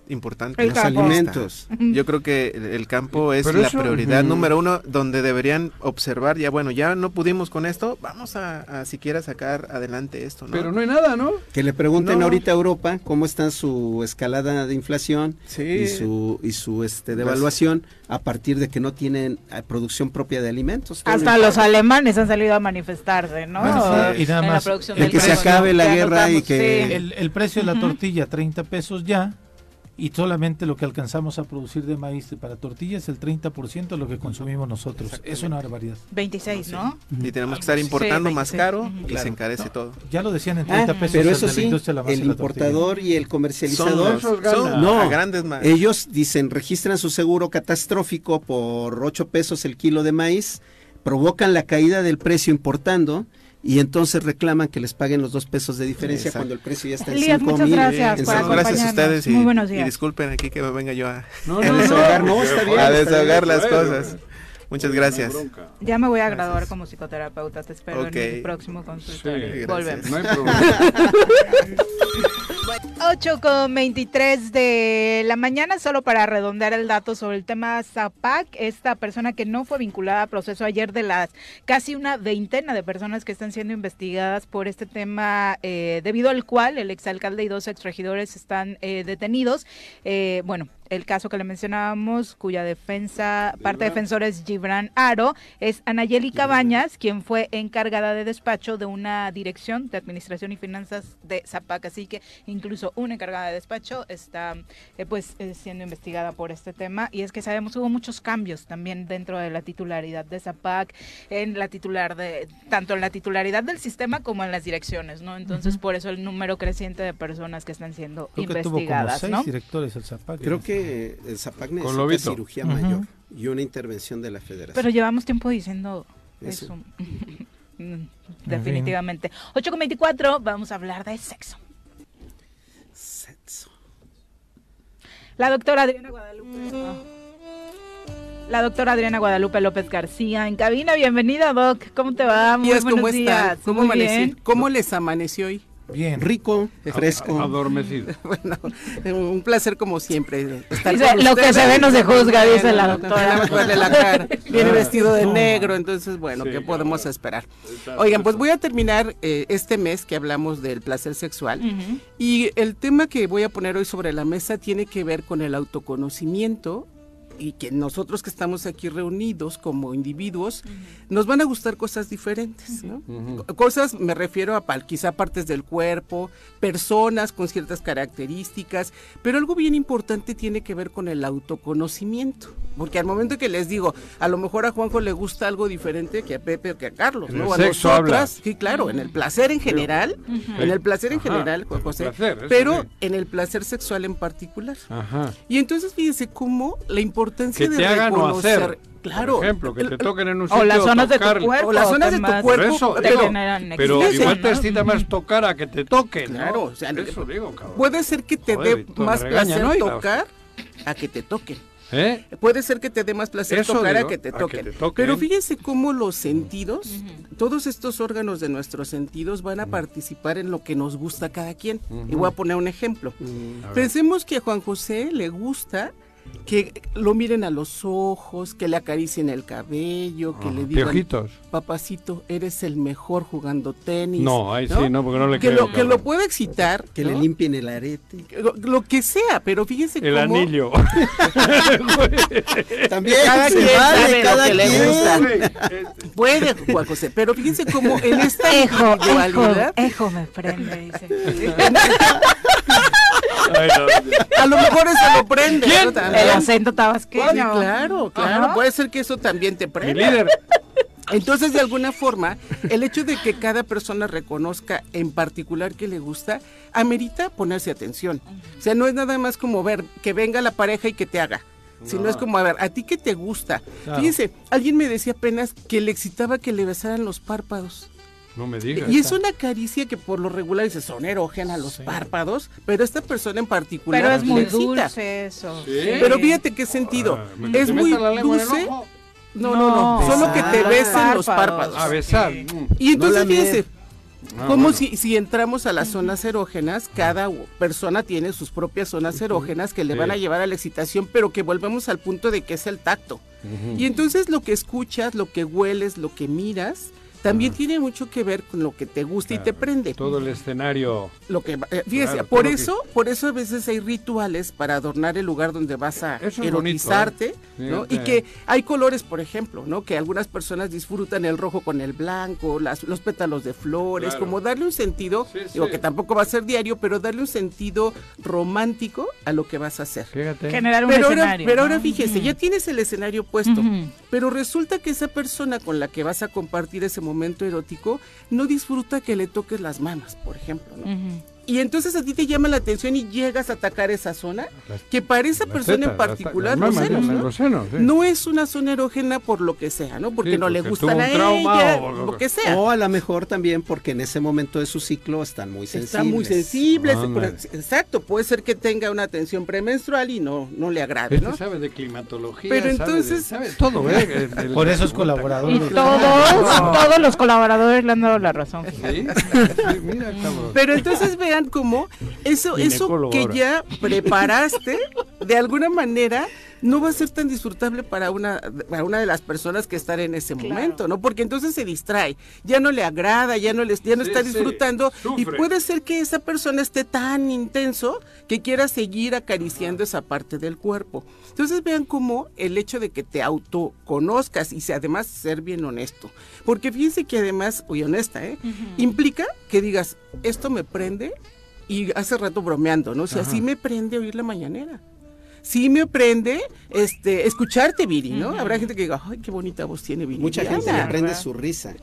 [SPEAKER 7] importante?
[SPEAKER 1] El
[SPEAKER 4] Los
[SPEAKER 1] campo.
[SPEAKER 4] alimentos.
[SPEAKER 7] Yo creo que el, campo es
[SPEAKER 2] Pero
[SPEAKER 7] la
[SPEAKER 2] eso-
[SPEAKER 7] prioridad número uno donde deberían observar, ya bueno, ya no pudimos con esto, vamos a, a siquiera sacar adelante esto, ¿no?
[SPEAKER 2] Pero no hay nada, ¿no?
[SPEAKER 4] Que le pregunten
[SPEAKER 7] No.
[SPEAKER 4] ahorita a Europa cómo está su escalada de inflación
[SPEAKER 7] Sí.
[SPEAKER 4] y su y su este devaluación a partir de que no tienen eh, producción propia de alimentos.
[SPEAKER 1] Hasta
[SPEAKER 4] lo-
[SPEAKER 1] los alemanes han salido a manifestarse, ¿no?
[SPEAKER 3] Bueno, sí, y nada más,
[SPEAKER 1] del
[SPEAKER 4] que se acabe la guerra y que-
[SPEAKER 1] sí.
[SPEAKER 3] El, el precio de la tortilla, 30 pesos ya, y solamente lo que alcanzamos a producir de maíz para tortilla es el 30% de lo que consumimos nosotros. Es una barbaridad.
[SPEAKER 1] 26, ¿no?
[SPEAKER 7] Y tenemos que estar importando
[SPEAKER 1] Sí,
[SPEAKER 7] más caro y
[SPEAKER 4] Claro.
[SPEAKER 7] se encarece todo.
[SPEAKER 3] Ya lo decían en
[SPEAKER 4] Ah,
[SPEAKER 3] 30 pesos.
[SPEAKER 4] pero eso
[SPEAKER 3] de la
[SPEAKER 4] sí,
[SPEAKER 3] la
[SPEAKER 4] el importador y el
[SPEAKER 7] Son,
[SPEAKER 4] comercializador
[SPEAKER 7] los- son
[SPEAKER 2] ganan.
[SPEAKER 4] No.
[SPEAKER 7] a grandes más.
[SPEAKER 4] Ellos dicen, registran su seguro catastrófico por 8 pesos el kilo de maíz, provocan la caída del precio importando y entonces reclaman que les paguen los 2 pesos de diferencia
[SPEAKER 7] Exacto.
[SPEAKER 4] cuando el precio ya está en
[SPEAKER 1] Elías,
[SPEAKER 4] 5
[SPEAKER 1] muchas
[SPEAKER 4] mil.
[SPEAKER 1] gracias por
[SPEAKER 7] Gracias a ustedes y,
[SPEAKER 1] Muy buenos
[SPEAKER 7] y
[SPEAKER 1] días.
[SPEAKER 7] disculpen aquí que me venga yo a,
[SPEAKER 2] No,
[SPEAKER 4] A
[SPEAKER 2] no, no.
[SPEAKER 4] desahogar, no, está bien.
[SPEAKER 7] a
[SPEAKER 4] está
[SPEAKER 7] desahogar
[SPEAKER 4] bien.
[SPEAKER 7] las cosas. Muchas gracias.
[SPEAKER 1] Ya me voy a
[SPEAKER 7] Gracias.
[SPEAKER 1] graduar como psicoterapeuta. Te espero en el próximo consultorio.
[SPEAKER 2] Sí,
[SPEAKER 1] Volvemos.
[SPEAKER 2] No hay problema.
[SPEAKER 1] 8 con 23 de la mañana, solo para redondear el dato sobre el tema Zapac, esta persona que no fue vinculada a proceso ayer de las casi una veintena de personas que están siendo investigadas por este tema, eh, debido al cual el exalcalde y dos exregidores están eh, detenidos. Eh, bueno, el caso que le mencionábamos, cuya defensa, parte
[SPEAKER 2] Gibran.
[SPEAKER 1] defensor es Gibran Aro, es Anayeli Cabañas, quien fue encargada de despacho de una dirección de administración y finanzas de Zapac. Así que incluso una encargada de despacho está eh, pues eh, siendo investigada por este tema. Y es que sabemos hubo muchos cambios también dentro de la titularidad de Zapac, en la titular de, tanto en la titularidad del sistema como en las direcciones, ¿no? Entonces por eso el número creciente de personas que están siendo
[SPEAKER 3] Creo que tuvo como
[SPEAKER 1] investigadas,
[SPEAKER 3] seis
[SPEAKER 1] ¿no?
[SPEAKER 3] directores el Zapac.
[SPEAKER 4] Creo que el Zapac necesita cirugía
[SPEAKER 3] Ujú.
[SPEAKER 4] mayor y una intervención de la federación.
[SPEAKER 1] Pero llevamos tiempo diciendo
[SPEAKER 4] Eso.
[SPEAKER 1] eso. Mm, Definitivamente. 8 con 24, vamos a hablar de sexo.
[SPEAKER 4] Sexo.
[SPEAKER 1] La doctora Adriana Guadalupe. ah. La doctora Adriana Guadalupe López García en cabina. Bienvenida, Doc. ¿Cómo te va? Muy buenos
[SPEAKER 8] ¿cómo están?
[SPEAKER 1] días.
[SPEAKER 8] ¿Cómo,
[SPEAKER 1] Muy bien.
[SPEAKER 8] ¿Cómo les amaneció hoy?
[SPEAKER 3] Bien.
[SPEAKER 4] Rico, fresco.
[SPEAKER 2] Adormecido.
[SPEAKER 8] Bueno, un placer como siempre. estar
[SPEAKER 1] Dice,
[SPEAKER 8] con
[SPEAKER 1] lo que se ve no se juzga, dice la
[SPEAKER 8] Bueno,
[SPEAKER 1] doctora.
[SPEAKER 8] la. Viene vestido de negro, entonces, bueno,
[SPEAKER 2] Sí,
[SPEAKER 8] ¿qué
[SPEAKER 2] claro.
[SPEAKER 8] podemos esperar? Oigan, pues voy a terminar eh, este mes que hablamos del placer sexual. Y el tema que voy a poner hoy sobre la mesa tiene que ver con el autoconocimiento y que nosotros que estamos aquí reunidos como individuos nos van a gustar cosas diferentes, ¿no? Co- Cosas, me refiero a quizá partes del cuerpo, personas con ciertas características, pero algo bien importante tiene que ver con el autoconocimiento, porque al momento que les digo, a lo mejor a Juanjo le gusta algo diferente que a Pepe o que a Carlos,
[SPEAKER 2] En
[SPEAKER 8] ¿no?
[SPEAKER 2] el
[SPEAKER 8] a
[SPEAKER 2] sexo
[SPEAKER 8] nosotras,
[SPEAKER 2] hablas.
[SPEAKER 8] sí, claro, en el placer en general, en el placer en
[SPEAKER 2] Ajá,
[SPEAKER 8] general, Juan José,
[SPEAKER 2] placer,
[SPEAKER 8] pero
[SPEAKER 2] sí.
[SPEAKER 8] en el placer sexual en particular.
[SPEAKER 2] Ajá.
[SPEAKER 8] Y entonces fíjese cómo la importancia
[SPEAKER 2] Que
[SPEAKER 8] de
[SPEAKER 2] te hagan o
[SPEAKER 8] reconocer,
[SPEAKER 2] hacer.
[SPEAKER 8] claro,
[SPEAKER 2] Por ejemplo, que te
[SPEAKER 8] el-
[SPEAKER 2] toquen en un
[SPEAKER 1] O
[SPEAKER 2] sitio.
[SPEAKER 1] las zonas de tu cuerpo.
[SPEAKER 8] O las zonas de tu cuerpo,
[SPEAKER 2] Por eso,
[SPEAKER 1] te
[SPEAKER 2] pero, igual te
[SPEAKER 1] ¿no?
[SPEAKER 2] excita más tocar a que te toquen. ¿no?
[SPEAKER 8] Claro, o sea,
[SPEAKER 2] eso digo, cabrón.
[SPEAKER 8] puede ser que te dé más placer
[SPEAKER 2] ¿no?
[SPEAKER 8] Tocar a que te toquen.
[SPEAKER 2] ¿Eh?
[SPEAKER 8] Puede ser que te dé más placer
[SPEAKER 2] Eso
[SPEAKER 8] tocar
[SPEAKER 2] digo,
[SPEAKER 8] a que te
[SPEAKER 2] a que
[SPEAKER 8] toquen.
[SPEAKER 2] te toquen.
[SPEAKER 8] Pero fíjense cómo los sentidos, todos estos órganos de nuestros sentidos van a participar en lo que nos gusta a cada quien. Y voy a poner un ejemplo. Pensemos que a Juan José le gusta que lo miren a los ojos, que le acaricien el cabello, que
[SPEAKER 2] Ajá.
[SPEAKER 8] le digan,
[SPEAKER 2] Piojitos.
[SPEAKER 8] papacito, eres el mejor jugando tenis.
[SPEAKER 2] No, ahí sí, no, porque no le
[SPEAKER 8] que
[SPEAKER 2] creo,
[SPEAKER 8] lo, que lo puede excitar.
[SPEAKER 4] Que
[SPEAKER 8] ¿no?
[SPEAKER 4] le limpien el arete.
[SPEAKER 8] Lo, lo que sea, pero fíjense
[SPEAKER 2] El
[SPEAKER 8] cómo
[SPEAKER 2] anillo.
[SPEAKER 4] También
[SPEAKER 8] cada
[SPEAKER 4] se
[SPEAKER 8] quien
[SPEAKER 4] vale,
[SPEAKER 8] sabe lo que le gusta. Puede, Juan José, pero fíjense cómo en esta
[SPEAKER 1] Ejo, ejo, ejo me prende, dice.
[SPEAKER 2] Ay, no.
[SPEAKER 8] a lo mejor eso lo prende. ¿no?
[SPEAKER 1] El acento
[SPEAKER 8] Sí,
[SPEAKER 1] tabasqueño.
[SPEAKER 8] claro, claro.
[SPEAKER 1] Ajá.
[SPEAKER 8] Puede ser que eso también te
[SPEAKER 2] Mi
[SPEAKER 8] prenda.
[SPEAKER 2] líder.
[SPEAKER 8] Entonces, de alguna forma, el hecho de que cada persona reconozca en particular que le gusta, amerita ponerse atención. O sea, no es nada más como ver que venga la pareja y que te haga. Sino es como, a ver, ¿a ti qué te gusta?
[SPEAKER 3] Claro.
[SPEAKER 8] Fíjense, alguien me decía apenas que le excitaba que le besaran los párpados.
[SPEAKER 2] No me digas.
[SPEAKER 8] Y es una caricia que por lo regular dice, son erógena los párpados, pero esta persona en particular
[SPEAKER 1] Pero es muy dulce eso.
[SPEAKER 2] Sí.
[SPEAKER 8] Pero fíjate qué sentido.
[SPEAKER 2] Ah, ¿me-
[SPEAKER 8] es muy dulce. No, no, no,
[SPEAKER 1] No.
[SPEAKER 8] Solo que te besen los
[SPEAKER 1] Párpados.
[SPEAKER 2] A besar. Mm.
[SPEAKER 8] Y entonces
[SPEAKER 4] No
[SPEAKER 8] fíjense,
[SPEAKER 2] Ah,
[SPEAKER 8] como
[SPEAKER 2] bueno.
[SPEAKER 8] si, si entramos a las zonas erógenas, cada persona tiene sus propias zonas erógenas que le
[SPEAKER 2] Sí.
[SPEAKER 8] van a llevar a la excitación, pero que volvemos al punto de que es el tacto. Y entonces lo que escuchas, lo que hueles, lo que miras, también tiene mucho que ver con lo que te gusta y te prende.
[SPEAKER 2] Todo el escenario.
[SPEAKER 8] Lo que, eh, fíjese,
[SPEAKER 2] Claro,
[SPEAKER 8] por
[SPEAKER 2] que-
[SPEAKER 8] eso, por eso a veces hay rituales para adornar el lugar donde vas a
[SPEAKER 2] Eso es
[SPEAKER 8] erotizarte,
[SPEAKER 2] bonito, ¿eh?
[SPEAKER 8] ¿no?
[SPEAKER 2] Sí,
[SPEAKER 8] Y
[SPEAKER 2] sí.
[SPEAKER 8] que hay colores, por ejemplo, ¿no? Que algunas personas disfrutan el rojo con el blanco, las, los pétalos de flores,
[SPEAKER 2] Claro.
[SPEAKER 8] como darle un sentido,
[SPEAKER 2] Sí,
[SPEAKER 8] digo
[SPEAKER 2] sí.
[SPEAKER 8] que tampoco va a ser diario, pero darle un sentido romántico a lo que vas a hacer.
[SPEAKER 2] Fíjate.
[SPEAKER 1] Generar un
[SPEAKER 8] Pero ahora,
[SPEAKER 1] escenario.
[SPEAKER 8] pero
[SPEAKER 1] ¿no?
[SPEAKER 8] ahora fíjese, ya tienes el escenario puesto, pero resulta que esa persona con la que vas a compartir ese momento erótico no disfruta que le toques las manos, por ejemplo, ¿no? Y entonces a ti te llama la atención y llegas a atacar esa zona,
[SPEAKER 2] Las-
[SPEAKER 8] que para esa persona
[SPEAKER 2] tetas,
[SPEAKER 8] en particular,
[SPEAKER 2] ta-
[SPEAKER 8] los
[SPEAKER 2] las mamas,
[SPEAKER 8] senos, ¿no?
[SPEAKER 2] los senos, sí.
[SPEAKER 8] No es una zona erógena por lo que sea, ¿no? Porque
[SPEAKER 2] Sí,
[SPEAKER 8] no le gustan a ella,
[SPEAKER 2] o-
[SPEAKER 8] lo que sea.
[SPEAKER 4] O a lo mejor también porque en ese momento de su ciclo están muy sensibles.
[SPEAKER 8] Está muy sensible, se-
[SPEAKER 2] Ándale.
[SPEAKER 8] exacto, puede ser que tenga una tensión premenstrual y no, no le agrade,
[SPEAKER 2] Este
[SPEAKER 8] ¿no?
[SPEAKER 2] sabe de climatología.
[SPEAKER 8] Pero
[SPEAKER 2] sabe de-
[SPEAKER 8] entonces-
[SPEAKER 2] sabe todo, ¿eh? El- el-
[SPEAKER 3] Por eso es
[SPEAKER 2] puta,
[SPEAKER 3] colaborador.
[SPEAKER 1] Y todos, todos los colaboradores le han dado la razón.
[SPEAKER 2] Sí, sí, mira, cabrón.
[SPEAKER 8] Pero entonces vean cómo eso, eso que ya preparaste, de alguna manera, no va a ser tan disfrutable para una, para una de las personas que están en ese momento, ¿no? Porque entonces se distrae, ya no le agrada, ya no, le, ya no
[SPEAKER 2] Sí,
[SPEAKER 8] está
[SPEAKER 2] sí,
[SPEAKER 8] disfrutando y puede ser que esa persona esté tan intenso que quiera seguir acariciando esa parte del cuerpo. Entonces vean cómo el hecho de que te autoconozcas y además ser bien honesto, porque fíjense que además, y honesta, ¿eh? implica que digas, esto me prende y hace rato bromeando, ¿no? O sea, sí me prende oír la mañanera. Sí me prende este escucharte, Viri, ¿no? Habrá gente que diga, ay, qué bonita voz tiene Viri.
[SPEAKER 4] Mucha gente le prende su risa.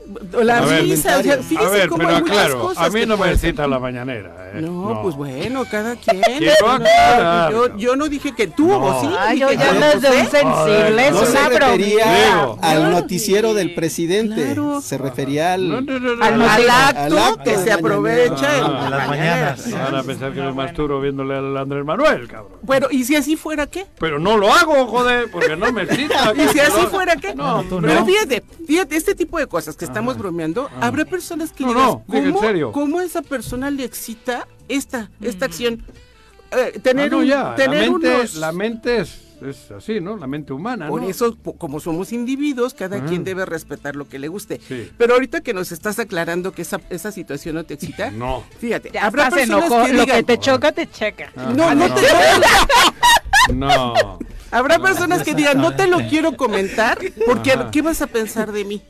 [SPEAKER 8] La
[SPEAKER 2] A ver,
[SPEAKER 8] risa, o sea,
[SPEAKER 2] a
[SPEAKER 8] fíjense
[SPEAKER 2] ver,
[SPEAKER 8] cómo
[SPEAKER 2] pero
[SPEAKER 8] hay
[SPEAKER 2] claro,
[SPEAKER 8] cosas
[SPEAKER 2] a mí no me excita la mañanera. ¿eh?
[SPEAKER 8] No, pues bueno, cada quien. No, yo, yo no dije que tú,
[SPEAKER 2] No.
[SPEAKER 8] vos sí.
[SPEAKER 1] Ay, yo ya no
[SPEAKER 8] usted.
[SPEAKER 1] sensible, es una
[SPEAKER 4] refería al noticiero del presidente,
[SPEAKER 8] Claro.
[SPEAKER 4] se refería al...
[SPEAKER 1] Al.
[SPEAKER 8] Al
[SPEAKER 1] acto
[SPEAKER 8] acto,
[SPEAKER 4] al acto
[SPEAKER 8] que se aprovecha en
[SPEAKER 2] Ah,
[SPEAKER 3] a las mañanas.
[SPEAKER 2] Van a pensar que me masturo viéndole al Andrés Manuel, cabrón.
[SPEAKER 8] Bueno, ¿y si así fuera qué?
[SPEAKER 2] Pero no lo hago, joder, porque no me excita.
[SPEAKER 8] Y si así
[SPEAKER 2] No.
[SPEAKER 8] fuera qué?
[SPEAKER 2] No, tú
[SPEAKER 8] Pero
[SPEAKER 2] no.
[SPEAKER 8] fíjate, fíjate, este tipo de cosas que estamos bromeando, habrá personas que
[SPEAKER 2] No,
[SPEAKER 8] digas,
[SPEAKER 2] no, en
[SPEAKER 8] ¿cómo,
[SPEAKER 2] serio.
[SPEAKER 8] cómo a esa persona le excita esta, esta acción? Eh, tener
[SPEAKER 2] Ah, no,
[SPEAKER 8] un,
[SPEAKER 2] ya,
[SPEAKER 8] tener
[SPEAKER 2] la mente,
[SPEAKER 8] unos-
[SPEAKER 2] la mente es, es así, ¿no? La mente humana,
[SPEAKER 8] Por
[SPEAKER 2] ¿no?
[SPEAKER 8] eso, como somos individuos, cada
[SPEAKER 2] Ah.
[SPEAKER 8] quien debe respetar lo que le guste.
[SPEAKER 2] Sí.
[SPEAKER 8] Pero ahorita que nos estás aclarando que esa, esa situación no te excita,
[SPEAKER 2] No.
[SPEAKER 8] fíjate,
[SPEAKER 1] Ya
[SPEAKER 8] habrá personas
[SPEAKER 1] enojó.
[SPEAKER 8] que
[SPEAKER 1] Lo
[SPEAKER 8] digan,
[SPEAKER 1] que te choca, te checa.
[SPEAKER 2] Ah,
[SPEAKER 8] no, no te
[SPEAKER 2] No.
[SPEAKER 8] Habrá personas que digan, no te lo quiero comentar, porque
[SPEAKER 2] Ajá.
[SPEAKER 8] ¿qué vas a pensar de mí?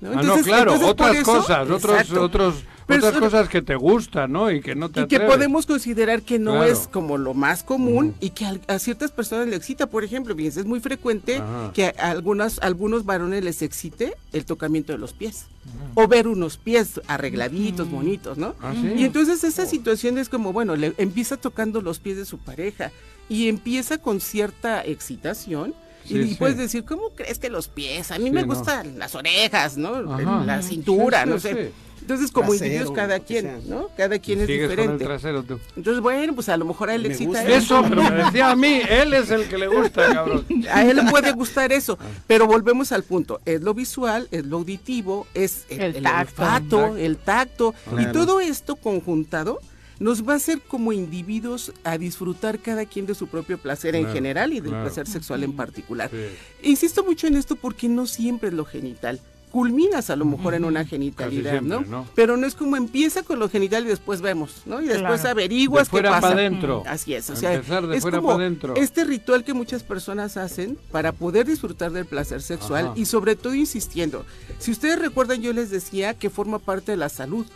[SPEAKER 8] ¿No?
[SPEAKER 2] Ah, no, claro,
[SPEAKER 8] entonces,
[SPEAKER 2] otras
[SPEAKER 8] eso-
[SPEAKER 2] cosas, otros,
[SPEAKER 8] Exacto.
[SPEAKER 2] otros, otras cosas que te gustan, ¿no? Y que no te
[SPEAKER 8] y que podemos considerar que no
[SPEAKER 2] Claro.
[SPEAKER 8] es como lo más común y que al- a, ciertas personas le excita. Por ejemplo, fíjense, es muy frecuente
[SPEAKER 2] Ajá.
[SPEAKER 8] que a algunas, algunos varones les excite el tocamiento de los pies o ver unos pies arregladitos, bonitos, ¿no?
[SPEAKER 2] Ah, ¿sí?
[SPEAKER 8] Y entonces esa situación es como, bueno, le empieza tocando los pies de su pareja y empieza con cierta excitación. y-
[SPEAKER 2] Sí,
[SPEAKER 8] y,
[SPEAKER 2] sí.
[SPEAKER 8] puedes decir, ¿cómo crees que los pies? A mí
[SPEAKER 2] Sí,
[SPEAKER 8] me
[SPEAKER 2] no.
[SPEAKER 8] gustan las orejas, ¿no?
[SPEAKER 2] Ajá.
[SPEAKER 8] La cintura,
[SPEAKER 2] Sí, sí,
[SPEAKER 8] no sé.
[SPEAKER 2] sí.
[SPEAKER 8] Entonces, como
[SPEAKER 4] Trasero,
[SPEAKER 8] individuos, cada quien,
[SPEAKER 4] sea.
[SPEAKER 8] ¿no? Cada quien es
[SPEAKER 2] Sigues con el
[SPEAKER 8] diferente.
[SPEAKER 2] trasero tú.
[SPEAKER 8] Entonces, bueno, pues a lo mejor a él le
[SPEAKER 4] Me
[SPEAKER 8] excita
[SPEAKER 4] gusta.
[SPEAKER 8] eso.
[SPEAKER 2] Eso, pero me decía a mí, él es el que le gusta, cabrón.
[SPEAKER 8] A él le puede gustar eso. Pero volvemos al punto. Es lo visual, es lo auditivo, es el,
[SPEAKER 1] El
[SPEAKER 8] el
[SPEAKER 1] tacto.
[SPEAKER 8] olfato, el tacto. Y
[SPEAKER 4] Claro.
[SPEAKER 8] todo esto conjuntado nos va a hacer como individuos a disfrutar cada quien de su propio placer en general y del
[SPEAKER 2] claro.
[SPEAKER 8] placer sexual en particular.
[SPEAKER 2] Sí.
[SPEAKER 8] Insisto mucho en esto porque no siempre es lo genital. Culminas a lo mejor en una genitalidad,
[SPEAKER 2] siempre,
[SPEAKER 8] ¿no?
[SPEAKER 2] ¿no?
[SPEAKER 8] Pero no es como empieza con lo genital y después vemos, ¿no? Y después
[SPEAKER 1] Claro.
[SPEAKER 8] averiguas
[SPEAKER 2] De fuera
[SPEAKER 8] qué pasa.
[SPEAKER 2] pa' dentro.
[SPEAKER 8] Así es, o sea,
[SPEAKER 2] Empezar de
[SPEAKER 8] es
[SPEAKER 2] fuera
[SPEAKER 8] como este ritual que muchas personas hacen para poder disfrutar del placer sexual
[SPEAKER 2] Ajá.
[SPEAKER 8] y sobre todo insistiendo. Si ustedes recuerdan, yo les decía que forma parte de la salud.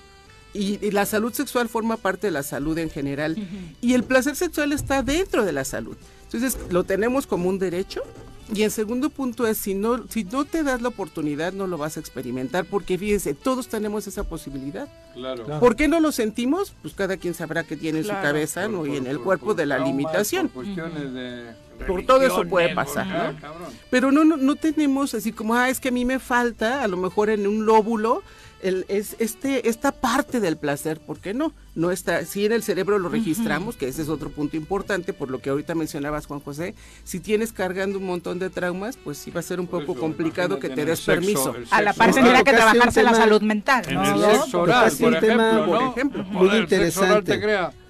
[SPEAKER 8] Y, y la salud sexual forma parte de la salud en general. Y el placer sexual está dentro de la salud. Entonces lo tenemos como un derecho. Y el segundo punto es, si no, si no te das la oportunidad, no lo vas a experimentar, porque fíjense, todos tenemos esa posibilidad.
[SPEAKER 2] Claro.
[SPEAKER 3] Claro.
[SPEAKER 8] ¿Por qué no lo sentimos? Pues cada quien sabrá que tiene en su cabeza ¿no?
[SPEAKER 2] Por-
[SPEAKER 8] y en el
[SPEAKER 2] por-
[SPEAKER 8] cuerpo
[SPEAKER 2] por
[SPEAKER 8] de la
[SPEAKER 2] traumas,
[SPEAKER 8] limitación.
[SPEAKER 2] Por cuestiones de
[SPEAKER 8] Por todo eso puede pasar, ¿no?
[SPEAKER 2] ah, cabrón.
[SPEAKER 8] Pero no, no, no tenemos así como, ah, es que a mí me falta, a lo mejor en un lóbulo, el, es este, esta parte del placer, ¿por qué no? No está, si en el cerebro lo registramos, que ese es otro punto importante, por lo que ahorita mencionabas, Juan José, si tienes cargando un montón de traumas, pues sí va a ser un
[SPEAKER 2] Por
[SPEAKER 8] poco
[SPEAKER 2] eso,
[SPEAKER 8] complicado que te
[SPEAKER 2] en el
[SPEAKER 8] des
[SPEAKER 2] sexo,
[SPEAKER 8] permiso.
[SPEAKER 2] el
[SPEAKER 1] A la par tendría que trabajarse la salud mental,
[SPEAKER 2] En
[SPEAKER 1] ¿no?
[SPEAKER 2] el
[SPEAKER 4] ¿no?
[SPEAKER 2] sexo oral,
[SPEAKER 4] Tocaste
[SPEAKER 2] por
[SPEAKER 4] un tema,
[SPEAKER 2] ejemplo,
[SPEAKER 8] por
[SPEAKER 2] ¿no?
[SPEAKER 8] ejemplo,
[SPEAKER 4] muy
[SPEAKER 2] Joder, el
[SPEAKER 4] interesante.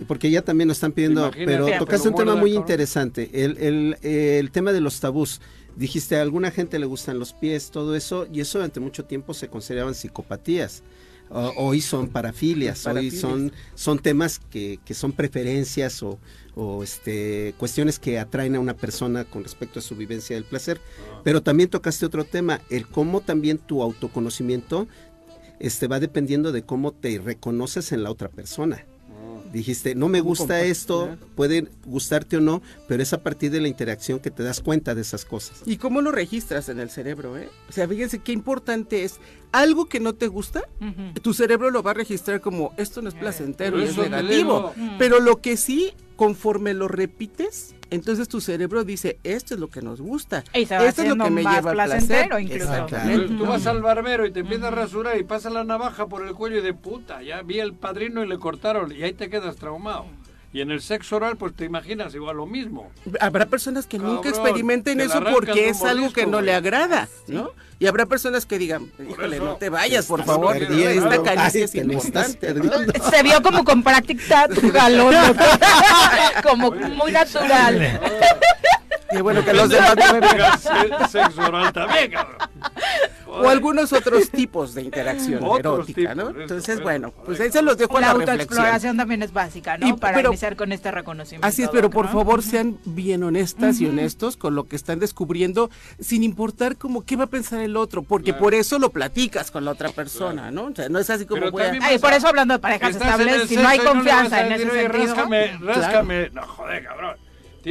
[SPEAKER 4] Porque ya también nos están pidiendo,
[SPEAKER 2] Imagínate,
[SPEAKER 4] pero tocaste un tema muy interesante, el, el, eh, el tema de los tabús. Dijiste, a alguna gente le gustan los pies, todo eso, y eso durante mucho tiempo se consideraban psicopatías. O- hoy son parafilias, hoy son, son temas que, que son preferencias o, o, este, cuestiones que atraen a una persona con respecto a su vivencia del placer. Pero también tocaste otro tema, el cómo también tu autoconocimiento este, va dependiendo de cómo te reconoces en la otra persona. Dijiste, no me
[SPEAKER 8] ¿Cómo
[SPEAKER 4] gusta esto, puede gustarte o no, pero es a partir de la interacción que te das cuenta de esas cosas.
[SPEAKER 8] ¿Y cómo lo registras en el cerebro? Eh? O sea, fíjense qué importante es algo que no te gusta, tu cerebro lo va a registrar como esto no es placentero
[SPEAKER 2] Por
[SPEAKER 8] y es negativo. Pero lo que sí, conforme lo repites, entonces tu cerebro dice, esto es lo que nos gusta.
[SPEAKER 1] Y se va
[SPEAKER 8] esto es lo que me lleva al
[SPEAKER 1] placentero
[SPEAKER 8] placer.
[SPEAKER 1] incluso.
[SPEAKER 2] Tú vas al barbero y te empiezas a rasurar y pasa la navaja por el cuello y de puta, ya vi el padrino y le cortaron y ahí te quedas traumado. Y en el sexo oral, pues te imaginas igual lo mismo.
[SPEAKER 8] Habrá personas que nunca experimenten eso porque es algo que no le agrada, ¿no? Y habrá personas que digan, híjole,
[SPEAKER 2] eso
[SPEAKER 8] no te vayas, por favor,
[SPEAKER 2] perdiendo.
[SPEAKER 8] esta caricia
[SPEAKER 4] Ay,
[SPEAKER 8] es importante.
[SPEAKER 1] Se vio como con práctica tu galón, como muy natural.
[SPEAKER 8] Y bueno, que los demás
[SPEAKER 2] Se- Sexo oral también, cabrón.
[SPEAKER 8] o algunos otros tipos de interacción erótica, ¿no? Entonces,
[SPEAKER 2] eso,
[SPEAKER 8] bueno, pues ahí se los dejo a
[SPEAKER 1] La
[SPEAKER 8] la
[SPEAKER 1] autoexploración también es básica, ¿no?
[SPEAKER 8] Y-
[SPEAKER 1] Para
[SPEAKER 8] pero-
[SPEAKER 1] iniciar con este reconocimiento.
[SPEAKER 8] Así es, pero por
[SPEAKER 1] ¿no?
[SPEAKER 8] favor sean bien honestas y honestos con lo que están descubriendo, sin importar como qué va a pensar el otro, porque
[SPEAKER 2] Claro.
[SPEAKER 8] por eso lo platicas con la otra persona, ¿no? O sea, no es así como
[SPEAKER 2] Pero
[SPEAKER 8] voy a...
[SPEAKER 1] Ay, por eso hablando de parejas estables, si no hay confianza en ese
[SPEAKER 2] decir, "Oye,
[SPEAKER 1] sentido.
[SPEAKER 2] Ráscame, ráscame. No, joder, cabrón.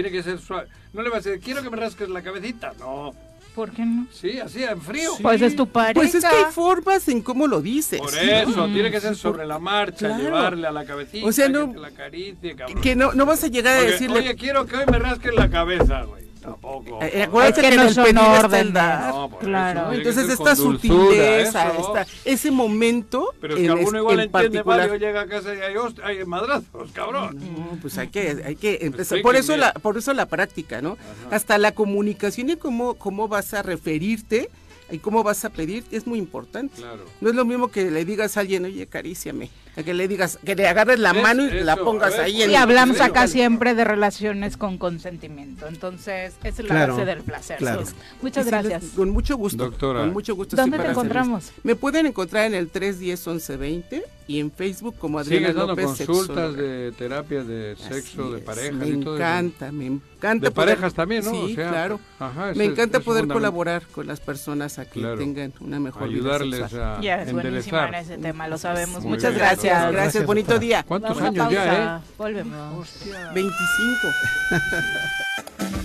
[SPEAKER 2] Tiene que ser suave. No le vas a decir, quiero que me rasques la cabecita. No.
[SPEAKER 1] ¿Por qué no?
[SPEAKER 2] Sí, así, en frío.
[SPEAKER 1] Pues es tu pareja.
[SPEAKER 8] Pues es que hay formas en cómo lo dices.
[SPEAKER 2] Por
[SPEAKER 8] ¿no?
[SPEAKER 2] eso, tiene que ser sobre la marcha,
[SPEAKER 8] Claro.
[SPEAKER 2] llevarle a la cabecita,
[SPEAKER 8] O sea, no-
[SPEAKER 2] que te la acaricie, cabrón.
[SPEAKER 8] Que no, no vas a llegar a decirle...
[SPEAKER 2] oye, quiero que hoy me rasques la cabeza, güey. Tampoco.
[SPEAKER 8] Eh, acuérdate
[SPEAKER 1] Es que
[SPEAKER 8] que,
[SPEAKER 1] no son
[SPEAKER 8] pedir está el
[SPEAKER 1] órdenes.
[SPEAKER 8] dar.
[SPEAKER 2] No, por
[SPEAKER 1] Claro.
[SPEAKER 8] Entonces esta sutileza, esta, ese momento
[SPEAKER 2] Pero es que
[SPEAKER 8] en,
[SPEAKER 2] alguno igual
[SPEAKER 8] en
[SPEAKER 2] entiende
[SPEAKER 8] particular.
[SPEAKER 2] yo llega a casa y hay, host- hay madrazos, cabrón.
[SPEAKER 8] No, pues hay que, hay que empezar.
[SPEAKER 2] hay
[SPEAKER 8] Por eso la, por eso la práctica, ¿no? Hasta la comunicación y cómo, cómo vas a referirte y cómo vas a pedir es muy importante.
[SPEAKER 2] Claro.
[SPEAKER 8] No es lo mismo que le digas a alguien, oye, acaríciame, a que le digas, que le agarres la
[SPEAKER 2] Es
[SPEAKER 8] mano y la
[SPEAKER 2] eso,
[SPEAKER 8] pongas
[SPEAKER 2] a ver,
[SPEAKER 8] ahí en
[SPEAKER 1] Y hablamos
[SPEAKER 2] Sí,
[SPEAKER 1] acá
[SPEAKER 2] no.
[SPEAKER 1] siempre de relaciones con consentimiento. Entonces, es la
[SPEAKER 4] Claro,
[SPEAKER 1] base del placer.
[SPEAKER 4] claro.
[SPEAKER 1] Sus- Muchas
[SPEAKER 8] sí,
[SPEAKER 1] gracias.
[SPEAKER 8] les- Con mucho gusto.
[SPEAKER 2] Doctora.
[SPEAKER 8] Con mucho gusto.
[SPEAKER 1] ¿Dónde
[SPEAKER 8] sí,
[SPEAKER 1] te encontramos?
[SPEAKER 8] Me pueden encontrar en el 310-1120 y en Facebook como Adriana
[SPEAKER 2] dando
[SPEAKER 8] López
[SPEAKER 2] consultas
[SPEAKER 8] sexóloga.
[SPEAKER 2] de terapia de sexo, de parejas
[SPEAKER 8] Me
[SPEAKER 2] y todo eso.
[SPEAKER 8] encanta, me encanta.
[SPEAKER 2] De parejas también, ¿no?
[SPEAKER 8] Sí,
[SPEAKER 2] O sea,
[SPEAKER 8] claro.
[SPEAKER 2] ajá,
[SPEAKER 8] me
[SPEAKER 2] eso
[SPEAKER 8] encanta poder colaborar con las personas a que
[SPEAKER 2] Claro.
[SPEAKER 8] tengan una mejor vida
[SPEAKER 2] Ayudarles
[SPEAKER 8] sexual.
[SPEAKER 2] a
[SPEAKER 1] Ya es buenísima en ese tema, lo sabemos. Muchas
[SPEAKER 2] bien,
[SPEAKER 1] gracias.
[SPEAKER 8] Gracias,
[SPEAKER 3] Gracias,
[SPEAKER 8] bonito
[SPEAKER 3] doctora.
[SPEAKER 8] día.
[SPEAKER 2] ¿Cuántos
[SPEAKER 1] Vamos
[SPEAKER 2] años ya, eh?
[SPEAKER 1] Volvemos.
[SPEAKER 8] 25.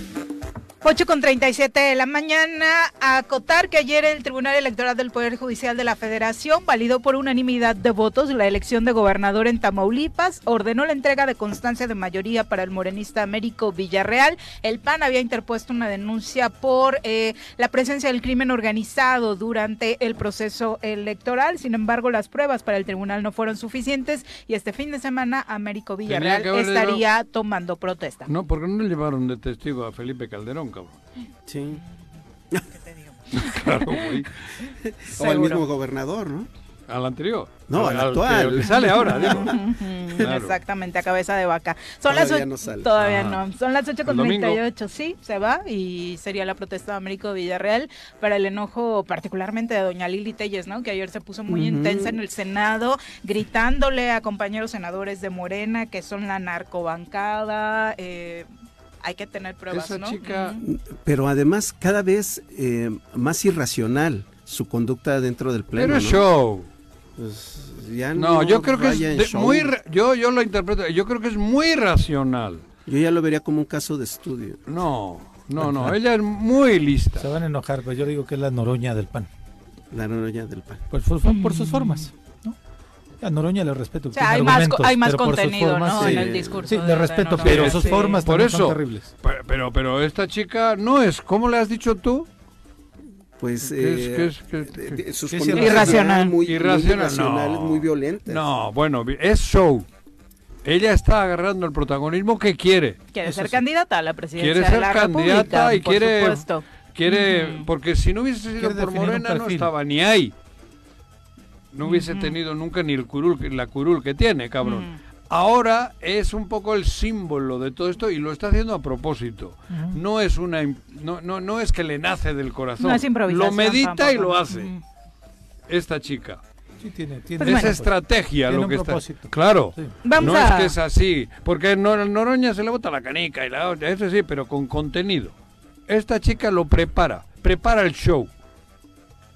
[SPEAKER 1] 8 con 37 de la mañana. Acotar que ayer el Tribunal Electoral del Poder Judicial de la Federación validó por unanimidad de votos la elección de gobernador en Tamaulipas, ordenó la entrega de constancia de mayoría para el morenista Américo Villarreal. El PAN había interpuesto una denuncia por eh, la presencia del crimen organizado durante el proceso electoral. Sin embargo, las pruebas para el tribunal no fueron suficientes y este fin de semana Américo Villarreal estaría tomando protesta.
[SPEAKER 2] No, porque no le llevaron de testigo a Felipe Calderón, cabrón.
[SPEAKER 4] Sí.
[SPEAKER 2] Claro, güey.
[SPEAKER 4] O el
[SPEAKER 1] Seguro.
[SPEAKER 4] mismo gobernador, ¿no?
[SPEAKER 2] Al anterior.
[SPEAKER 4] No, al actual.
[SPEAKER 2] que sale ahora, digo. Claro.
[SPEAKER 1] Exactamente, a cabeza de vaca. Son las
[SPEAKER 4] Todavía
[SPEAKER 1] ocho-
[SPEAKER 4] no sale.
[SPEAKER 1] Todavía
[SPEAKER 2] Ajá.
[SPEAKER 1] no. Son las 8 con
[SPEAKER 2] El domingo.
[SPEAKER 1] 38. Sí, se va y sería la protesta de Américo Villarreal para el enojo particularmente de doña Lili Telles, ¿no? Que ayer se puso muy intensa en el Senado, gritándole a compañeros senadores de Morena que son la narcobancada. eh, hay que tener pruebas,
[SPEAKER 2] Esa
[SPEAKER 1] ¿no?
[SPEAKER 2] chica-.
[SPEAKER 4] Pero además cada vez eh, más irracional su conducta dentro del pleno.
[SPEAKER 2] Pero es
[SPEAKER 4] ¿no?
[SPEAKER 2] show.
[SPEAKER 4] Pues, ya
[SPEAKER 2] No, yo creo que es de- muy, ra- yo, yo lo interpreto, yo creo que es muy racional.
[SPEAKER 4] Yo ya lo vería como un caso de estudio.
[SPEAKER 2] No, no, no, ella es muy lista.
[SPEAKER 3] Se van a enojar, pero yo digo que es la Noroña del PAN.
[SPEAKER 4] La noroña del pan.
[SPEAKER 3] Por, por- por sus formas. ¿No? A Noroña le respeto.
[SPEAKER 1] O sea, hay más,
[SPEAKER 3] argumentos,
[SPEAKER 1] co- hay más
[SPEAKER 3] pero por sus
[SPEAKER 1] contenido,
[SPEAKER 3] formas,
[SPEAKER 1] ¿no?
[SPEAKER 3] sí.
[SPEAKER 1] En el discurso.
[SPEAKER 3] Sí,
[SPEAKER 1] de-
[SPEAKER 3] le
[SPEAKER 1] de
[SPEAKER 3] respeto,
[SPEAKER 1] Noroña,
[SPEAKER 3] pero sus
[SPEAKER 1] sí.
[SPEAKER 3] formas
[SPEAKER 2] Por
[SPEAKER 3] también son
[SPEAKER 2] eso,
[SPEAKER 3] terribles.
[SPEAKER 2] pero, pero, pero esta chica no es, ¿cómo le has dicho tú?
[SPEAKER 4] Pues
[SPEAKER 2] ¿Qué es-
[SPEAKER 4] eh,
[SPEAKER 2] es-
[SPEAKER 4] de- de- sus
[SPEAKER 1] irracional?
[SPEAKER 4] Muy, muy
[SPEAKER 2] Irracional,
[SPEAKER 4] irracionales,
[SPEAKER 2] no.
[SPEAKER 4] muy violentas.
[SPEAKER 2] No, bueno, es show. Ella está agarrando el protagonismo que quiere.
[SPEAKER 1] Quiere
[SPEAKER 3] Eso
[SPEAKER 1] ser
[SPEAKER 3] sí.
[SPEAKER 1] candidata a la presidencia
[SPEAKER 2] Quiere
[SPEAKER 1] de
[SPEAKER 2] ser
[SPEAKER 1] la
[SPEAKER 2] candidata
[SPEAKER 1] República,
[SPEAKER 2] y
[SPEAKER 1] por
[SPEAKER 2] quiere-
[SPEAKER 1] supuesto.
[SPEAKER 2] Quiere, porque si no hubiese sido
[SPEAKER 3] Quiere
[SPEAKER 2] por Morena no estaba ni ahí. No hubiese tenido nunca ni el curul, la curul que tiene, cabrón. Ahora es un poco el símbolo de todo esto y lo está haciendo a propósito. No es una no, no, no es que le nace del corazón.
[SPEAKER 1] No es improvisación.
[SPEAKER 2] Lo medita y lo hace esta chica.
[SPEAKER 3] Sí, tiene, tiene
[SPEAKER 1] Pues
[SPEAKER 2] es
[SPEAKER 1] bueno.
[SPEAKER 2] estrategia
[SPEAKER 3] Tiene
[SPEAKER 2] lo que está. Claro.
[SPEAKER 3] Sí.
[SPEAKER 1] Vamos
[SPEAKER 2] no
[SPEAKER 1] a...
[SPEAKER 2] es que es así, porque Nor- Noroña se le bota la canica y la otra, eso sí, pero con contenido. Esta chica lo prepara, prepara el show.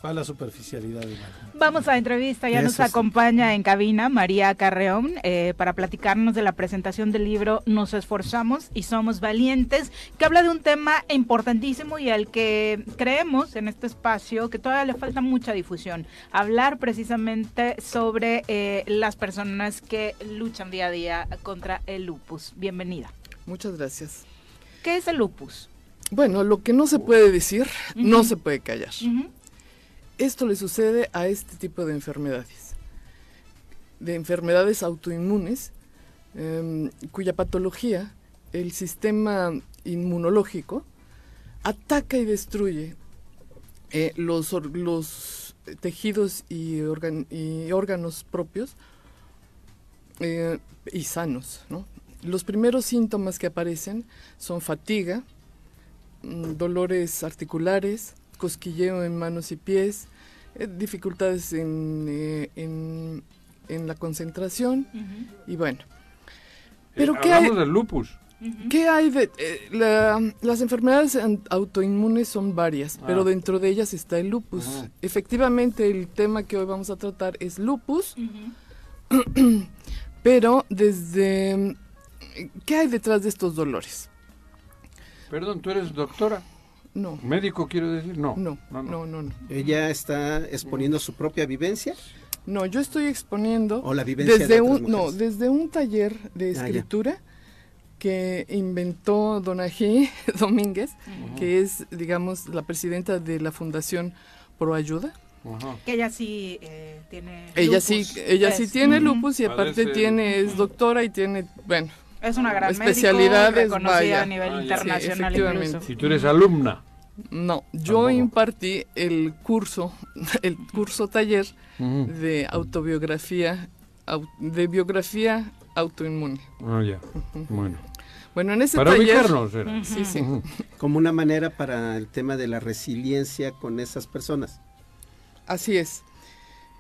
[SPEAKER 3] Va la superficialidad de la-
[SPEAKER 1] Vamos a entrevista, ya
[SPEAKER 4] Eso
[SPEAKER 1] nos
[SPEAKER 4] sí.
[SPEAKER 1] acompaña en cabina María Carreón eh, para platicarnos de la presentación del libro Nos esforzamos y somos valientes, que habla de un tema importantísimo y al que creemos en este espacio que todavía le falta mucha difusión. Hablar precisamente sobre eh, las personas que luchan día a día contra el lupus. Bienvenida.
[SPEAKER 9] Muchas gracias.
[SPEAKER 1] ¿Qué es el lupus?
[SPEAKER 9] Bueno, lo que no se puede decir, no se puede callar. Esto le sucede a este tipo de enfermedades, de enfermedades autoinmunes, em, cuya patología, el sistema inmunológico, ataca y destruye eh, los, tejidos y, órganos propios eh, y sanos. ¿no? Los primeros síntomas que aparecen son fatiga, mm, dolores articulares, cosquilleo en manos y pies, eh, dificultades en, eh, en, en la concentración y bueno. Pero
[SPEAKER 2] Eh,
[SPEAKER 9] ¿qué hay,
[SPEAKER 2] del lupus.
[SPEAKER 9] qué hay de... eh, la- las enfermedades autoinmunes son varias,
[SPEAKER 2] Ah.
[SPEAKER 9] pero dentro de ellas está el lupus. Efectivamente, el tema que hoy vamos a tratar es lupus, pero desde... ¿Qué hay detrás de estos dolores?
[SPEAKER 2] Perdón, ¿tú eres doctora?
[SPEAKER 9] No,
[SPEAKER 2] ¿Médico quiero decir? No.
[SPEAKER 9] no, no, no, no.
[SPEAKER 4] Ella está exponiendo su propia vivencia
[SPEAKER 9] No, yo estoy exponiendo
[SPEAKER 4] o la vivencia
[SPEAKER 9] desde
[SPEAKER 4] de
[SPEAKER 9] un no, desde un taller de
[SPEAKER 4] Ah,
[SPEAKER 9] escritura que inventó Donají Domínguez, que es, digamos, la presidenta de la Fundación Pro Ayuda.
[SPEAKER 2] Ajá.
[SPEAKER 1] Que ella sí eh, tiene
[SPEAKER 9] Ella
[SPEAKER 1] lupus.
[SPEAKER 9] sí, ella sí
[SPEAKER 1] Es-
[SPEAKER 9] tiene lupus y aparte tiene es doctora y tiene, bueno,
[SPEAKER 1] Es una gran
[SPEAKER 9] Especialidades,
[SPEAKER 1] médico, reconocida
[SPEAKER 9] vaya.
[SPEAKER 1] a nivel
[SPEAKER 2] Ah,
[SPEAKER 1] internacional
[SPEAKER 9] Sí, efectivamente.
[SPEAKER 1] incluso.
[SPEAKER 2] Si tú eres alumna.
[SPEAKER 9] No, yo
[SPEAKER 2] Tampoco.
[SPEAKER 9] impartí el curso, el curso taller de autobiografía, au- de biografía autoinmune.
[SPEAKER 2] Ah, ya. Bueno.
[SPEAKER 9] Bueno, en ese
[SPEAKER 2] Para
[SPEAKER 9] taller
[SPEAKER 2] ubicarnos. era.
[SPEAKER 9] Sí, sí.
[SPEAKER 4] Como una manera para el tema de la resiliencia con esas personas.
[SPEAKER 9] Así es.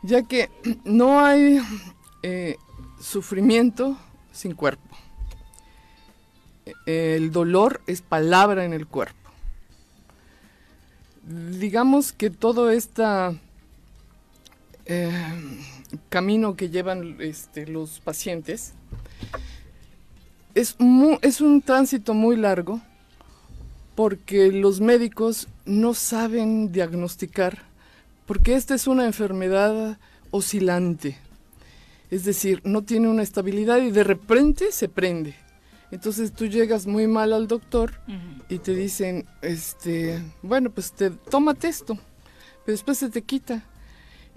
[SPEAKER 9] Ya que no hay eh, sufrimiento sin cuerpo. Eh, El dolor es palabra en el cuerpo. Digamos que todo este camino que llevan este, los pacientes es, es un tránsito muy largo porque los médicos no saben diagnosticar porque esta es una enfermedad oscilante. Es decir, no tiene una estabilidad y de repente se prende. Entonces tú llegas muy mal al doctor
[SPEAKER 1] Ujú.
[SPEAKER 9] y te dicen, este, bueno, pues te tómate esto, pero después se te quita.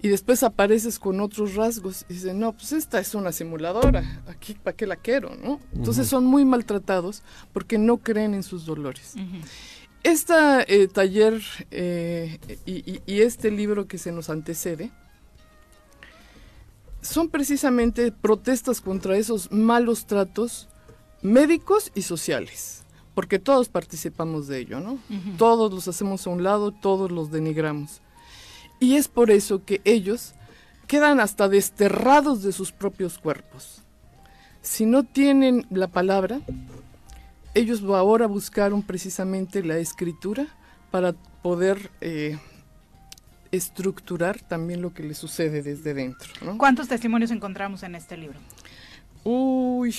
[SPEAKER 9] Y después apareces con otros rasgos y dicen, no, pues esta es una simuladora, aquí para qué la quiero, ¿no? Entonces son muy maltratados porque no creen en sus dolores. Este taller eh, y, y- y este libro que se nos antecede son precisamente protestas contra esos malos tratos médicos y sociales, porque todos participamos de ello, ¿no? Todos los hacemos a un lado, todos los denigramos. Y es por eso que ellos quedan hasta desterrados de sus propios cuerpos. Si no tienen la palabra, ellos ahora buscaron precisamente la escritura para poder eh, estructurar también lo que les sucede desde dentro. ¿no?
[SPEAKER 1] ¿Cuántos testimonios encontramos en este libro?
[SPEAKER 9] Uy,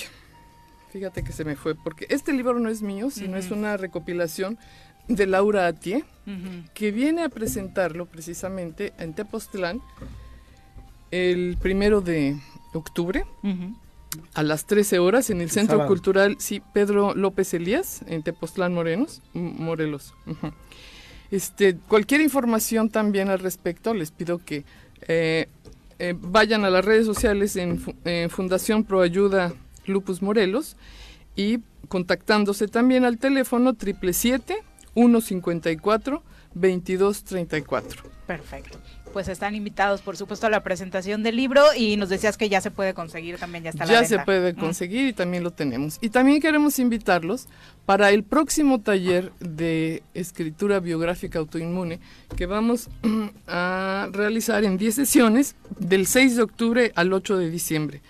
[SPEAKER 9] fíjate que se me fue, porque este libro no es mío, sino es una recopilación de Laura Atié,
[SPEAKER 1] Ujú.
[SPEAKER 9] que viene a presentarlo precisamente en Tepoztlán el primero de octubre a las 13 horas en el Centro
[SPEAKER 3] sábado.
[SPEAKER 9] Cultural sí, Pedro López Elías en Tepoztlán Morenos, Morelos. Este, cualquier información también al respecto, les pido que eh, eh, vayan a las redes sociales en, en Fundación Proayuda Lupus Morelos y contactándose también al teléfono 777-154-2234.
[SPEAKER 1] Perfecto. Pues están invitados, por supuesto, a la presentación del libro y nos decías que ya se puede conseguir también, ya está a la
[SPEAKER 9] Ya se puede
[SPEAKER 1] Mm.
[SPEAKER 9] conseguir y también lo tenemos. Y también queremos invitarlos para el próximo taller de escritura biográfica autoinmune que vamos a realizar en 10 sesiones del 6 de octubre al 8 de diciembre.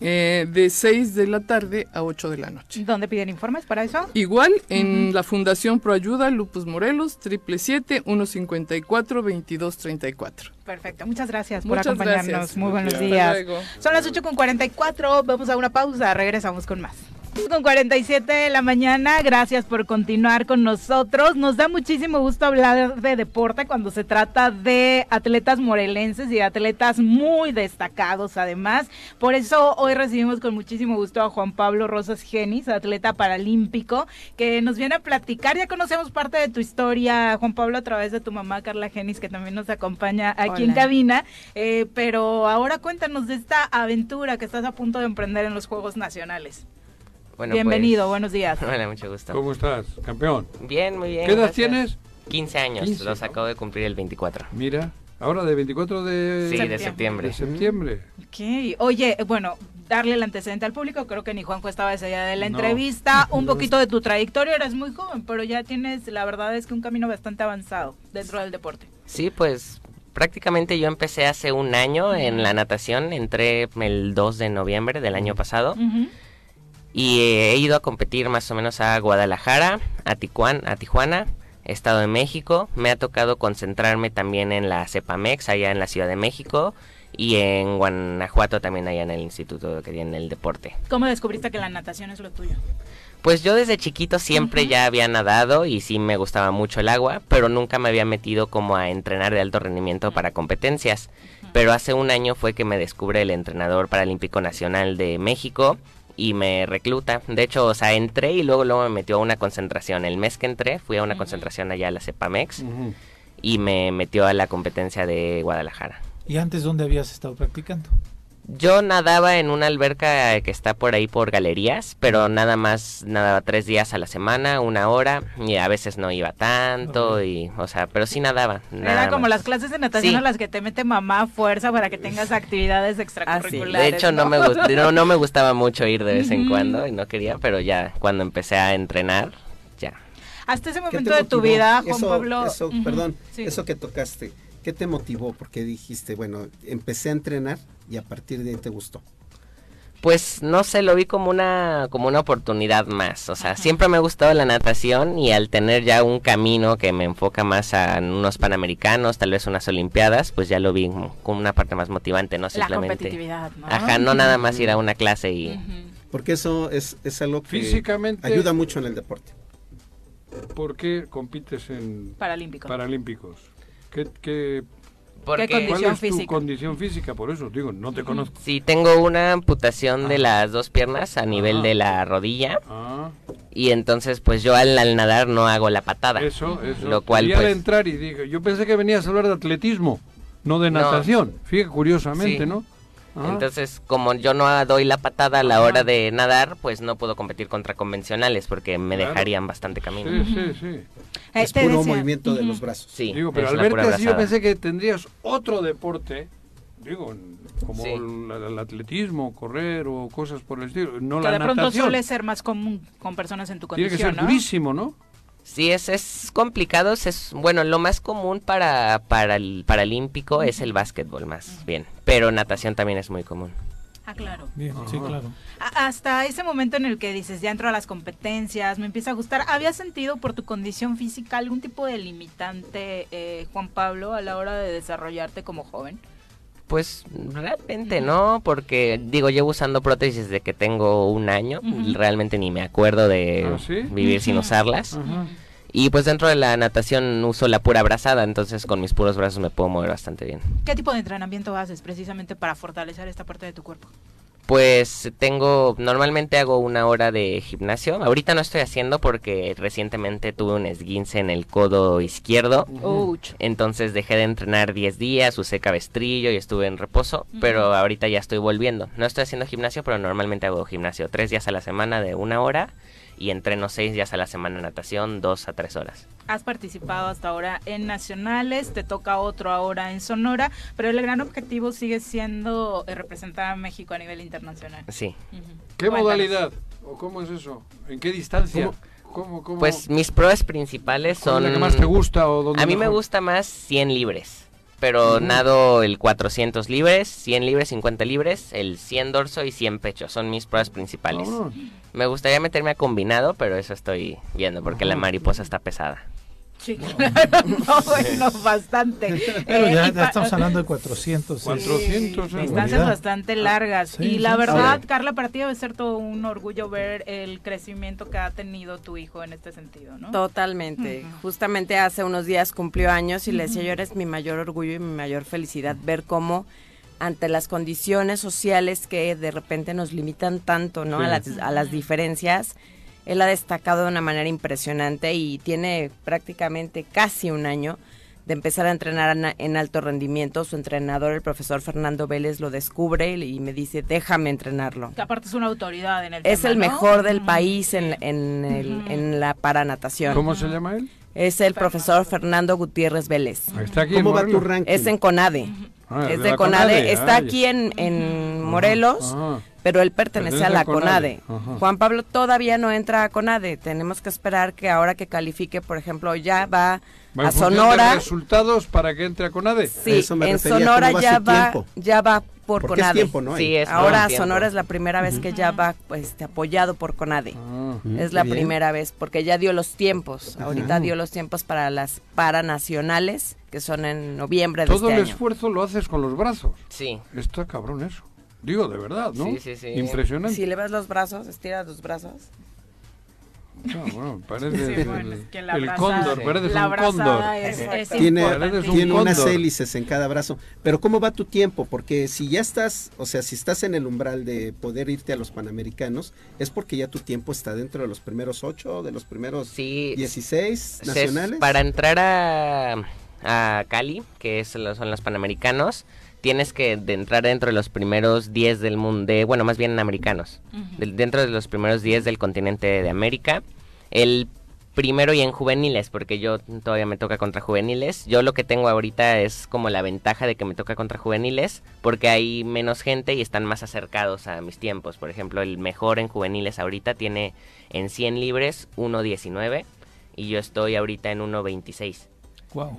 [SPEAKER 9] Eh, de 6 de la tarde a 8 de la noche.
[SPEAKER 1] ¿Dónde piden informes para eso?
[SPEAKER 9] Igual en la Fundación Proayuda Lupus Morelos, 777-154-2234.
[SPEAKER 1] Perfecto, muchas gracias por acompañarnos.
[SPEAKER 9] gracias.
[SPEAKER 1] Muy buenos días. Son las 8 con 44, vamos a una pausa, regresamos con más. Con 47 de la mañana, gracias por continuar con nosotros. Nos da muchísimo gusto hablar de deporte cuando se trata de atletas morelenses y de atletas muy destacados además. Por eso hoy recibimos con muchísimo gusto a Juan Pablo Rosas Genis, atleta paralímpico, que nos viene a platicar. Ya conocemos parte de tu historia, Juan Pablo, a través de tu mamá Carla Genis, que también nos acompaña aquí en cabina. Eh, pero ahora cuéntanos de esta aventura que estás a punto de emprender en los Juegos Nacionales.
[SPEAKER 10] Bueno,
[SPEAKER 1] Bienvenido,
[SPEAKER 10] pues,
[SPEAKER 1] buenos días.
[SPEAKER 10] Hola, mucho gusto.
[SPEAKER 2] ¿Cómo estás, campeón?
[SPEAKER 10] Bien, muy bien.
[SPEAKER 2] ¿Qué edad
[SPEAKER 10] gracias.
[SPEAKER 2] tienes?
[SPEAKER 10] 15 años,
[SPEAKER 2] 15,
[SPEAKER 10] los
[SPEAKER 2] ¿no?
[SPEAKER 10] acabo de cumplir el 24.
[SPEAKER 2] Mira, ahora de 24 de...
[SPEAKER 10] Sí, de
[SPEAKER 1] Septiembre.
[SPEAKER 10] septiembre.
[SPEAKER 2] de septiembre.
[SPEAKER 1] Ok, oye, bueno, darle el antecedente al público, creo que ni Juanjo estaba ese día de la
[SPEAKER 2] No.
[SPEAKER 1] entrevista, un poquito de tu trayectoria, eres muy joven, pero ya tienes, la verdad es que un camino bastante avanzado dentro del deporte.
[SPEAKER 10] Sí, pues prácticamente yo empecé hace un año en la natación, entré el 2 de noviembre del año pasado
[SPEAKER 1] Ujú.
[SPEAKER 10] Y eh, he ido a competir más o menos a Guadalajara, a Tijuana, a Tijuana, Estado de México, me ha tocado concentrarme también en la CEPAMEX allá en la Ciudad de México y en Guanajuato también allá en el Instituto que tiene el deporte.
[SPEAKER 1] ¿Cómo descubriste que la natación es lo tuyo?
[SPEAKER 10] Pues yo desde chiquito siempre ya había nadado y sí me gustaba mucho el agua, pero nunca me había metido como a entrenar de alto rendimiento para competencias. Pero hace un año fue que me descubre el entrenador paralímpico nacional de México y me recluta. De hecho, o sea, entré y luego luego me metió a una concentración. El mes que entré fui a una concentración allá a la CEPAMEX y me metió a la competencia de Guadalajara.
[SPEAKER 3] ¿Y antes dónde habías estado practicando?
[SPEAKER 10] Yo nadaba en una alberca que está por ahí por galerías, pero nada más nadaba tres días a la semana, una hora, y a veces no iba tanto, y, o sea, pero sí nadaba.
[SPEAKER 1] Era como
[SPEAKER 10] más.
[SPEAKER 1] las clases de natación
[SPEAKER 10] Sí.
[SPEAKER 1] a las que te mete mamá a fuerza para que tengas actividades extracurriculares.
[SPEAKER 10] De hecho, no, me gust- no, no me gustaba mucho ir de vez en cuando, y no quería, pero ya cuando empecé a entrenar, ya.
[SPEAKER 1] Hasta ese
[SPEAKER 4] ¿Qué te
[SPEAKER 1] momento de tu vida, Juan
[SPEAKER 4] Eso-
[SPEAKER 1] Pablo.
[SPEAKER 4] eso, perdón,
[SPEAKER 1] sí.
[SPEAKER 4] eso que tocaste, ¿qué te motivó? Porque dijiste, bueno, empecé a entrenar y a partir de ahí te gustó.
[SPEAKER 10] Pues no sé, lo vi como una como una oportunidad más, o sea, siempre me ha gustado la natación y al tener ya un camino que me enfoca más a unos panamericanos, tal vez unas olimpiadas, pues ya lo vi como una parte más motivante, no
[SPEAKER 1] La
[SPEAKER 10] simplemente.
[SPEAKER 1] competitividad, ¿no?
[SPEAKER 10] Ajá, no nada más ir a una clase y.
[SPEAKER 4] Porque eso es, es algo que
[SPEAKER 2] Físicamente-
[SPEAKER 4] ayuda mucho en el deporte.
[SPEAKER 2] ¿Por qué compites en
[SPEAKER 1] Paralímpico.
[SPEAKER 2] Paralímpicos? ¿Qué, qué,
[SPEAKER 10] porque
[SPEAKER 1] condición
[SPEAKER 2] ¿Cuál es
[SPEAKER 1] física?
[SPEAKER 2] tu condición física? Por eso digo, no te conozco.
[SPEAKER 10] sí tengo una amputación de las dos piernas a nivel
[SPEAKER 2] Ajá.
[SPEAKER 10] de la rodilla
[SPEAKER 2] Ah,
[SPEAKER 10] y entonces pues yo al, al nadar no hago la patada.
[SPEAKER 2] eso, eso.
[SPEAKER 10] Lo cual,
[SPEAKER 2] Y al
[SPEAKER 10] pues-
[SPEAKER 2] entrar y dije, yo pensé que venías a hablar de atletismo, no de
[SPEAKER 10] No.
[SPEAKER 2] natación. Fíjate, curiosamente,
[SPEAKER 10] Sí.
[SPEAKER 2] ¿no? Ah,
[SPEAKER 10] Entonces, como yo no doy la patada a la hora de nadar, pues no puedo competir contra convencionales porque me
[SPEAKER 2] Claro.
[SPEAKER 10] dejarían bastante camino.
[SPEAKER 2] sí, sí, sí.
[SPEAKER 1] Eh,
[SPEAKER 4] es puro
[SPEAKER 1] decía-
[SPEAKER 4] movimiento de los brazos.
[SPEAKER 10] Sí,
[SPEAKER 2] Digo, pero al verte así yo pensé que tendrías otro deporte digo, como
[SPEAKER 10] Sí.
[SPEAKER 2] el, el atletismo, correr o cosas por el estilo. No
[SPEAKER 1] que
[SPEAKER 2] la
[SPEAKER 1] de pronto suele ser más común con personas en tu
[SPEAKER 2] Tiene
[SPEAKER 1] condición,
[SPEAKER 2] que ser
[SPEAKER 1] ¿no?
[SPEAKER 2] durísimo, ¿no?
[SPEAKER 10] Sí, es, es complicado. Es, bueno, lo más común para, para el paralímpico es el básquetbol, más bien. Pero natación también es muy común.
[SPEAKER 1] Ah, claro.
[SPEAKER 3] Bien, sí, claro.
[SPEAKER 1] Hasta ese momento en el que dices, ya entro a las competencias, me empieza a gustar, ¿habías sentido por tu condición física algún tipo de limitante, eh, Juan Pablo, a la hora de desarrollarte como joven?
[SPEAKER 10] Pues realmente no, porque digo, llevo usando prótesis desde que tengo un año.
[SPEAKER 1] Ujú.
[SPEAKER 10] Realmente ni me acuerdo de
[SPEAKER 2] ¿Ah, sí?
[SPEAKER 10] vivir sin usarlas.
[SPEAKER 2] Ajá.
[SPEAKER 10] Y pues dentro de la natación uso la pura brazada, entonces con mis puros brazos me puedo mover bastante bien.
[SPEAKER 1] ¿Qué tipo de entrenamiento haces precisamente para fortalecer esta parte de tu cuerpo?
[SPEAKER 10] Pues tengo, normalmente hago una hora de gimnasio. Ahorita no estoy haciendo porque recientemente tuve un esguince en el codo izquierdo. Entonces dejé de entrenar 10 días, usé cabestrillo y estuve en reposo, pero ahorita ya estoy volviendo. No estoy haciendo gimnasio, pero normalmente hago gimnasio tres días a la semana de una hora y entreno seis días a la semana natación, dos a tres horas.
[SPEAKER 1] Has participado hasta ahora en nacionales, te toca otro ahora en Sonora, pero el gran objetivo sigue siendo eh, representar a México a nivel internacional.
[SPEAKER 10] Sí.
[SPEAKER 2] ¿Qué
[SPEAKER 1] Cuéntanos.
[SPEAKER 2] modalidad? ¿O cómo es eso? ¿En qué distancia? ¿Cómo, cómo?
[SPEAKER 10] Pues mis pruebas principales
[SPEAKER 2] ¿Cuál es
[SPEAKER 10] son...
[SPEAKER 2] la que más te gusta o dónde
[SPEAKER 10] A mí me
[SPEAKER 2] mejor?
[SPEAKER 10] gusta más 100 libres. Pero
[SPEAKER 2] Ujú.
[SPEAKER 10] nado el 400 libres, 100 libres, 50 libres, el 100 dorso y 100 pecho. Son mis pruebas principales.
[SPEAKER 2] Vámonos.
[SPEAKER 10] Me gustaría meterme a combinado, pero eso estoy viendo porque la mariposa está pesada.
[SPEAKER 1] Sí, claro, no, bueno, bastante.
[SPEAKER 3] Pero
[SPEAKER 1] Eh,
[SPEAKER 3] ya, estamos hablando de 400. sí.
[SPEAKER 2] 400 en
[SPEAKER 1] Distancias bastante largas.
[SPEAKER 3] Sí,
[SPEAKER 1] y la
[SPEAKER 3] sí,
[SPEAKER 1] verdad,
[SPEAKER 10] sí.
[SPEAKER 1] Carla, para ti debe ser todo un orgullo ver el crecimiento que ha tenido tu hijo en este sentido, ¿no?
[SPEAKER 11] Totalmente. Justamente hace unos días cumplió años y le decía yo, eres mi mayor orgullo y mi mayor felicidad ver cómo ante las condiciones sociales que de repente nos limitan tanto, ¿no?
[SPEAKER 2] Sí.
[SPEAKER 11] A, las, a las diferencias, él ha destacado de una manera impresionante y tiene prácticamente casi un año de empezar a entrenar en, alto rendimiento. Su entrenador, el profesor Fernando Vélez, lo descubre y me dice, déjame entrenarlo.
[SPEAKER 1] Que aparte es una autoridad en el
[SPEAKER 11] Es
[SPEAKER 1] tema,
[SPEAKER 11] el
[SPEAKER 1] ¿no?
[SPEAKER 11] mejor del
[SPEAKER 1] Ujú.
[SPEAKER 11] país en, en, el-
[SPEAKER 1] Ujú.
[SPEAKER 11] en la paranatación.
[SPEAKER 2] ¿Cómo se llama él?
[SPEAKER 11] Es el profesor Fernando Gutiérrez Vélez.
[SPEAKER 2] Está aquí
[SPEAKER 4] ¿Cómo
[SPEAKER 2] en
[SPEAKER 4] va tu
[SPEAKER 2] Morelos.
[SPEAKER 4] ranking?
[SPEAKER 11] Es en CONADE.
[SPEAKER 2] Ah,
[SPEAKER 11] es
[SPEAKER 2] de
[SPEAKER 11] CONADE.
[SPEAKER 2] CONADE,
[SPEAKER 11] Está
[SPEAKER 2] ah,
[SPEAKER 11] aquí en, en Morelos,
[SPEAKER 2] Ajá.
[SPEAKER 11] Pero él pertenece a la
[SPEAKER 2] CONADE.
[SPEAKER 11] Juan Pablo todavía no entra a CONADE. Tenemos que esperar que ahora que califique, por ejemplo, ya va a Sonora.
[SPEAKER 2] resultados para que entre a CONADE.
[SPEAKER 11] Sí,
[SPEAKER 4] eso me
[SPEAKER 11] en
[SPEAKER 4] refería,
[SPEAKER 11] Sonora
[SPEAKER 4] ¿cómo va
[SPEAKER 11] ya va,
[SPEAKER 4] tiempo?
[SPEAKER 11] ya va por
[SPEAKER 4] Porque es
[SPEAKER 11] CONADE.
[SPEAKER 4] tiempo, ¿no?
[SPEAKER 10] Sí, es
[SPEAKER 11] Ahora. Sonora es la primera vez que ya va pues, este, apoyado por CONADE.
[SPEAKER 2] Ah.
[SPEAKER 4] Mm,
[SPEAKER 11] Es la
[SPEAKER 4] bien.
[SPEAKER 11] primera vez, porque ya dio los tiempos. Ahorita dio los tiempos para las paranacionales, que son en noviembre de
[SPEAKER 2] Todo
[SPEAKER 11] este
[SPEAKER 2] el
[SPEAKER 11] año.
[SPEAKER 2] esfuerzo lo haces con los brazos.
[SPEAKER 10] Sí.
[SPEAKER 2] Está cabrón eso. Digo, de verdad, ¿no?
[SPEAKER 10] Sí, sí, sí.
[SPEAKER 2] Impresionante.
[SPEAKER 11] Si le ves los brazos, estira los brazos.
[SPEAKER 2] Ah, bueno, parece
[SPEAKER 1] Sí,
[SPEAKER 2] el,
[SPEAKER 1] bueno, es que
[SPEAKER 2] el
[SPEAKER 1] brazada-
[SPEAKER 2] cóndor, pareces
[SPEAKER 1] la
[SPEAKER 2] un cóndor.
[SPEAKER 1] brazada es, es
[SPEAKER 4] Tiene,
[SPEAKER 2] un
[SPEAKER 4] tiene unas hélices en cada brazo. Pero ¿cómo va tu tiempo? Porque si ya estás, o sea, si estás en el umbral de poder irte a los Panamericanos, es porque ya tu tiempo está dentro de los primeros ocho, de los primeros
[SPEAKER 10] Sí.
[SPEAKER 4] 16
[SPEAKER 10] Se-
[SPEAKER 4] nacionales.
[SPEAKER 10] Para entrar a, a Cali, que es, lo- son los Panamericanos, tienes que de entrar dentro de los primeros 10 del mundo, de, bueno, más bien americanos, del- dentro de los primeros 10 del continente de América. El primero y en juveniles, porque yo todavía me toca contra juveniles. Yo lo que tengo ahorita es como la ventaja de que me toca contra juveniles, porque hay menos gente y están más acercados a mis tiempos. Por ejemplo, el mejor en juveniles ahorita tiene en 100 libres 1.19 y yo estoy ahorita en 1.26.
[SPEAKER 3] Wow.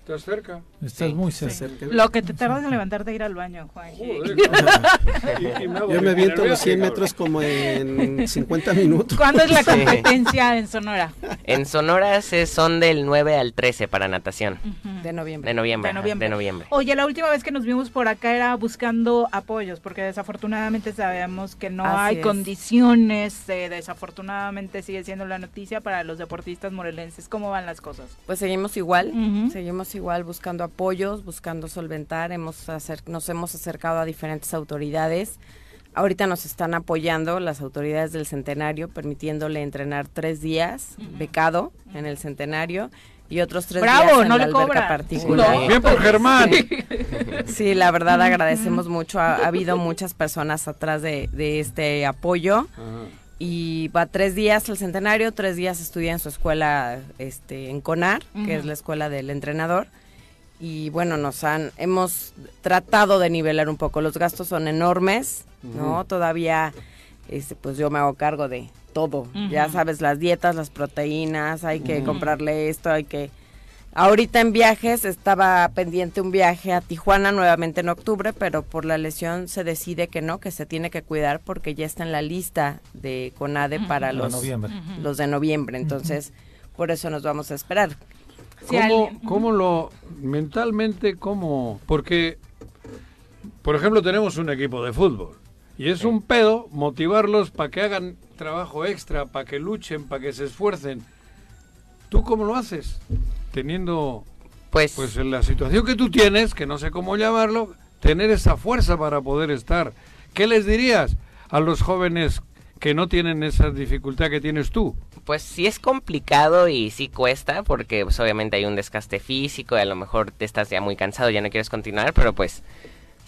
[SPEAKER 2] ¿Estás cerca?
[SPEAKER 3] Estás
[SPEAKER 10] Sí,
[SPEAKER 3] muy cerca.
[SPEAKER 1] Lo que te tardas en levantarte e ir al baño, Juan.
[SPEAKER 2] Joder,
[SPEAKER 4] Yo me aviento los 100
[SPEAKER 2] cabrón.
[SPEAKER 4] metros como en 50 minutos.
[SPEAKER 1] ¿Cuándo es la
[SPEAKER 10] Sí.
[SPEAKER 1] competencia en Sonora?
[SPEAKER 10] En Sonora se son del 9 al 13 para natación.
[SPEAKER 11] De noviembre.
[SPEAKER 10] De noviembre.
[SPEAKER 1] De
[SPEAKER 10] ajá,
[SPEAKER 1] noviembre.
[SPEAKER 10] de noviembre.
[SPEAKER 1] Oye, la última vez que nos vimos por acá era buscando apoyos, porque desafortunadamente sabemos que no
[SPEAKER 11] Así
[SPEAKER 1] hay
[SPEAKER 11] es.
[SPEAKER 1] condiciones, eh, desafortunadamente sigue siendo la noticia para los deportistas morelenses. ¿Cómo van las cosas?
[SPEAKER 11] Pues seguimos igual, seguimos igual buscando apoyos, buscando solventar, hemos acer- nos hemos acercado a diferentes autoridades. Ahorita nos están apoyando las autoridades del centenario, permitiéndole entrenar tres días, becado en el centenario, y otros tres
[SPEAKER 1] ¡Bravo!
[SPEAKER 11] días en
[SPEAKER 1] No
[SPEAKER 11] la
[SPEAKER 1] le
[SPEAKER 11] alberca
[SPEAKER 1] cobra.
[SPEAKER 11] particular.
[SPEAKER 10] No.
[SPEAKER 2] Bien por Germán.
[SPEAKER 11] Sí, la verdad agradecemos mucho. Ha, ha habido muchas personas atrás de, de este apoyo.
[SPEAKER 2] Ajá.
[SPEAKER 11] Y va tres días al centenario, tres días estudia en su escuela este, en CONAR, que es la escuela del entrenador. Y bueno, nos han, hemos tratado de nivelar un poco. Los gastos son enormes, ¿no? Todavía, este, pues yo me hago cargo de todo. Ya sabes, las dietas, las proteínas, hay que comprarle esto, hay que... Ahorita en viajes estaba pendiente un viaje a Tijuana nuevamente en octubre, pero por la lesión se decide que no, que se tiene que cuidar porque ya está en la lista de CONADE para los, los de noviembre. Entonces, por eso nos vamos a esperar.
[SPEAKER 2] ¿Cómo, cómo lo mentalmente, cómo? Porque, por ejemplo, tenemos un equipo de fútbol y es un pedo motivarlos para que hagan trabajo extra, para que luchen, para que se esfuercen. ¿Tú cómo lo haces? Teniendo,
[SPEAKER 10] pues,
[SPEAKER 2] en la situación que tú tienes, que no sé cómo llamarlo, tener esa fuerza para poder estar. ¿Qué les dirías a los jóvenes que no tienen esa dificultad que tienes tú?
[SPEAKER 10] Pues sí es complicado y sí cuesta porque pues, obviamente hay un desgaste físico y a lo mejor te estás ya muy cansado, ya no quieres continuar, pero pues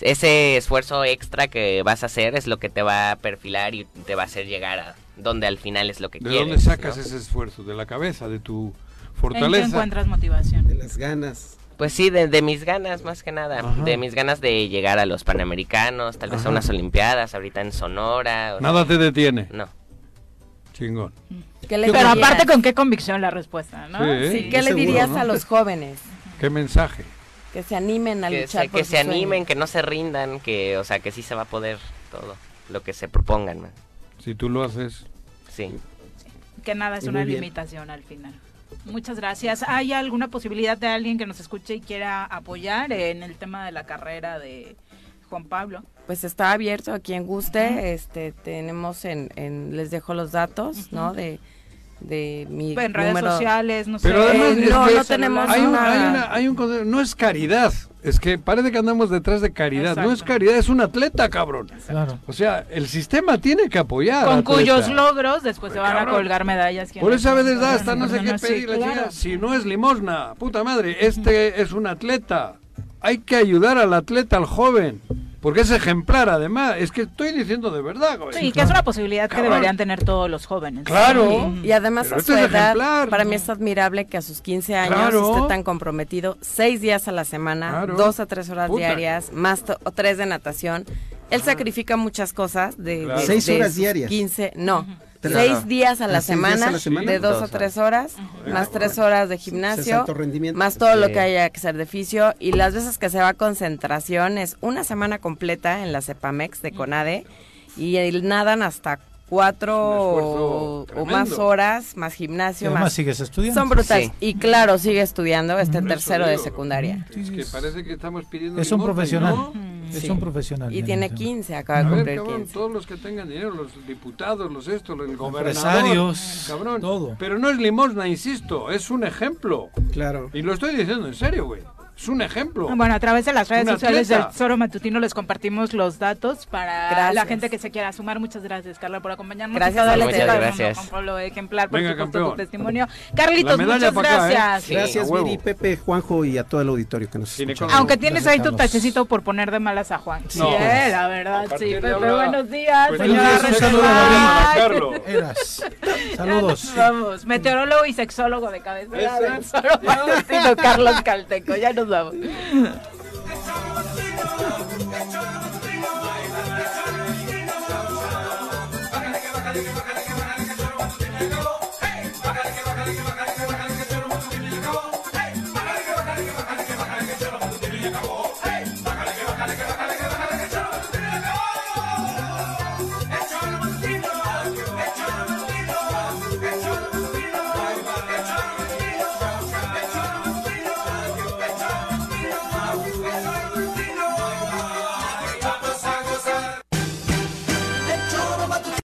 [SPEAKER 10] ese esfuerzo extra que vas a hacer es lo que te va a perfilar y te va a hacer llegar a donde al final es lo que
[SPEAKER 2] ¿De
[SPEAKER 10] quieres.
[SPEAKER 2] dónde sacas
[SPEAKER 10] ¿no?
[SPEAKER 2] ese esfuerzo? ¿De la cabeza? ¿De tu
[SPEAKER 1] ¿En qué
[SPEAKER 2] fortaleza?
[SPEAKER 1] encuentras motivación?
[SPEAKER 4] De las ganas.
[SPEAKER 10] Pues sí, de, de mis ganas más que nada,
[SPEAKER 2] Ajá.
[SPEAKER 10] de mis ganas de llegar a los Panamericanos, tal vez
[SPEAKER 2] Ajá.
[SPEAKER 10] a unas Olimpiadas, ahorita en Sonora. o
[SPEAKER 2] Nada
[SPEAKER 10] sea,
[SPEAKER 2] te detiene.
[SPEAKER 10] No.
[SPEAKER 2] Chingón.
[SPEAKER 11] ¿Qué le
[SPEAKER 1] Pero
[SPEAKER 11] dirías?
[SPEAKER 1] aparte con qué convicción la respuesta, ¿no?
[SPEAKER 2] Sí, ¿eh?
[SPEAKER 11] Sí, ¿qué le
[SPEAKER 2] Seguro,
[SPEAKER 11] dirías
[SPEAKER 2] ¿no?
[SPEAKER 11] a los jóvenes?
[SPEAKER 2] ¿Qué mensaje?
[SPEAKER 11] Que se animen a
[SPEAKER 10] que
[SPEAKER 11] luchar
[SPEAKER 10] se,
[SPEAKER 11] por
[SPEAKER 10] que se animen, que no se rindan, que, o sea, que sí se va a poder todo lo que se propongan.
[SPEAKER 2] Si tú lo haces.
[SPEAKER 10] Sí.
[SPEAKER 1] Que nada es una
[SPEAKER 10] bien.
[SPEAKER 1] limitación al final. Muchas gracias. ¿Hay alguna posibilidad de alguien que nos escuche y quiera apoyar en el tema de la carrera de Juan Pablo?
[SPEAKER 11] Pues está abierto a quien guste. Este tenemos en, en les dejo los datos, ¿no? De de mi
[SPEAKER 1] En redes sociales, no
[SPEAKER 2] Pero
[SPEAKER 1] sé.
[SPEAKER 2] además,
[SPEAKER 11] Eh,
[SPEAKER 2] es
[SPEAKER 11] no, no tenemos
[SPEAKER 2] hay un,
[SPEAKER 11] una-
[SPEAKER 2] hay una- hay un concepto- no es caridad, es que parece que andamos detrás de caridad, no es caridad, es un atleta, cabrón.
[SPEAKER 3] Claro.
[SPEAKER 2] O sea, el sistema tiene que apoyar.
[SPEAKER 1] Con cuyos logros después se van a colgar medallas.
[SPEAKER 2] Por eso a veces da hasta no sé qué
[SPEAKER 1] Sí,
[SPEAKER 2] pedir la
[SPEAKER 1] claro.
[SPEAKER 2] chica. Si no es limosna, puta madre, este es un atleta. Hay que ayudar al atleta, al joven. Porque es ejemplar, además. Es que estoy diciendo de verdad, güey.
[SPEAKER 1] Sí, que es una posibilidad que deberían tener todos los jóvenes.
[SPEAKER 2] Claro.
[SPEAKER 11] Y además
[SPEAKER 2] Pero
[SPEAKER 11] a su edad,
[SPEAKER 2] ejemplar.
[SPEAKER 11] para mí es admirable que a sus 15 años
[SPEAKER 2] Claro.
[SPEAKER 11] esté tan comprometido, seis días a la semana,
[SPEAKER 2] Claro.
[SPEAKER 11] dos a tres horas
[SPEAKER 2] Puta.
[SPEAKER 11] diarias, más o tres de natación. Él sacrifica muchas cosas de,
[SPEAKER 4] Claro.
[SPEAKER 11] de-
[SPEAKER 4] Seis
[SPEAKER 11] de
[SPEAKER 4] horas diarias.
[SPEAKER 11] 15, no. Seis días a la
[SPEAKER 4] días
[SPEAKER 11] semana,
[SPEAKER 4] a la semana.
[SPEAKER 11] de dos,
[SPEAKER 4] Dos
[SPEAKER 11] a tres horas, más tres horas de gimnasio, más todo lo que haya que hacer de fisio. Y las veces que se va a concentración es una semana completa en la Cepamex de CONADE y el- nadan hasta cuatro o, o más horas, más
[SPEAKER 3] Y
[SPEAKER 11] gimnasio,
[SPEAKER 3] además
[SPEAKER 11] más...
[SPEAKER 3] sigues estudiando.
[SPEAKER 11] Son brutales.
[SPEAKER 3] Sí.
[SPEAKER 11] Y claro, sigue estudiando, está en
[SPEAKER 2] Por eso
[SPEAKER 11] tercero de secundaria.
[SPEAKER 2] Es que parece que estamos pidiendo
[SPEAKER 3] Es un
[SPEAKER 2] y
[SPEAKER 3] profesional.
[SPEAKER 2] no.
[SPEAKER 3] Es
[SPEAKER 11] Sí.
[SPEAKER 3] un profesional.
[SPEAKER 11] Y
[SPEAKER 3] en
[SPEAKER 11] tiene
[SPEAKER 3] el tema.
[SPEAKER 11] 15, acaba de
[SPEAKER 2] A ver,
[SPEAKER 11] cumplir
[SPEAKER 2] cabrón,
[SPEAKER 11] 15.
[SPEAKER 2] todos los que tengan dinero, los diputados, los estos, el gobernador,
[SPEAKER 3] Empresarios,
[SPEAKER 2] cabrón.
[SPEAKER 3] todo.
[SPEAKER 2] Pero no es limosna, insisto, es un ejemplo.
[SPEAKER 4] Claro.
[SPEAKER 2] Y lo estoy diciendo en serio, güey. Es un ejemplo.
[SPEAKER 1] Bueno, a través de las redes sociales del Zoro Matutino les compartimos los datos para
[SPEAKER 11] Gracias.
[SPEAKER 1] la gente que se quiera sumar. Muchas gracias, Carla, por acompañarnos.
[SPEAKER 11] Gracias,
[SPEAKER 1] equipo
[SPEAKER 10] Muchas gracias.
[SPEAKER 1] Juan Pablo Ejemplar, por
[SPEAKER 2] Venga,
[SPEAKER 1] supuesto,
[SPEAKER 2] campeón.
[SPEAKER 1] tu testimonio. Carlitos, muchas
[SPEAKER 2] acá, ¿eh?
[SPEAKER 1] gracias.
[SPEAKER 10] Sí.
[SPEAKER 4] Gracias,
[SPEAKER 2] a.
[SPEAKER 4] Viri, Pepe, Juanjo y a todo el auditorio que nos escucha.
[SPEAKER 2] con-
[SPEAKER 1] Aunque tienes ahí tu tachecito por poner de malas a Juan. Sí, eh, la verdad,
[SPEAKER 2] A
[SPEAKER 1] sí. Pepe,
[SPEAKER 2] ahora,
[SPEAKER 1] buenos días,
[SPEAKER 2] pues,
[SPEAKER 1] señora
[SPEAKER 2] entonces,
[SPEAKER 3] Un saludo
[SPEAKER 1] Reserva.
[SPEAKER 3] a
[SPEAKER 1] Ay,
[SPEAKER 2] Carlos.
[SPEAKER 3] David. Eras. Saludos.
[SPEAKER 1] Vamos, meteorólogo y sexólogo de Matutino, Carlos Calteco. Ya nos vamos.
[SPEAKER 12] Esa